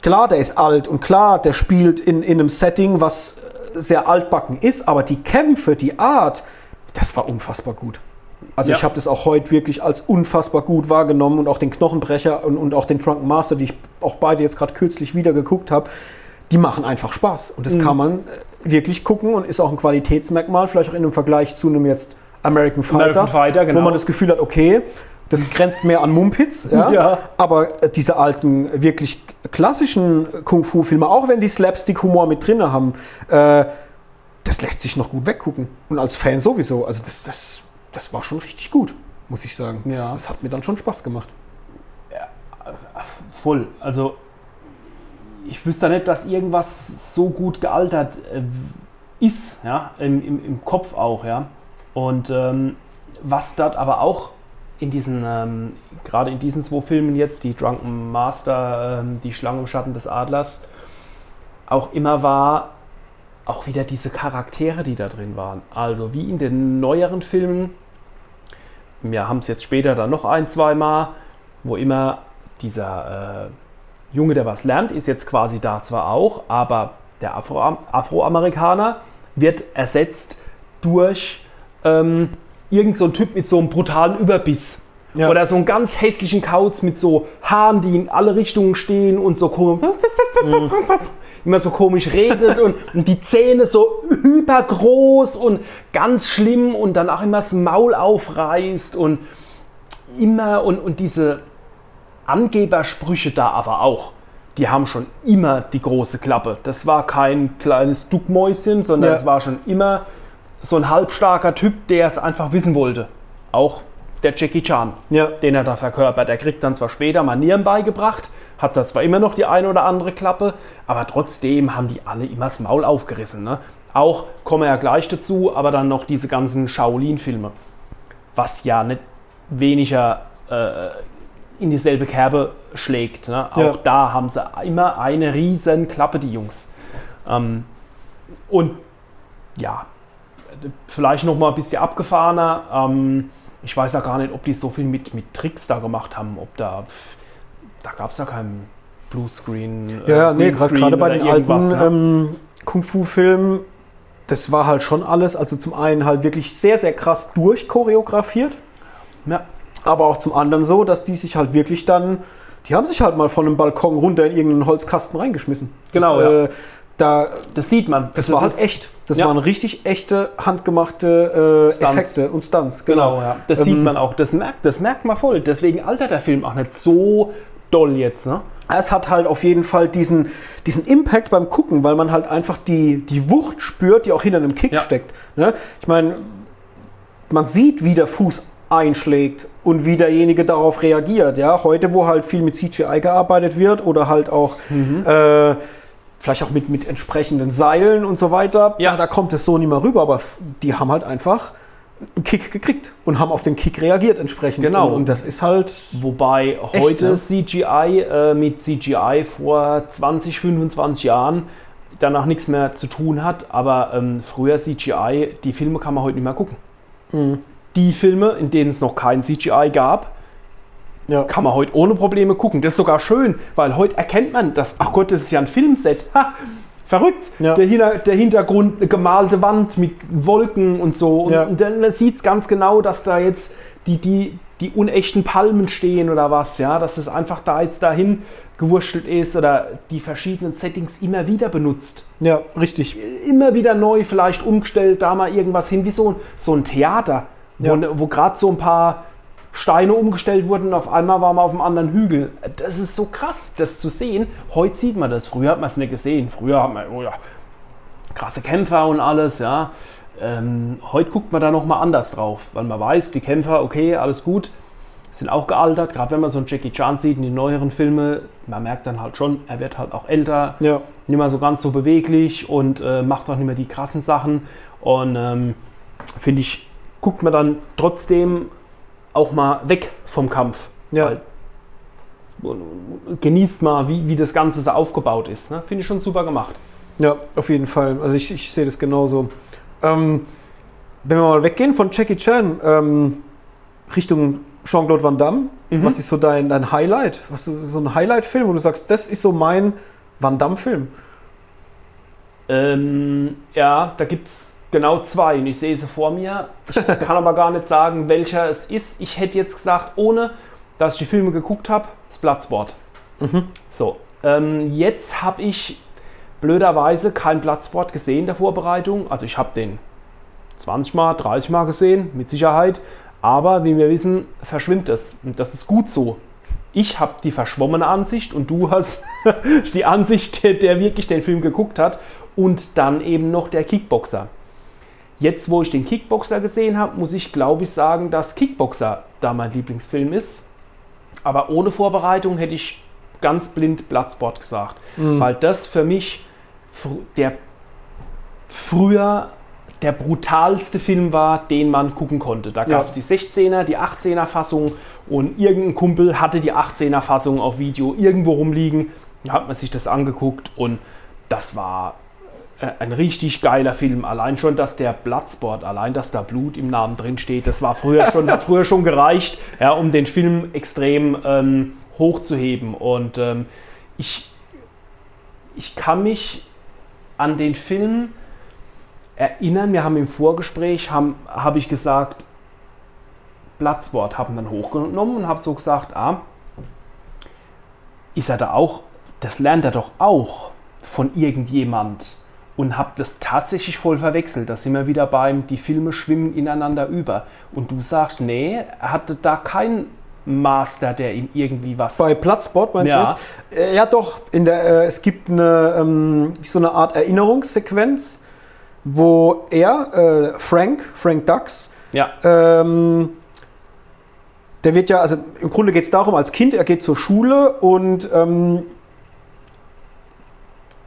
klar, der ist alt und klar, der spielt in, in einem Setting, was sehr altbacken ist, aber die Kämpfe, die Art, das war unfassbar gut. Also Ja. ich habe das auch heute wirklich als unfassbar gut wahrgenommen und auch den Knochenbrecher und, und auch den Drunken Master, die ich auch beide jetzt gerade kürzlich wieder geguckt habe, die machen einfach Spaß. Und das Mhm. kann man äh, wirklich gucken und ist auch ein Qualitätsmerkmal, vielleicht auch in einem Vergleich zu einem jetzt American Fighter, American Fighter, genau. wo man das Gefühl hat, okay, das grenzt mehr an Mumpitz, ja? Ja. aber äh, diese alten, wirklich klassischen Kung-Fu-Filme, auch wenn die Slapstick-Humor mit drin haben, äh, das lässt sich noch gut weggucken. Und als Fan sowieso. Also das, das, das war schon richtig gut, muss ich sagen. Das, Ja. das hat mir dann schon Spaß gemacht. Voll. Also ich wüsste nicht, dass irgendwas so gut gealtert äh, ist, ja, im, im, im Kopf auch, ja. Und ähm, was dort aber auch in diesen, ähm, gerade in diesen zwei Filmen jetzt, die Drunken Master, ähm, die Schlange im Schatten des Adlers, auch immer war, auch wieder diese Charaktere, die da drin waren. Also wie in den neueren Filmen, wir haben es jetzt später dann noch ein, zwei Mal, wo immer dieser äh, Junge, der was lernt, ist jetzt quasi da zwar auch, aber der Afro Afroamerikaner wird ersetzt durch ähm, irgend so ein Typ mit so einem brutalen Überbiss. Ja. Oder so einen ganz hässlichen Kauz mit so Haaren, die in alle Richtungen stehen und so komisch, immer so komisch redet und, und die Zähne so hypergroß und ganz schlimm und dann auch immer das Maul aufreißt und immer und, und diese Angebersprüche da aber auch, die haben schon immer die große Klappe. Das war kein kleines Duckmäuschen, sondern Ja. es war schon immer so ein halbstarker Typ, der es einfach wissen wollte. Auch der Jackie Chan, Ja. den er da verkörpert. Er kriegt dann zwar später Manieren beigebracht, hat da zwar immer noch die eine oder andere Klappe, aber trotzdem haben die alle immer das Maul aufgerissen. Ne? Auch, kommen wir ja gleich dazu, aber dann noch diese ganzen Shaolin-Filme, was ja nicht weniger äh, in dieselbe Kerbe schlägt. Ne? Auch Ja. da haben sie immer eine riesen Klappe, die Jungs. Ähm, und ja, vielleicht noch mal ein bisschen abgefahrener. Ähm, ich weiß ja gar nicht, ob die so viel mit, mit Tricks da gemacht haben. Ob da, da gab es ja keinen Bluescreen. Ja, ja, nee, gerade bei den alten ne? ähm, Kung-Fu-Filmen, das war halt schon alles, also zum einen halt wirklich sehr, sehr krass durchchoreografiert, ja. aber auch zum anderen so, dass die sich halt wirklich dann, die haben sich halt mal von einem Balkon runter in irgendeinen Holzkasten reingeschmissen. Genau, das, ja. äh, da, Das sieht man. das war halt echt. Das Ja. waren richtig echte, handgemachte äh. Effekte und Stunts. Genau, ja. Das Ähm, sieht man auch. Das merkt, das merkt man voll. Deswegen altert der Film auch nicht so doll jetzt. Ne? Es hat halt auf jeden Fall diesen, diesen Impact beim Gucken, weil man halt einfach die, die Wucht spürt, die auch hinter einem Kick Ja. steckt. Ne? Ich meine, man sieht, wie der Fuß einschlägt und wie derjenige darauf reagiert. Ja? Heute, wo halt viel mit CGI gearbeitet wird oder halt auch Mhm. äh, vielleicht auch mit, mit entsprechenden Seilen und so weiter, Ja. da, kommt es so nicht mehr rüber. Aber die haben halt einfach Kick gekriegt und haben auf den Kick reagiert entsprechend. Genau. Und, und das ist halt Wobei Echt, heute ne? CGI äh, mit CGI vor 20, 25 Jahren danach nichts mehr zu tun hat. Aber ähm, früher CGI, die Filme kann man heute nicht mehr gucken. Mhm. Die Filme, in denen es noch kein CGI gab, ja. kann man heute ohne Probleme gucken. Das ist sogar schön, weil heute erkennt man, dass, ach Gott, das ist ja ein Filmset. Ha, verrückt. Ja. Der, Hinter, der Hintergrund, eine gemalte Wand mit Wolken und so. Und, Ja. und dann sieht es ganz genau, dass da jetzt die, die, die unechten Palmen stehen oder was, ja, dass es einfach da jetzt dahin gewurschtelt ist oder die verschiedenen Settings immer wieder benutzt. ja, richtig. Immer wieder neu, vielleicht umgestellt, da mal irgendwas hin, wie so, ein- so ein Theater, wo, Ja. wo gerade so ein paar Steine umgestellt wurden und auf einmal war man auf einem anderen Hügel. Das ist so krass, das zu sehen. Heute sieht man das. Früher hat man es nicht gesehen. Früher hat man, oh ja, krasse Kämpfer und alles, ja. Ähm, heute guckt man da nochmal anders drauf, weil man weiß, die Kämpfer, okay, alles gut, sind auch gealtert. Gerade wenn man so einen Jackie Chan sieht in den neueren Filmen, man merkt dann halt schon, er wird halt auch älter, Ja. nicht mehr so ganz so beweglich und äh, macht auch nicht mehr die krassen Sachen. Und ähm, finde ich, guckt man dann trotzdem auch mal weg vom Kampf. Ja. Weil, genießt mal, wie, wie das Ganze so aufgebaut ist. Ne? Finde ich schon super gemacht. Ja, auf jeden Fall. Also ich, ich sehe das genauso. Ähm, wenn wir mal weggehen von Jackie Chan ähm, Richtung Jean-Claude Van Damme, Mhm. was ist so dein, dein Highlight? Was du, so ein Highlight-Film, wo du sagst, das ist so mein Van Damme-Film? Ähm, ja, da gibt es genau zwei und ich sehe sie vor mir. Ich kann aber gar nicht sagen, welcher es ist. Ich hätte jetzt gesagt, ohne dass ich die Filme geguckt habe, das Bloodsport. So, ähm, jetzt habe ich blöderweise kein Bloodsport gesehen in der Vorbereitung. Also ich habe den 20 Mal, 30 Mal gesehen, mit Sicherheit. Aber wie wir wissen, verschwimmt es. Und das ist gut so. Ich habe die verschwommene Ansicht und du hast die Ansicht, der, der wirklich den Film geguckt hat. Und dann eben noch der Kickboxer. Jetzt, wo ich den Kickboxer gesehen habe, muss ich, glaube ich, sagen, dass Kickboxer da mein Lieblingsfilm ist. Aber ohne Vorbereitung hätte ich ganz blind Bloodsport gesagt. Weil das für mich fr- der früher der brutalste Film war, den man gucken konnte. Da gab es die 16er, die 18er Fassung und irgendein Kumpel hatte die 18er Fassung auf Video irgendwo rumliegen. Da hat man sich das angeguckt und das war ein richtig geiler Film. Allein schon, dass der Bloodsport, allein, dass da Blut im Namen drin steht, das war früher schon, hat früher schon gereicht, ja, um den Film extrem ähm, hochzuheben. Und ähm, ich, ich kann mich an den Film erinnern. Wir haben im Vorgespräch, haben- habe ich gesagt, Bloodsport haben dann hochgenommen und habe so gesagt, ah, ist er da auch, das lernt er doch auch von irgendjemand und habe das tatsächlich voll verwechselt. Da sind wir wieder beim, die Filme schwimmen ineinander über. Und du sagst, nee, er hatte da kein Master, der ihm irgendwie was. Bei Platzsport meinst Ja. du? das? Äh, ja, doch. In der, äh, es gibt eine, ähm, so eine Art Erinnerungssequenz, wo er, äh, Frank, Frank Dux, ja. ähm, der wird ja, also im Grunde geht es darum, als Kind, er geht zur Schule und ähm,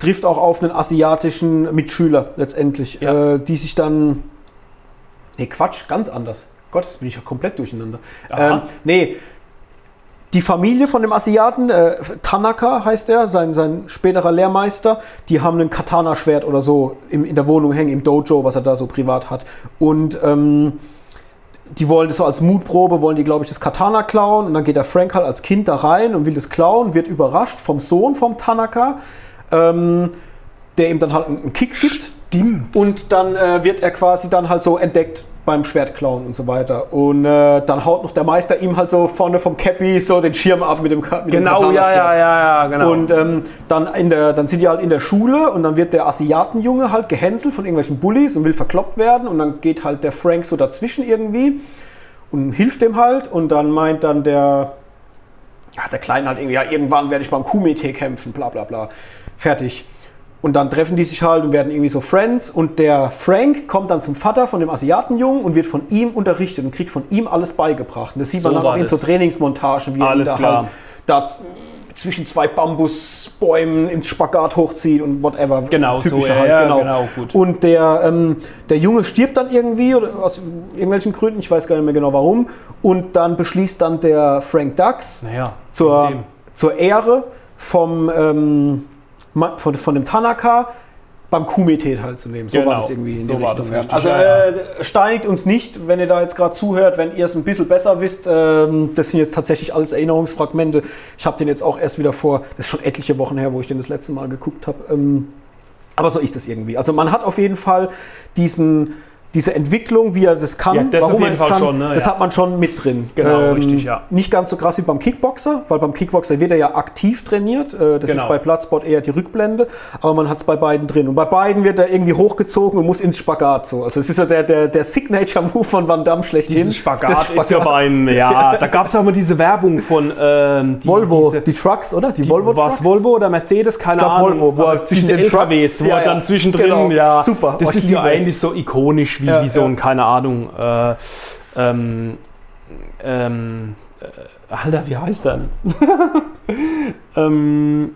trifft auch auf einen asiatischen Mitschüler letztendlich, Ja. äh, die sich dann. Nee, Quatsch, ganz anders. Gott, das bin ich ja komplett durcheinander. Ähm, nee, die Familie von dem Asiaten, äh, Tanaka heißt er, sein, sein späterer Lehrmeister, die haben ein Katana-Schwert oder so im, in der Wohnung hängen, im Dojo, was er da so privat hat. Und ähm, die wollen das so als Mutprobe, wollen die, glaube ich, das Katana klauen. Und dann geht der Frank halt als Kind da rein und will das klauen, wird überrascht vom Sohn vom Tanaka, ähm, der ihm dann halt einen Kick gibt. Stimmt. Und dann äh, wird er quasi dann halt so entdeckt beim Schwertklauen und so weiter. Und äh, dann haut noch der Meister ihm halt so vorne vom Cappy so den Schirm ab mit dem, mit dem Genau, ja, Katana-Schwert. ja, ja, ja, genau. Und ähm, dann, in der, dann sind die halt in der Schule und dann wird der Asiatenjunge halt gehänselt von irgendwelchen Bullies und will verkloppt werden und dann geht halt der Frank so dazwischen irgendwie und hilft dem halt und dann meint dann der, ja, der Kleine halt irgendwie, ja, irgendwann werde ich beim Kumite kämpfen, bla bla bla. Fertig. Und dann treffen die sich halt und werden irgendwie so Friends und der Frank kommt dann zum Vater von dem Asiatenjungen und wird von ihm unterrichtet und kriegt von ihm alles beigebracht. Und das sieht man So dann auch in so. Trainingsmontagen, wie er ihn da klar. halt da zwischen zwei Bambusbäumen ins Spagat hochzieht und whatever. Genau Das Typische so, halt, ja, genau, gut. Und der, ähm, der Junge stirbt dann irgendwie, oder aus irgendwelchen Gründen, ich weiß gar nicht mehr genau warum. Und dann beschließt dann der Frank Dux naja, zur, zur Ehre vom, ähm, von, von dem Tanaka beim Kumite halt zu nehmen. So Genau, war das irgendwie in so die Richtung. Also ja, ja. äh, steinigt uns nicht, wenn ihr da jetzt gerade zuhört, wenn ihr es ein bisschen besser wisst. Ähm, das sind jetzt tatsächlich alles Erinnerungsfragmente. Ich habe den jetzt auch erst wieder vor, das ist schon etliche Wochen her, wo ich den das letzte Mal geguckt habe. Ähm, aber so ist es irgendwie. Also man hat auf jeden Fall diesen, diese Entwicklung, wie er das kann, Ja, das warum er es kann, schon, ne, das ja. hat man schon mit drin. Ähm, Genau, richtig, ja. Nicht ganz so krass wie beim Kickboxer, weil beim Kickboxer wird er ja aktiv trainiert. Äh, Das Genau. ist bei Platzsport eher die Rückblende, aber man hat es bei beiden drin. Und bei beiden wird er irgendwie hochgezogen und muss ins Spagat. So. Also es ist ja der, der, der Signature-Move von Van Damme schlechthin. Dieses Spagat, Das ist ja beim, ja, da gab es auch mal diese Werbung von ähm, die, Volvo, diese, die Trucks, oder? Die, die, Volvo war es Volvo oder Mercedes, keine glaub, Ahnung. Volvo, wo er Aber zwischen den Trucks- LKWs, wo Ja, er dann zwischendrin, genau, ja, super. das Oh, ist ja eigentlich so ikonisch wie, Ja, wie so ja. ein, keine Ahnung, äh, ähm, ähm, äh, Alter, wie heißt der? denn? ähm,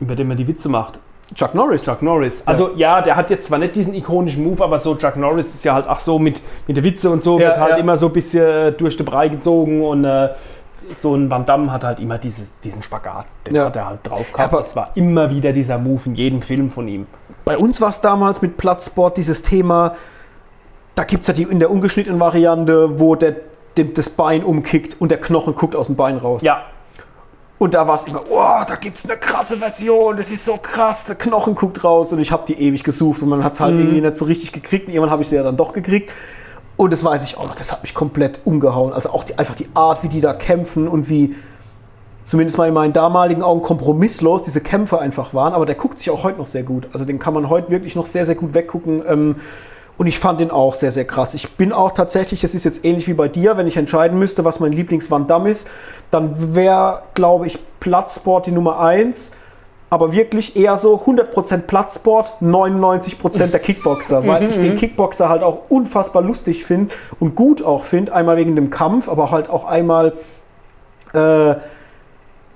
über den man die Witze macht. Chuck Norris. Chuck Norris. Also ja, der hat jetzt zwar nicht diesen ikonischen Move, aber so Chuck Norris ist ja halt auch so mit, mit der Witze und so, Ja, wird halt ja. immer so ein bisschen äh, durch den Brei gezogen und äh, so ein Van Damme hat halt immer dieses, diesen Spagat, den Ja. hat er halt drauf gehabt. Aber- das war immer wieder dieser Move in jedem Film von ihm. Bei uns war es damals mit Platzsport dieses Thema, da gibt es ja die in der ungeschnittenen Variante, wo der, dem, das Bein umkickt und der Knochen guckt aus dem Bein raus. Ja, Und da war es immer, oh, da gibt es eine krasse Version, das ist so krass, der Knochen guckt raus und ich habe die ewig gesucht und man hat es halt irgendwie nicht so richtig gekriegt und irgendwann habe ich sie ja dann doch gekriegt. Und das weiß ich auch noch, das hat mich komplett umgehauen. Also auch die, einfach die Art, wie die da kämpfen und wie, zumindest mal in meinen damaligen Augen, kompromisslos diese Kämpfe einfach waren. Aber der guckt sich auch heute noch sehr gut. Also den kann man heute wirklich noch sehr, sehr gut weggucken. Ähm, und ich fand den auch sehr, sehr krass. Ich bin auch tatsächlich, das ist jetzt ähnlich wie bei dir, wenn ich entscheiden müsste, was mein Lieblings-Van Damme ist, dann wäre, glaube ich, Platzsport die Nummer 1. Aber wirklich eher so 100% Platzsport, 99% der Kickboxer. Weil ich den Kickboxer halt auch unfassbar lustig finde und gut auch finde. Einmal wegen dem Kampf, aber halt auch einmal äh,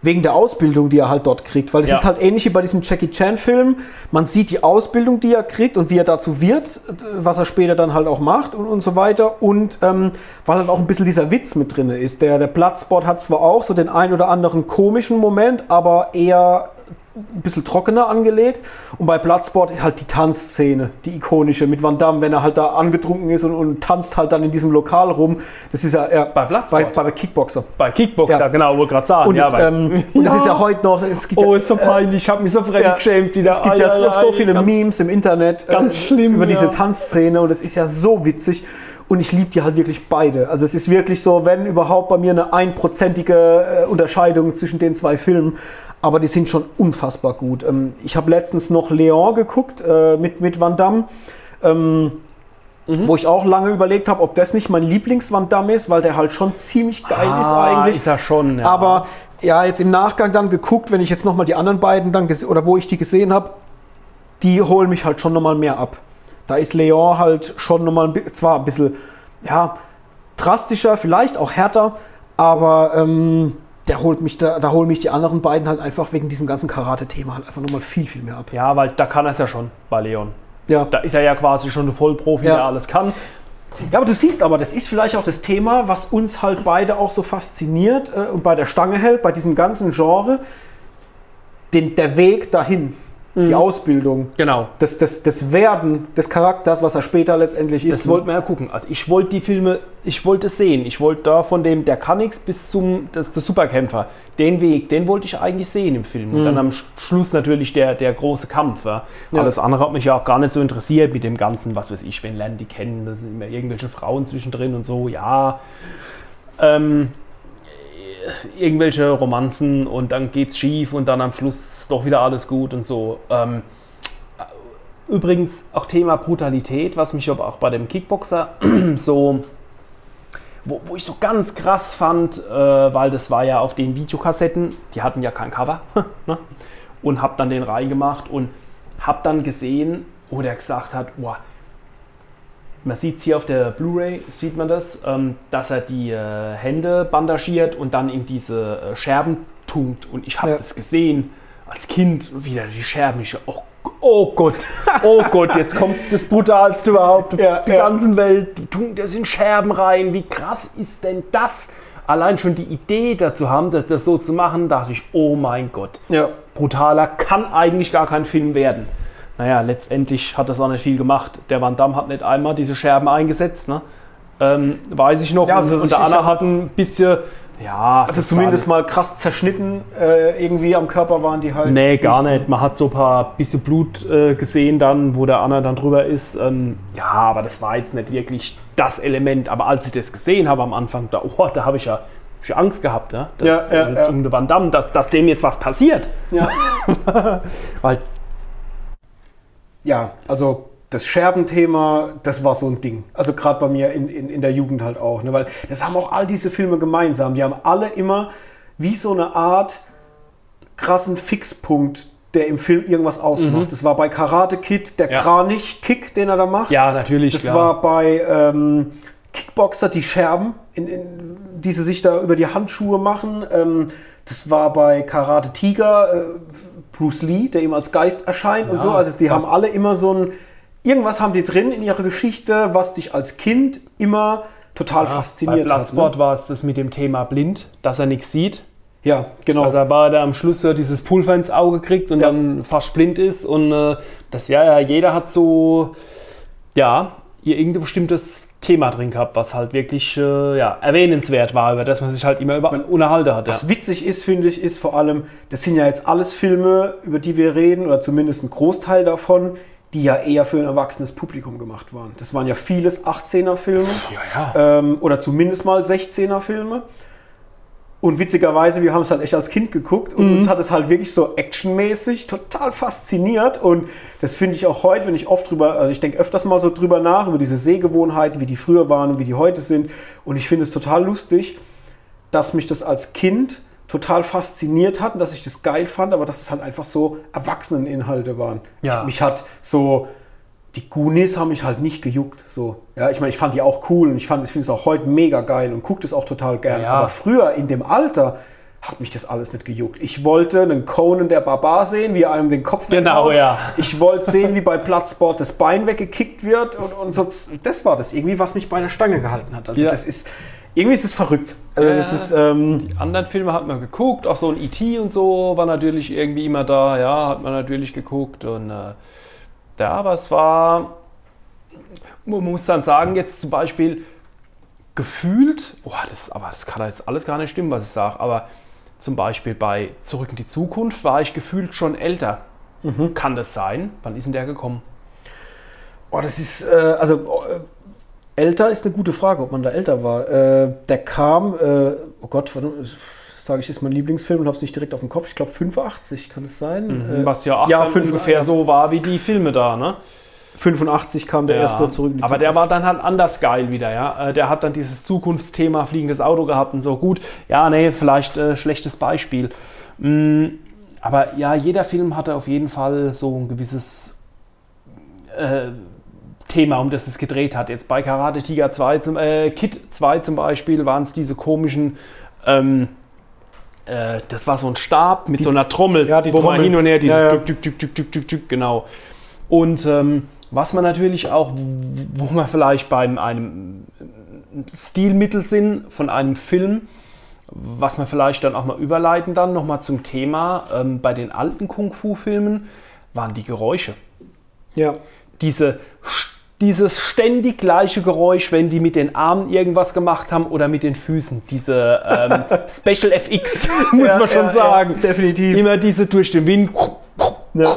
wegen der Ausbildung, die er halt dort kriegt. Weil es Ja. ist halt ähnlich wie bei diesem Jackie Chan-Film. Man sieht die Ausbildung, die er kriegt und wie er dazu wird, was er später dann halt auch macht und, und so weiter. Und ähm, weil halt auch ein bisschen dieser Witz mit drin ist. Der, der Platzsport hat zwar auch so den ein oder anderen komischen Moment, aber eher ein bisschen trockener angelegt. Und bei Bloodsport ist halt die Tanzszene, die ikonische mit Van Damme, wenn er halt da angetrunken ist und, und tanzt halt dann in diesem Lokal rum. Das ist ja eher Bei bei, bei Kickboxer. bei Kickboxer, Ja. genau, wollte gerade sagen. Und, ja, das, ähm, und das ist ja heute noch. Es gibt Oh, ja, ist so peinlich, ich habe mich so fremd ja, geschämt wieder. Es gibt ja so, so viele ganz- Memes im Internet ganz schlimm, über diese ja. Tanzszene und es ist ja so witzig. Und ich liebe die halt wirklich beide. Also es ist wirklich so, wenn überhaupt bei mir eine einprozentige äh, Unterscheidung zwischen den zwei Filmen. Aber die sind schon unfassbar gut. Ähm, ich habe letztens noch Leon geguckt äh, mit, mit Van Damme. Ähm, wo ich auch lange überlegt habe, ob das nicht mein Lieblings-Van Damme ist, weil der halt schon ziemlich geil ist Ah, eigentlich. ist er schon, ja. Aber ja, jetzt im Nachgang dann geguckt, wenn ich jetzt nochmal die anderen beiden dann oder wo ich die gesehen habe, die holen mich halt schon nochmal mehr ab. Da ist Leon halt schon nochmal ein zwar ein bisschen, ja, drastischer, vielleicht auch härter, aber ähm, der holt mich da, da holen mich die anderen beiden halt einfach wegen diesem ganzen Karate-Thema halt einfach nochmal viel, viel mehr ab. Ja, weil da kann er es ja schon bei Leon. Ja. Da ist er ja quasi schon ein Vollprofi, Ja. der alles kann. Ja, aber du siehst aber, das ist vielleicht auch das Thema, was uns halt beide auch so fasziniert äh, und bei der Stange hält, bei diesem ganzen Genre, den, der Weg dahin, die Ausbildung, Genau. das, das, das Werden des Charakters, was er später letztendlich ist. Das wollten wir ja gucken. Also ich wollte die Filme, ich wollte es sehen. Ich wollte da von dem, der kann nichts bis zum, das der Superkämpfer. Den Weg, den wollte ich eigentlich sehen im Film. Und dann am Sch- Schluss natürlich der, der große Kampf. Ja. Ja. Alles andere hat mich ja auch gar nicht so interessiert mit dem Ganzen, was weiß ich, wenn lernen die kennen, da sind immer irgendwelche Frauen zwischendrin und so, ja. Ähm, irgendwelche Romanzen und dann geht's schief und dann am Schluss doch wieder alles gut und so. Ähm, übrigens auch Thema Brutalität, was mich aber auch bei dem Kickboxer so, wo, wo ich so ganz krass fand, äh, weil das war ja auf den Videokassetten, die hatten ja kein Cover, ne? und hab dann den reingemacht und hab dann gesehen, wo der gesagt hat, boah, man sieht es hier auf der Blu-ray, sieht man das, ähm, dass er die äh, Hände bandagiert und dann in diese äh, Scherben tunkt. Und ich habe Ja. das gesehen als Kind, wieder die Scherben. Ich, oh, oh Gott, oh Gott, jetzt kommt das Brutalste überhaupt. Ja, die ja. ganzen Welt, die tunkt das in Scherben rein. Wie krass ist denn das? Allein schon die Idee dazu haben, das, das so zu machen, dachte ich, oh mein Gott brutaler kann eigentlich gar kein Film werden. Naja, letztendlich hat das auch nicht viel gemacht. Der Van Damme hat nicht einmal diese Scherben eingesetzt, ne? Ähm, weiß ich noch. Ja, also und, der Anna hat ein bisschen, ja. Also zumindest mal krass zerschnitten äh, irgendwie am Körper waren die halt. Nee, gar nicht. Man hat so ein paar bisschen Blut äh, gesehen dann, wo der Anna dann drüber ist. Ähm, ja, aber das war jetzt nicht wirklich das Element. Aber als ich das gesehen habe am Anfang, da, oh, da habe ich ja ich Angst gehabt, ja? Das Ja, ja, ja. um den Van Damme, dass, dass dem jetzt was passiert. Ja. Weil Ja, also das Scherbenthema, das war so ein Ding. Also gerade bei mir in, in, in der Jugend halt auch. Ne? Weil das haben auch all diese Filme gemeinsam. Die haben alle immer wie so eine Art krassen Fixpunkt, der im Film irgendwas ausmacht. Das war bei Karate Kid der Mhm. Ja. Kranich-Kick, den er da macht. Ja, natürlich. Das klar. war bei ähm, Kickboxer die Scherben, in, in, die sie sich da über die Handschuhe machen. Ähm, das war bei Karate Tiger äh, Bruce Lee, der ihm als Geist erscheint und Ja. so. Also die haben alle immer so ein. Irgendwas haben die drin in ihrer Geschichte, was dich als Kind immer total Bei fasziniert hat. Bloodsport Ne? war es das mit dem Thema blind, dass er nichts sieht. Ja, genau. Also er war da am Schluss so dieses Pulver ins Auge kriegt und Ja. dann fast blind ist. Und äh, das, ja, ja, jeder hat so, ja, ihr irgendein bestimmtes Thema drin gehabt, was halt wirklich äh, ja, erwähnenswert war, über das man sich halt immer über unterhalten hat. Ja. Was witzig ist, finde ich, ist vor allem, das sind ja jetzt alles Filme, über die wir reden, oder zumindest ein Großteil davon, die ja eher für ein erwachsenes Publikum gemacht waren. Das waren ja vieles 18er-Filme Ja, ja. ähm, oder zumindest mal 16er-Filme. Und witzigerweise, wir haben es halt echt als Kind geguckt und Mhm. uns hat es halt wirklich so actionmäßig total fasziniert. Und das finde ich auch heute, wenn ich oft drüber, also ich denke öfters mal so drüber nach, über diese Sehgewohnheiten, wie die früher waren und wie die heute sind. Und ich finde es total lustig, dass mich das als Kind total fasziniert hat und dass ich das geil fand, aber dass es halt einfach so Erwachseneninhalte waren. Ja. Ich, mich hat so, die Goonies haben mich halt nicht gejuckt. So. Ja, ich meine, ich fand die auch cool und ich, fand- ich finde es auch heute mega geil und gucke das auch total gern. Ja. Aber früher in dem Alter hat mich das alles nicht gejuckt. Ich wollte einen Conan der Barbar sehen, wie er einem den Kopf Genau, weghaut. ja. Ich wollte sehen, wie bei Platzsport das Bein weggekickt wird und, und sonst, das war das irgendwie, was mich bei der Stange gehalten hat. Also Ja. das ist, irgendwie ist es verrückt. Also das ist, ähm, Die anderen Filme hat man geguckt, auch so ein E.T. und so war natürlich irgendwie immer da, ja, hat man natürlich geguckt und äh, ja, aber es war, man muss dann sagen, jetzt zum Beispiel gefühlt, oh, das, aber das kann jetzt alles gar nicht stimmen, was ich sage, aber zum Beispiel bei Zurück in die Zukunft war ich gefühlt schon älter. Kann das sein? Wann ist denn der gekommen? Oh, das ist, äh, also äh, älter ist eine gute Frage, ob man da älter war. Äh, der kam, äh, oh Gott, warte, sage ich, ist mein Lieblingsfilm und habe es nicht direkt auf dem Kopf. Ich glaube 85, kann es sein? Äh, Was ja auch ja, ungefähr so war wie die Filme da, ne? 85 kam der Ja, erste zurück aber der Zukunft. war dann halt anders geil wieder, ja. Äh, Der hat dann dieses Zukunftsthema fliegendes Auto gehabt und so gut. Ja, nee, vielleicht äh, schlechtes Beispiel. Mm, aber ja, jeder Film hatte auf jeden Fall so ein gewisses äh, Thema, um das es gedreht hat. Jetzt bei Karate Tiger 2, zum, äh, Kid 2 zum Beispiel, waren es diese komischen. Ähm, äh, das war so ein Stab mit so einer Trommel, Ja, die wo Trommel. man hin und her, dieses Ja, ja. Tück, tück, tück, tück, tück, tück, genau. Und ähm, was man natürlich auch, wo wir vielleicht bei einem Stilmittel sind von einem Film, was wir vielleicht dann auch mal überleiten dann nochmal zum Thema, ähm, bei den alten Kung-Fu-Filmen waren die Geräusche. Ja. Diese, dieses ständig gleiche Geräusch, wenn die mit den Armen irgendwas gemacht haben oder mit den Füßen. Diese ähm, Special FX, muss Ja, man schon ja, sagen. ja, definitiv. Immer diese durch den Wind. Ja.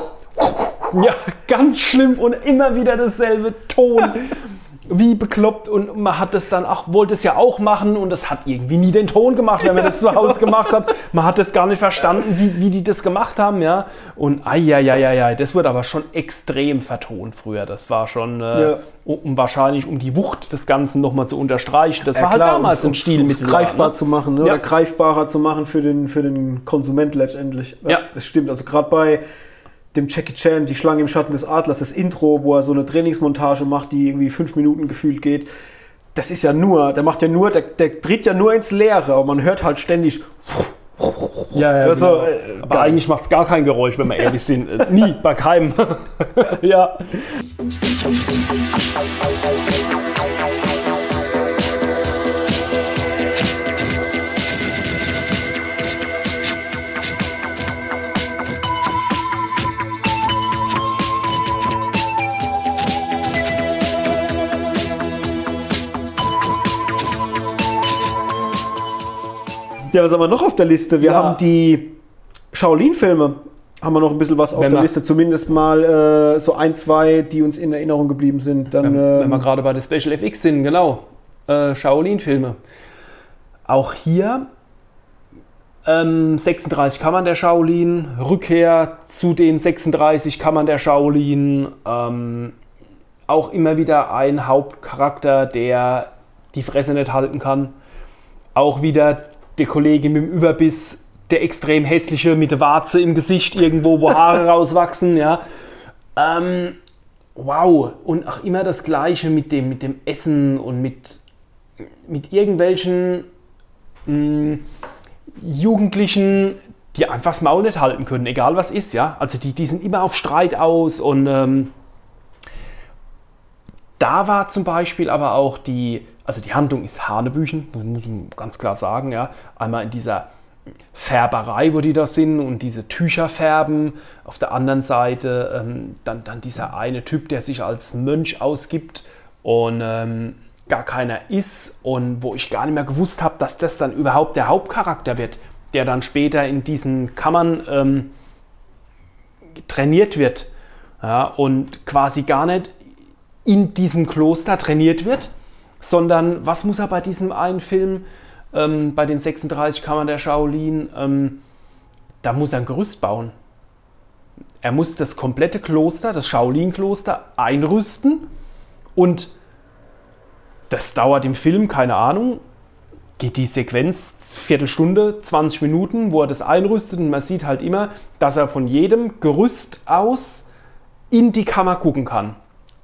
Ja, ganz schlimm und immer wieder dasselbe Ton. Wie bekloppt und man hat es dann auch, wollte es ja auch machen und es hat irgendwie nie den Ton gemacht, wenn man das zu Hause gemacht hat. Man hat es gar nicht verstanden, wie, wie die das gemacht haben, ja. Und ai, das wird aber schon extrem vertont früher. Das war schon, äh, Ja. um wahrscheinlich um die Wucht des Ganzen nochmal zu unterstreichen. Das Ja, war halt klar, damals um's- ein Stilmittel. um's greifbar ne? zu machen ne? Ja. oder greifbarer zu machen für den, für den Konsument letztendlich. Ja. Das stimmt. Also gerade bei dem Jackie Chan, die Schlange im Schatten des Adlers, das Intro, wo er so eine Trainingsmontage macht, die irgendwie fünf Minuten gefühlt geht. Das ist ja nur, der macht ja nur, der, der tritt ja nur ins Leere und man hört halt ständig. Ja, ja, Also, genau. äh, aber geil. eigentlich macht es gar kein Geräusch, wenn wir ehrlich sind. Äh, Nie, bei keinem. ja. Ja, was haben wir noch auf der Liste? Wir Ja. haben die Shaolin-Filme. Haben wir noch ein bisschen was auf Wenn der Liste? Zumindest mal äh, so ein, zwei, die uns in Erinnerung geblieben sind. Dann, Wenn, wenn ähm, wir gerade bei der Special FX sind, genau. Äh, Shaolin-Filme. Auch hier ähm, 36 Kammern der Shaolin, Rückkehr zu den 36 Kammern der Shaolin. Ähm, auch immer wieder ein Hauptcharakter, der die Fresse nicht halten kann. Auch wieder der Kollege mit dem Überbiss, der extrem hässliche mit der Warze im Gesicht irgendwo, wo Haare rauswachsen, ja. Ähm, wow. Und auch immer das Gleiche mit dem, mit dem Essen und mit, mit irgendwelchen mh, Jugendlichen, die einfach das Maul nicht halten können, egal was ist, ja. Also die, die sind immer auf Streit aus und ähm, da war zum Beispiel aber auch die, also die Handlung ist Hanebüchen, muss man ganz klar sagen, ja. Einmal in dieser Färberei, wo die da sind und diese Tücher färben. Auf der anderen Seite ähm, dann, dann dieser eine Typ, der sich als Mönch ausgibt und ähm, gar keiner ist und wo ich gar nicht mehr gewusst habe, dass das dann überhaupt der Hauptcharakter wird, der dann später in diesen Kammern ähm, trainiert wird ja, und quasi gar nicht in diesem Kloster trainiert wird, sondern was muss er bei diesem einen Film, ähm, bei den 36 Kammern der Shaolin, ähm, da muss er ein Gerüst bauen. Er muss das komplette Kloster, das Shaolin-Kloster, einrüsten und das dauert im Film, keine Ahnung, geht die Sequenz Viertelstunde, 20 Minuten, wo er das einrüstet und man sieht halt immer, dass er von jedem Gerüst aus in die Kammer gucken kann.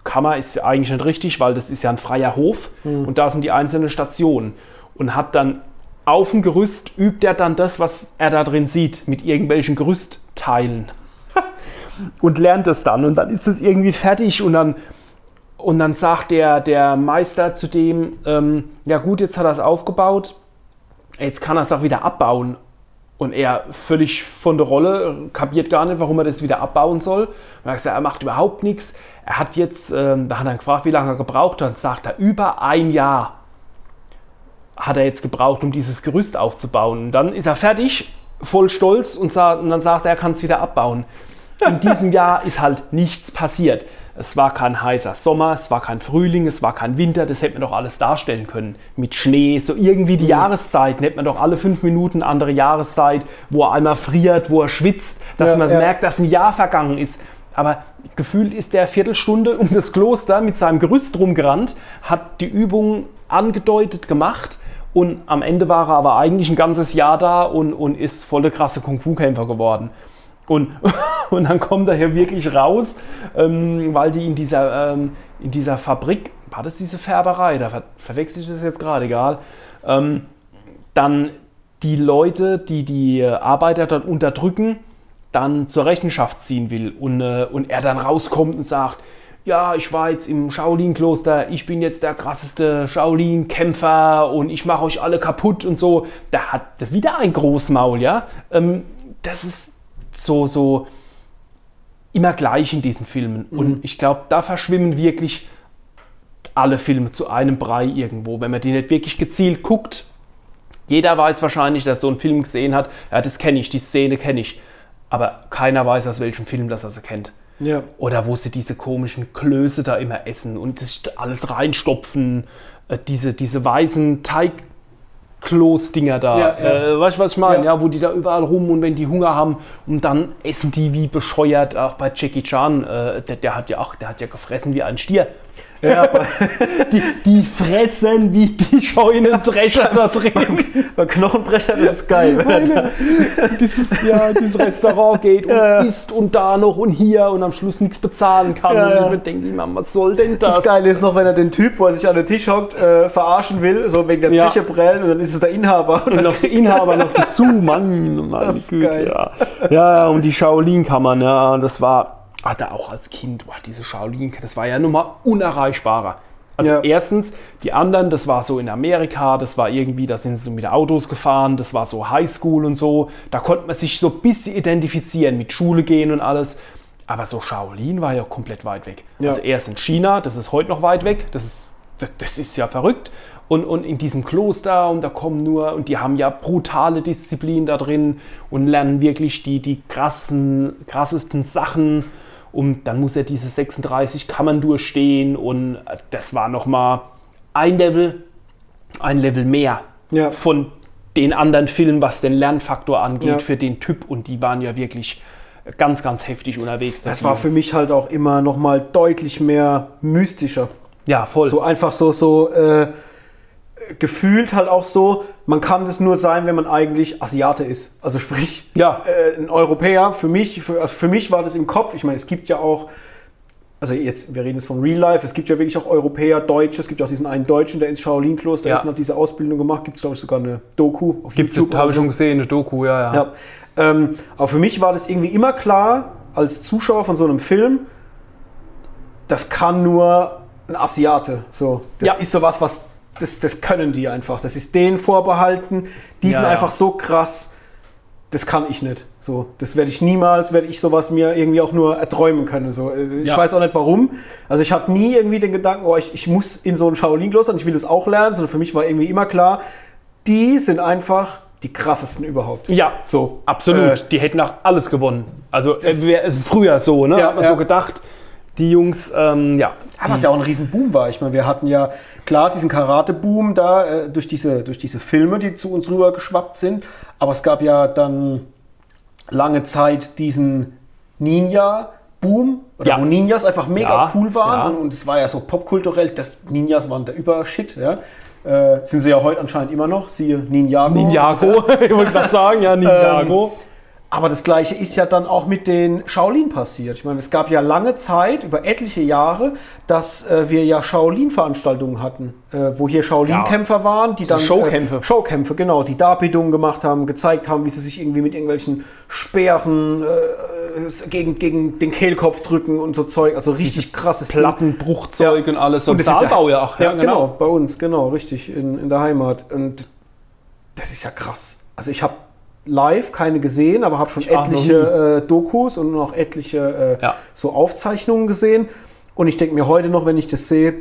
Kammer ist ja eigentlich nicht richtig, weil das ist ja ein freier Hof und da sind die einzelnen Stationen. Und hat dann auf dem Gerüst übt er dann das, was er da drin sieht, mit irgendwelchen Gerüstteilen. und lernt es dann. Und dann ist es irgendwie fertig und dann, und dann sagt der, der Meister zu dem, ähm, ja gut, jetzt hat er es aufgebaut, jetzt kann er es auch wieder abbauen. Und er völlig von der Rolle, kapiert gar nicht, warum er das wieder abbauen soll. Und er gesagt, er macht überhaupt nichts. Er hat jetzt, ähm, da hat er gefragt, wie lange er gebraucht hat. Und sagt er, über ein Jahr hat er jetzt gebraucht, um dieses Gerüst aufzubauen. Und dann ist er fertig, voll stolz und, sa- und dann sagt er, er kann es wieder abbauen. In diesem Jahr ist halt nichts passiert. Es war kein heißer Sommer, es war kein Frühling, es war kein Winter, das hätte man doch alles darstellen können. Mit Schnee, so irgendwie die Jahreszeiten, hätte man doch alle fünf Minuten andere Jahreszeit, wo er einmal friert, wo er schwitzt, dass Ja, man ja. merkt, dass ein Jahr vergangen ist. Aber gefühlt ist der Viertelstunde um das Kloster mit seinem Gerüst rumgerannt, hat die Übung angedeutet gemacht und am Ende war er aber eigentlich ein ganzes Jahr da und, und ist voll der krasse Kung-Fu-Kämpfer geworden. Und, und dann kommt er hier wirklich raus, ähm, weil die in dieser, ähm, in dieser Fabrik, war das diese Färberei, da ver verwechsel ich das jetzt gerade, egal, ähm, dann die Leute, die die Arbeiter dort unterdrücken, dann zur Rechenschaft ziehen will und, äh, und er dann rauskommt und sagt, ja, ich war jetzt im Shaolin-Kloster, ich bin jetzt der krasseste Shaolin-Kämpfer und ich mache euch alle kaputt und so. Da hat wieder ein Großmaul, ja. Ähm, das ist so, so immer gleich in diesen Filmen. Mhm. Und ich glaube, da verschwimmen wirklich alle Filme zu einem Brei irgendwo. Wenn man die nicht wirklich gezielt guckt, jeder weiß wahrscheinlich, dass er so einen Film gesehen hat, ja, das kenne ich, die Szene kenne ich. Aber keiner weiß, aus welchem Film das er so kennt. Ja. Oder wo sie diese komischen Klöße da immer essen und das alles reinstopfen. Äh, diese, diese weißen Teigkloß-Dinger da. Ja, ja. Äh, weißt du, was ich meine? Ja. Ja. wo die da überall rum und wenn die Hunger haben und dann essen die wie bescheuert. Auch bei Jackie Chan, äh, der, der hat ja auch, der hat ja gefressen wie ein Stier. Ja, Die, die fressen wie die Scheunendrescher da drin. bei Knochenbrecher, das ist geil. Wenn er da, Meine, dieses, ja, dieses Restaurant geht und Ja. isst und da noch und hier und am Schluss nichts bezahlen kann. Ja. Und ich denke immer, was soll denn das? das Geile ist noch, wenn er den Typ, wo er sich an den Tisch hockt, äh, verarschen will, so wegen der Ja. Zeche prellen und dann ist es der Inhaber. Und noch der Inhaber noch dazu, Mann, meine Das ist Güte, geil. ja. Ja, ja, und die Shaolin-Kammern, ja, das war, hatte auch als Kind, boah, diese Shaolin, das war ja nun mal unerreichbarer. Also Ja. erstens, die anderen, das war so in Amerika, das war irgendwie, da sind sie so mit Autos gefahren, das war so Highschool und so, da konnte man sich so ein bisschen identifizieren, mit Schule gehen und alles. Aber so Shaolin war ja komplett weit weg. Ja. Also erst in China, das ist heute noch weit weg, das ist, das, das ist ja verrückt. Und, und in diesem Kloster und da kommen nur, und die haben ja brutale Disziplin da drin und lernen wirklich die, die krassen, krassesten Sachen. Und dann muss er diese 36 Kammern durchstehen und äh, das war nochmal ein Level, ein Level mehr Ja. von den anderen Filmen, was den Lernfaktor angeht Ja. für den Typ. Und die waren ja wirklich ganz, ganz heftig unterwegs. Das war für mich halt auch immer noch mal deutlich mehr mystischer. Ja, voll. So einfach so, so äh, gefühlt halt auch so, man kann das nur sein, wenn man eigentlich Asiate ist. Also sprich, Ja. äh, ein Europäer, für mich, für, also für mich war das im Kopf, ich meine, es gibt ja auch, also jetzt, wir reden jetzt von Real Life, es gibt ja wirklich auch Europäer, Deutsche, es gibt ja auch diesen einen Deutschen, der ins Shaolin-Kloster Ja. ist und hat diese Ausbildung gemacht, gibt es glaube ich sogar eine Doku auf Gibt's, YouTube. habe ich schon gesehen, eine Doku, ja, ja. Ja. Ähm, aber für mich war das irgendwie immer klar, als Zuschauer von so einem Film, das kann nur ein Asiate. So. Das Ja. ist sowas, was das, das können die einfach. Das ist denen vorbehalten. Die Ja, sind ja. einfach so krass. Das kann ich nicht. So, das werde ich niemals, werde ich sowas mir irgendwie auch nur erträumen können. So, Also ich Ja. weiß auch nicht warum. Also ich hatte nie irgendwie den Gedanken, oh, ich, ich muss in so ein Shaolin-Kloster und ich will das auch lernen, sondern für mich war irgendwie immer klar, die sind einfach die krassesten überhaupt. Ja, So. absolut. Äh, die hätten auch alles gewonnen. Also Das- äh, früher so, ne? Ja, Hat man ja. so gedacht, die Jungs, ähm, ja. Ja, was ja auch ein Riesenboom war. Ich meine, wir hatten ja klar diesen Karate-Boom da äh, durch, diese, durch diese Filme, die zu uns rüber geschwappt sind. Aber es gab ja dann lange Zeit diesen Ninja-Boom, oder Ja. wo Ninjas einfach mega Ja, cool waren. ja. Und, es war ja so popkulturell, dass Ninjas waren der Übershit. Ja? Äh, sind sie ja heute anscheinend immer noch, siehe Ninjago. Ninjago, ich wollte gerade sagen, ja, Ninjago. Aber das gleiche ist ja dann auch mit den Shaolin passiert. Ich meine, es gab ja lange Zeit, über etliche Jahre, dass äh, wir ja Shaolin-Veranstaltungen hatten, äh, wo hier Shaolin-Kämpfer waren, die So dann Showkämpfe. Äh, Showkämpfe, genau, die Darbietungen gemacht haben, gezeigt haben, wie sie sich irgendwie mit irgendwelchen Speeren äh, gegen, gegen den Kehlkopf drücken und so Zeug. Also richtig krasses. Plattenbruchzeug und alles. So Und Saalbau ja auch. Ja, genau. bei uns, genau, richtig, in, in der Heimat. Und das ist ja krass. Also ich habe live keine gesehen, aber habe schon noch etliche äh, Dokus und noch etliche äh, Ja. so Aufzeichnungen gesehen. Und ich denke mir heute noch, wenn ich das sehe,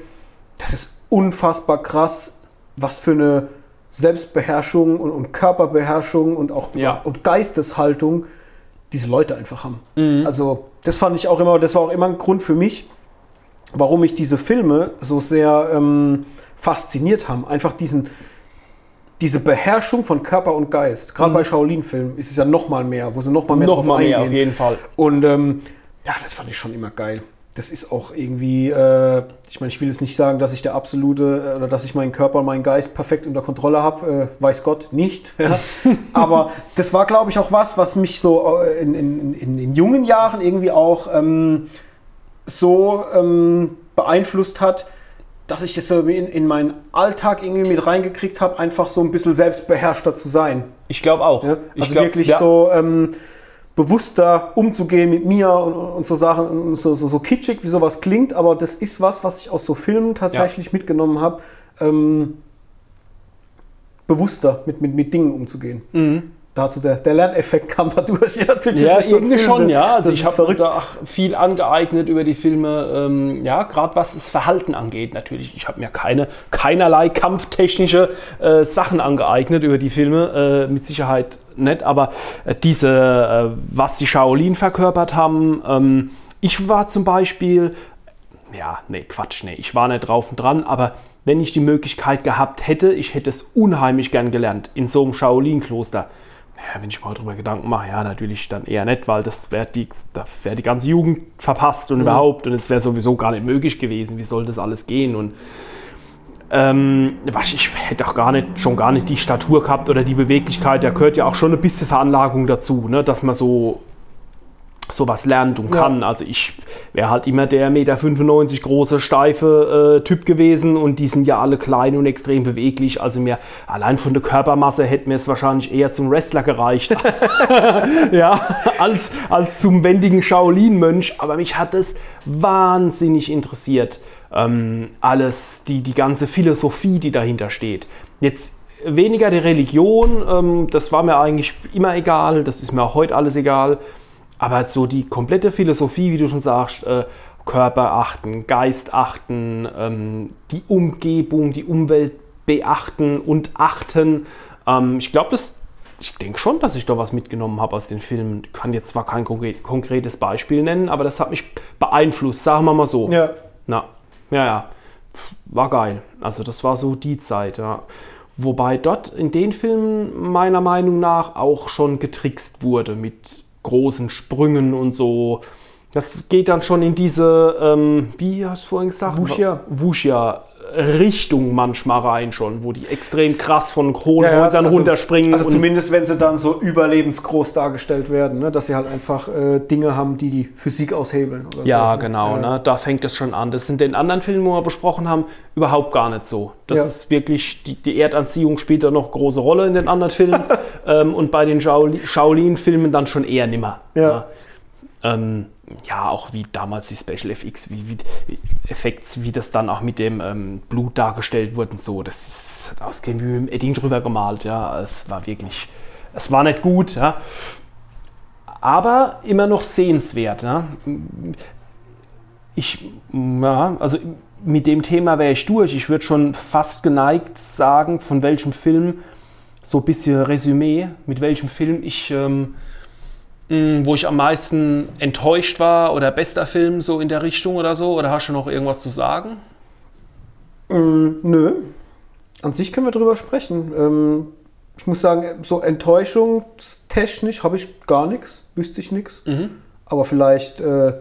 das ist unfassbar krass, was für eine Selbstbeherrschung und, und Körperbeherrschung und auch Ja. und Geisteshaltung diese Leute einfach haben. Mhm. Also das fand ich auch immer, das war auch immer ein Grund für mich, warum mich diese Filme so sehr ähm, fasziniert haben. Einfach diesen, diese Beherrschung von Körper und Geist. Gerade bei Shaolin-Filmen ist es ja noch mal mehr, wo sie noch mal mehr Noch drauf mal mehr, eingehen. auf jeden Fall. Und ähm, Ja, das fand ich schon immer geil. Das ist auch irgendwie, äh, ich meine, ich will jetzt nicht sagen, dass ich der absolute, äh, oder dass ich meinen Körper und meinen Geist perfekt unter Kontrolle habe, äh, weiß Gott nicht. Ja. Aber das war, glaube ich, auch was, was mich so äh, in, in, in, in jungen Jahren irgendwie auch ähm, so ähm, beeinflusst hat, dass ich das so in, in meinen Alltag irgendwie mit reingekriegt habe, einfach so ein bisschen selbstbeherrschter zu sein. Ich glaube auch. Ja? Ich Also glaub, wirklich ja. so ähm, bewusster umzugehen mit mir und, und so Sachen, und so, so, so kitschig, wie sowas klingt, aber das ist was, was ich aus so Filmen tatsächlich mitgenommen habe, ähm, bewusster mit, mit, mit Dingen umzugehen. Dazu der, der Lerneffekt kam dadurch ja. Ja, irgendwie Film, schon, ja. Also ich habe da auch viel angeeignet über die Filme, ähm, ja, gerade was das Verhalten angeht natürlich. Ich habe mir keine, keinerlei kampftechnische äh, Sachen angeeignet über die Filme, äh, mit Sicherheit nicht, aber äh, diese, äh, was die Shaolin verkörpert haben, ähm, ich war zum Beispiel, ja, nee, Quatsch, nee, ich war nicht drauf und dran, aber wenn ich die Möglichkeit gehabt hätte, ich hätte es unheimlich gern gelernt in so einem Shaolin-Kloster. Ja, wenn ich mal drüber Gedanken mache, ja, natürlich dann eher nicht, weil das wäre die, da wäre die ganze Jugend verpasst und überhaupt und es wäre sowieso gar nicht möglich gewesen. Wie soll das alles gehen? Und ähm, ich hätte auch gar nicht, schon gar nicht die Statur gehabt oder die Beweglichkeit. Da gehört ja auch schon ein bisschen Veranlagung dazu, ne? dass man so sowas lernt und kann. Also ich wäre halt immer der 1,95 Meter große, steife äh, Typ gewesen und die sind ja alle klein und extrem beweglich. Also mir allein von der Körpermasse hätte mir es wahrscheinlich eher zum Wrestler gereicht. ja, als, als zum wendigen Shaolin-Mönch. Aber mich hat es wahnsinnig interessiert. Ähm, alles, die, die ganze Philosophie, die dahinter steht. Jetzt weniger die Religion, ähm, das war mir eigentlich immer egal, das ist mir auch heute alles egal. Aber so die komplette Philosophie, wie du schon sagst, äh, Körper achten, Geist achten, ähm, die Umgebung, die Umwelt beachten und achten. Ähm, ich glaube, das, ich denke schon, dass ich da was mitgenommen habe aus den Filmen. Ich kann jetzt zwar kein konkret, konkretes Beispiel nennen, aber das hat mich beeinflusst, sagen wir mal so. Ja. Na, ja, ja. War geil. Also das war so die Zeit, ja. Wobei dort in den Filmen meiner Meinung nach auch schon getrickst wurde mit großen Sprüngen und so. Das geht dann schon in diese, ähm, wie hast du vorhin gesagt? Wuxia. Wuxia. Richtung manchmal rein schon, wo die extrem krass von hohen Ja, Häusern also- runterspringen. Also zumindest, wenn sie dann so überlebensgroß dargestellt werden, ne? dass sie halt einfach äh, Dinge haben, die die Physik aushebeln. Oder Ja, so. genau, Ja. ne? da fängt es schon an. Das sind den anderen Filmen, wo wir besprochen haben, überhaupt gar nicht so. Das Ja. ist wirklich, die, die Erdanziehung spielt da noch große Rolle in den anderen Filmen ähm, und bei den Shaoli- Shaolin-Filmen dann schon eher nimmer. Ja. ne? Ähm, ja, auch wie damals die Special FX, wie, wie, Effekts, wie das dann auch mit dem ähm, Blut dargestellt wurde so. Das ist hat ausgehend wie mit dem Edding drüber gemalt, ja. Es war wirklich, es war nicht gut, ja. Aber immer noch sehenswert, ja. Ich, ja, also mit dem Thema wäre ich durch. Ich würde schon fast geneigt sagen, von welchem Film, so ein bisschen Resümee, mit welchem Film ich, ähm, mh, wo ich am meisten enttäuscht war oder bester Film so in der Richtung oder so. Oder hast du noch irgendwas zu sagen? Ähm, nö. An sich können wir drüber sprechen. Ähm, ich muss sagen, so enttäuschungstechnisch habe ich gar nichts, wüsste ich nichts. Aber vielleicht, äh,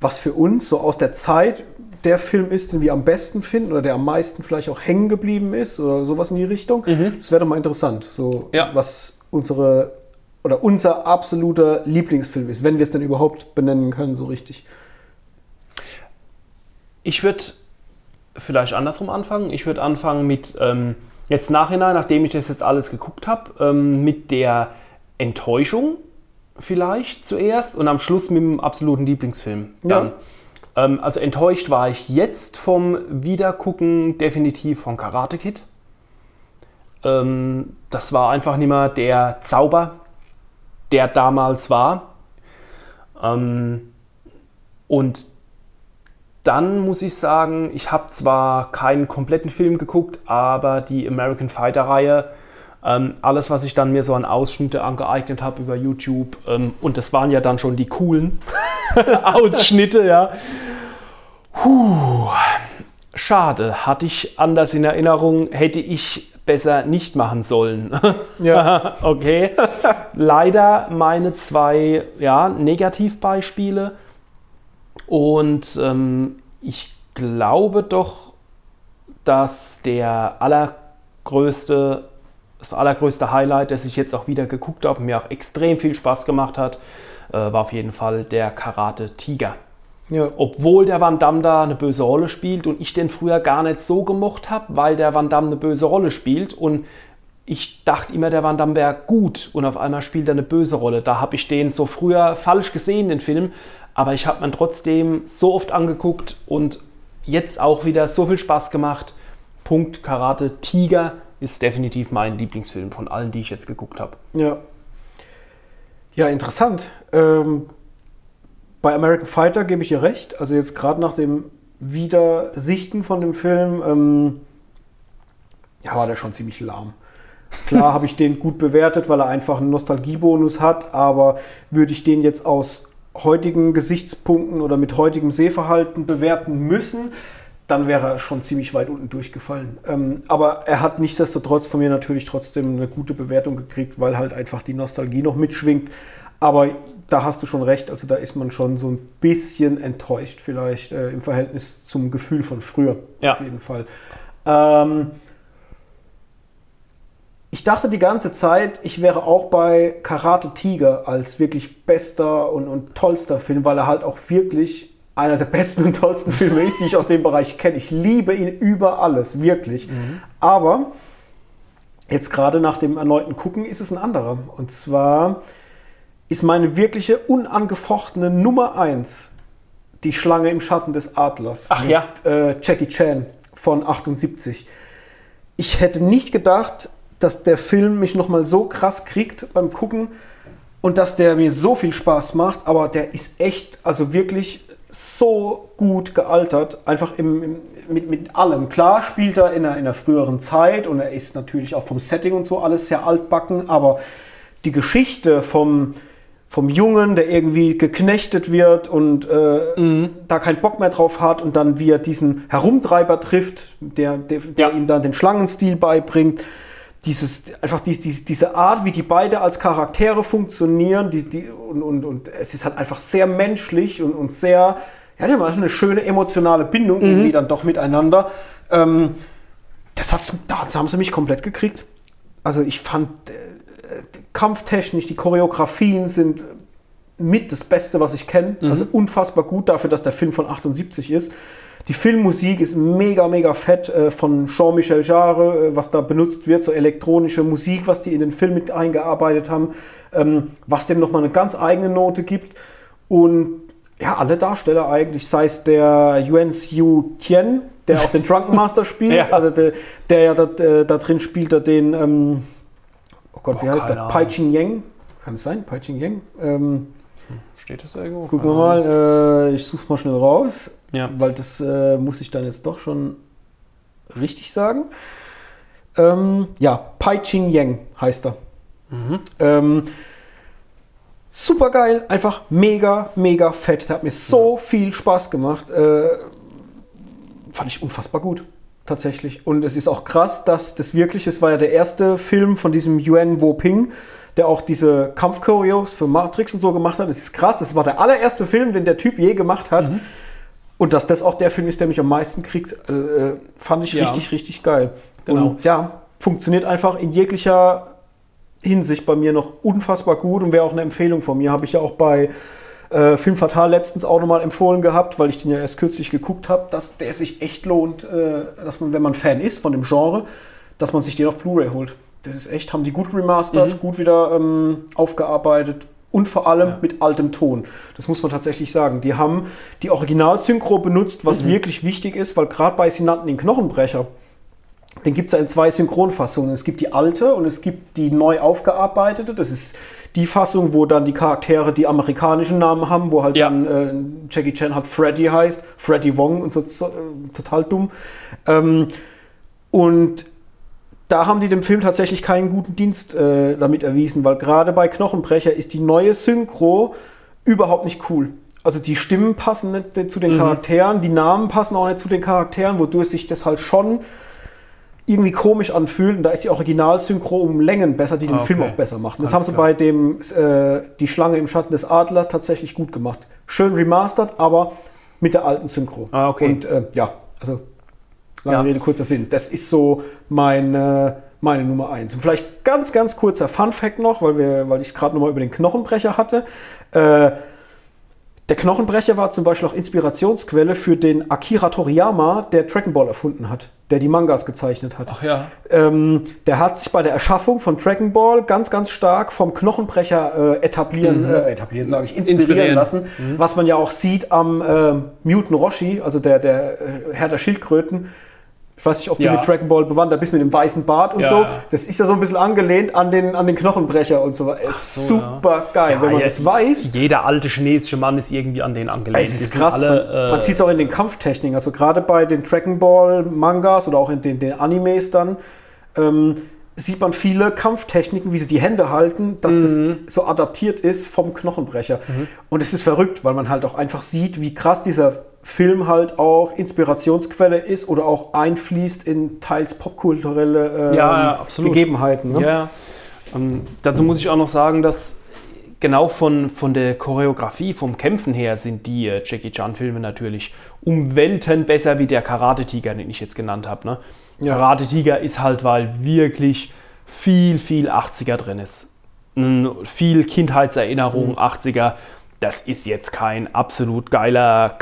was für uns so aus der Zeit der Film ist, den wir am besten finden oder der am meisten vielleicht auch hängen geblieben ist oder sowas in die Richtung. Das wäre doch mal interessant, so Ja. was unsere oder unser absoluter Lieblingsfilm ist, wenn wir es denn überhaupt benennen können, so richtig. Ich würde vielleicht andersrum anfangen. Ich würde anfangen mit, ähm, jetzt nachhinein, nachdem ich das jetzt alles geguckt habe, ähm, mit der Enttäuschung vielleicht zuerst und am Schluss mit dem absoluten Lieblingsfilm. Dann. Ähm, also enttäuscht war ich jetzt vom Wiedergucken definitiv von Karate Kid. Ähm, das war einfach nicht mehr der Zauber, der damals war. Ähm, und dann muss ich sagen, ich habe zwar keinen kompletten Film geguckt, aber die American Fighter Reihe, ähm, alles, was ich dann mir so an Ausschnitte angeeignet habe über YouTube, ähm, und das waren ja dann schon die coolen Ausschnitte, ja. Puh, schade, hatte ich anders in Erinnerung, hätte ich besser nicht machen sollen. Ja. okay. Leider meine zwei ja, Negativbeispiele. Und ähm, ich glaube doch, dass der allergrößte, das allergrößte Highlight, das ich jetzt auch wieder geguckt habe und mir auch extrem viel Spaß gemacht hat, äh, war auf jeden Fall der Karate Tiger. Ja. Obwohl der Van Damme da eine böse Rolle spielt und ich den früher gar nicht so gemocht habe, weil der Van Damme eine böse Rolle spielt und ich dachte immer, der Van Damme wäre gut und auf einmal spielt er eine böse Rolle. Da habe ich den so früher falsch gesehen, den Film, aber ich habe mir trotzdem so oft angeguckt und jetzt auch wieder so viel Spaß gemacht. Punkt Karate Tiger ist definitiv mein Lieblingsfilm von allen, die ich jetzt geguckt habe. Ja. Ja, interessant. Ähm, bei American Fighter gebe ich ihr recht. Also jetzt gerade nach dem Wiedersichten von dem Film, ähm, ja, war der schon ziemlich lahm. Klar habe ich den gut bewertet, weil er einfach einen Nostalgiebonus hat, aber würde ich den jetzt aus heutigen Gesichtspunkten oder mit heutigem Sehverhalten bewerten müssen, dann wäre er schon ziemlich weit unten durchgefallen. Ähm, aber er hat nichtsdestotrotz von mir natürlich trotzdem eine gute Bewertung gekriegt, weil halt einfach die Nostalgie noch mitschwingt. Aber da hast du schon recht, also da ist man schon so ein bisschen enttäuscht vielleicht äh, im Verhältnis zum Gefühl von früher. Ja. Auf jeden Fall. Ähm, ich dachte die ganze Zeit, ich wäre auch bei Karate Tiger als wirklich bester und, und tollster Film, weil er halt auch wirklich einer der besten und tollsten Filme ist, die ich aus dem Bereich kenne. Ich liebe ihn über alles, wirklich. Aber jetzt gerade nach dem erneuten Gucken ist es ein anderer. Und zwar ist meine wirkliche unangefochtene Nummer 1 die Schlange im Schatten des Adlers. Ach ja. Äh, Jackie Chan von 78. Ich hätte nicht gedacht, dass der Film mich nochmal so krass kriegt beim Gucken und dass der mir so viel Spaß macht, aber der ist echt, also wirklich so gut gealtert, einfach im, im, mit, mit allem. Klar spielt er in einer, in einer früheren Zeit und er ist natürlich auch vom Setting und so alles sehr altbacken, aber die Geschichte vom, vom Jungen, der irgendwie geknechtet wird und äh, da keinen Bock mehr drauf hat und dann wie er diesen Herumtreiber trifft, der, der, der ihm dann den Schlangenstil beibringt. Dieses, einfach die, die, diese Art, wie die beide als Charaktere funktionieren, die, die, und, und, und es ist halt einfach sehr menschlich und, und sehr, ja, die haben eine schöne emotionale Bindung irgendwie dann doch miteinander. Ähm, das, hat's, das haben sie mich komplett gekriegt. Also ich fand äh, kampftechnisch, die Choreografien sind mit das Beste, was ich kenne. Also unfassbar gut dafür, dass der Film von 78 ist. Die Filmmusik ist mega, mega fett äh, von Jean-Michel Jarre, äh, was da benutzt wird, so elektronische Musik, was die in den Film mit eingearbeitet haben, ähm, was dem nochmal eine ganz eigene Note gibt. Und ja, alle Darsteller eigentlich, sei es der Yuan Xiu Tien, der auch den Drunken Master spielt, Ja. also der, der ja da, äh, da drin spielt, er den, ähm, Gott, wie Oh, heißt der? Ching Yang, kann es sein? Pai Ching Yang? Ähm, Steht das irgendwo? gucken wir mal, äh, ich suche mal schnell raus, Ja. weil das äh, muss ich dann jetzt doch schon richtig sagen. Ähm, ja, Pai Ching Yang heißt er. Ähm, super geil, einfach mega, mega fett. Der hat mir so viel Spaß gemacht. Äh, fand ich unfassbar gut, tatsächlich. Und es ist auch krass, dass das wirklich, es war ja der erste Film von diesem Yuan Wo Ping, der auch diese Kampfchoreos für Matrix und so gemacht hat. Es ist krass, das war der allererste Film, den der Typ je gemacht hat. Und dass das auch der Film ist, der mich am meisten kriegt, äh, äh, fand ich Ja. richtig, richtig geil. Genau. Und ja, funktioniert einfach in jeglicher Hinsicht bei mir noch unfassbar gut und wäre auch eine Empfehlung von mir. Habe ich ja auch bei äh, Film Fatal letztens auch nochmal empfohlen gehabt, weil ich den ja erst kürzlich geguckt habe, dass der sich echt lohnt, äh, dass man, wenn man Fan ist von dem Genre, dass man sich den auf Blu-ray holt. Das ist echt, haben die gut remastert, gut wieder ähm, aufgearbeitet und vor allem mit altem Ton. Das muss man tatsächlich sagen. Die haben die Originalsynchro benutzt, was wirklich wichtig ist, weil gerade bei Sie nannten den Knochenbrecher, den gibt es ja in zwei Synchronfassungen. Es gibt die alte und es gibt die neu aufgearbeitete. Das ist die Fassung, wo dann die Charaktere die amerikanischen Namen haben, wo halt Ja. dann äh, Jackie Chan halt Freddy heißt, Freddy Wong und so, so äh, total dumm. Ähm, und da haben die dem Film tatsächlich keinen guten Dienst äh, damit erwiesen, weil gerade bei Knochenbrecher ist die neue Synchro überhaupt nicht cool. Also die Stimmen passen nicht zu den Charakteren, die Namen passen auch nicht zu den Charakteren, wodurch sich das halt schon irgendwie komisch anfühlt. Und da ist die Originalsynchro um Längen besser, die den Ah, Film okay. auch besser macht. Und das Alles haben sie klar. bei dem äh, Die Schlange im Schatten des Adlers tatsächlich gut gemacht. Schön remastered, aber mit der alten Synchro. Ah, okay. Und äh, ja, also lange Ja. Rede, kurzer Sinn. Das ist so meine, meine Nummer eins. Und vielleicht ganz, ganz kurzer Fun-Fact noch, weil, wir, weil ich es gerade nochmal über den Knochenbrecher hatte. Äh, der Knochenbrecher war zum Beispiel auch Inspirationsquelle für den Akira Toriyama, der Dragon Ball erfunden hat, der die Mangas gezeichnet hat. Ach ja. Ähm, der hat sich bei der Erschaffung von Dragon Ball ganz, ganz stark vom Knochenbrecher äh, etablieren, äh, etablieren sage ich, inspirieren, Inspirieren. lassen, was man ja auch sieht am äh, Mutant Roshi, also der, der äh, Herr der Schildkröten. Ich weiß nicht, ob du Ja. mit Dragon Ball bewandert bist, mit dem weißen Bart und Ja, so. Das ist ja so ein bisschen angelehnt an den, an den Knochenbrecher und so. Ist so, super geil, wenn man das weiß. Jeder alte chinesische Mann ist irgendwie an den angelehnt. Es ist krass. Alle, man man äh, sieht es auch in den Kampftechniken. Also gerade bei den Dragon Ball Mangas oder auch in den, den Animes dann ähm, sieht man viele Kampftechniken, wie sie die Hände halten, dass Mhm. das so adaptiert ist vom Knochenbrecher. Und es ist verrückt, weil man halt auch einfach sieht, wie krass dieser Film halt auch Inspirationsquelle ist oder auch einfließt in teils popkulturelle ähm, Ja, ja. Gegebenheiten. Ne? Ja, ähm, dazu muss ich auch noch sagen, dass genau von, von der Choreografie, vom Kämpfen her sind die äh, Jackie Chan-Filme natürlich um Welten besser wie der Karate-Tiger, den ich jetzt genannt habe. Ne? Ja. Karate-Tiger ist halt, weil wirklich viel, viel 80er drin ist. Mm, Viel Kindheitserinnerung, 80er. Das ist jetzt kein absolut geiler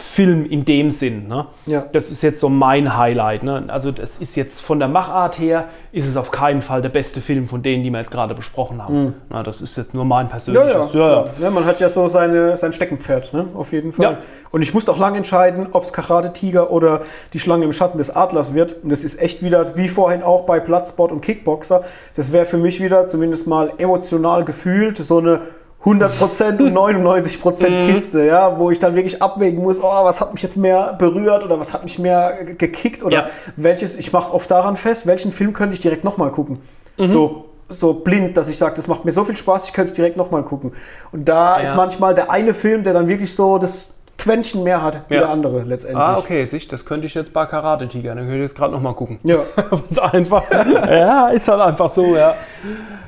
Kampffilm in dem Sinn. Ne? Ja. Das ist jetzt so mein Highlight. Ne? Also das ist jetzt von der Machart her, ist es auf keinen Fall der beste Film von denen, die wir jetzt gerade besprochen haben. Na, das ist jetzt nur mein Ja, ja, persönliches. klar. ja, man hat ja so seine, sein Steckenpferd, ne? auf jeden Fall. Ja. Und ich musste auch lange entscheiden, ob es Karate-Tiger oder die Schlange im Schatten des Adlers wird. Und das ist echt wieder, wie vorhin auch bei Platzsport und Kickboxer, das wäre für mich wieder zumindest mal emotional gefühlt so eine 100% und 99% Kiste, ja, wo ich dann wirklich abwägen muss, oh, was hat mich jetzt mehr berührt oder was hat mich mehr ge- gekickt oder Ja. welches, ich mache es oft daran fest, welchen Film könnte ich direkt nochmal gucken. So, so blind, dass ich sage, das macht mir so viel Spaß, ich könnte es direkt nochmal gucken. Und da ist Ja. manchmal der eine Film, der dann wirklich so das Quäntchen mehr hat wie Ja. der andere letztendlich. Ah, okay, sicht, das könnte ich jetzt bei Karate-Tiger. Dann könnte ich jetzt gerade nochmal gucken. Ja. ist einfach. ja, ist halt einfach so, ja.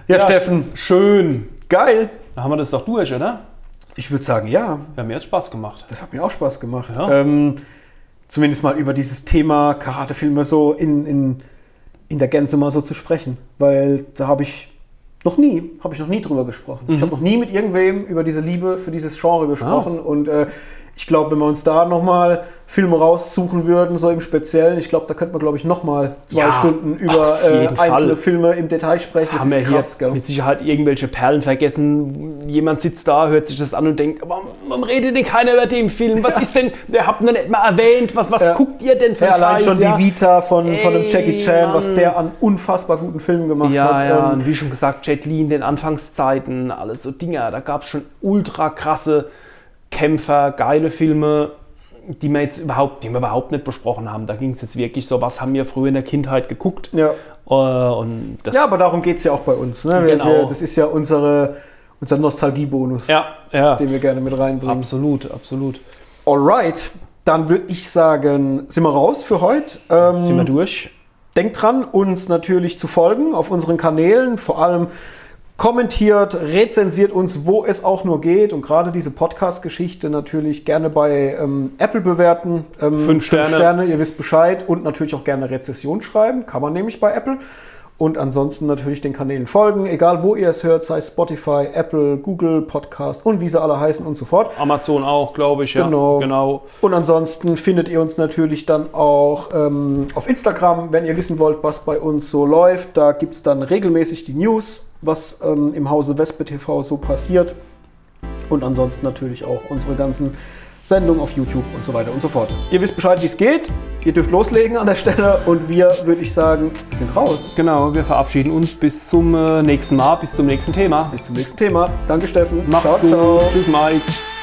Ja, Steffen, Schön. geil. Dann haben wir das doch durch, oder? Ich würde sagen, ja, Wir haben jetzt Spaß gemacht. das hat mir auch Spaß gemacht. Ja. Ähm, zumindest mal über dieses Thema Karatefilme so in, in, in der Gänze mal so zu sprechen. Weil da habe ich noch nie, habe ich noch nie drüber gesprochen. Ich habe noch nie mit irgendwem über diese Liebe für dieses Genre gesprochen. Und äh, ich glaube, wenn wir uns da nochmal Filme raussuchen würden, so im Speziellen, ich glaube, da könnte man, glaube ich, nochmal zwei Ja, Stunden über äh, einzelne Fall. Filme im Detail sprechen. Das haben wir ist krass, hier gell? mit Sicherheit irgendwelche Perlen vergessen. Jemand sitzt da, hört sich das an und denkt, warum, warum redet denn keiner über den Film? Was ist denn, der habt noch nicht mal erwähnt, was, was Ja. guckt ihr denn für Ja, allein Scheiß? schon ja? die Vita von, von dem Ey, Jackie Chan, was Mann. der an unfassbar guten Filmen gemacht Ja, hat. ja, und wie schon gesagt, Jet Li in den Anfangszeiten, alles so Dinger. Da gab es schon ultra krasse Kämpfer, geile Filme, die wir jetzt überhaupt, die wir überhaupt nicht besprochen haben. Da ging es jetzt wirklich so, was haben wir früher in der Kindheit geguckt? ja. Äh, und das, ja, aber darum geht es ja auch bei uns. Ne? Wir, Genau. wir, das ist ja unsere, unser Nostalgiebonus, ja, ja, den wir gerne mit reinbringen. absolut, absolut. Alright, dann würde ich sagen, sind wir raus für heute. Ähm, Sind wir durch? Denkt dran, uns natürlich zu folgen auf unseren Kanälen. Vor allem kommentiert, rezensiert uns, wo es auch nur geht. Und gerade diese Podcast-Geschichte natürlich gerne bei ähm, Apple bewerten. Ähm, Fünf Sterne. ihr wisst Bescheid. Und natürlich auch gerne Rezession schreiben. Kann man nämlich bei Apple. Und ansonsten natürlich den Kanälen folgen, egal wo ihr es hört, sei es Spotify, Apple, Google, Podcast und wie sie alle heißen und so fort. Amazon auch, glaube ich, ja. Genau. genau. Und ansonsten findet ihr uns natürlich dann auch ähm, auf Instagram, wenn ihr wissen wollt, was bei uns so läuft. Da gibt es dann regelmäßig die News, was ähm, im Hause Wespe TV so passiert. Und ansonsten natürlich auch unsere ganzen Sendungen auf YouTube und so weiter und so fort. Ihr wisst Bescheid, wie es geht. Ihr dürft loslegen an der Stelle und wir, würde ich sagen, sind raus. Genau, wir verabschieden uns bis zum äh, nächsten Mal, bis zum nächsten Thema. Bis zum nächsten Thema. Danke, Steffen. Macht's ciao, gut. ciao. Tschüss, Mike.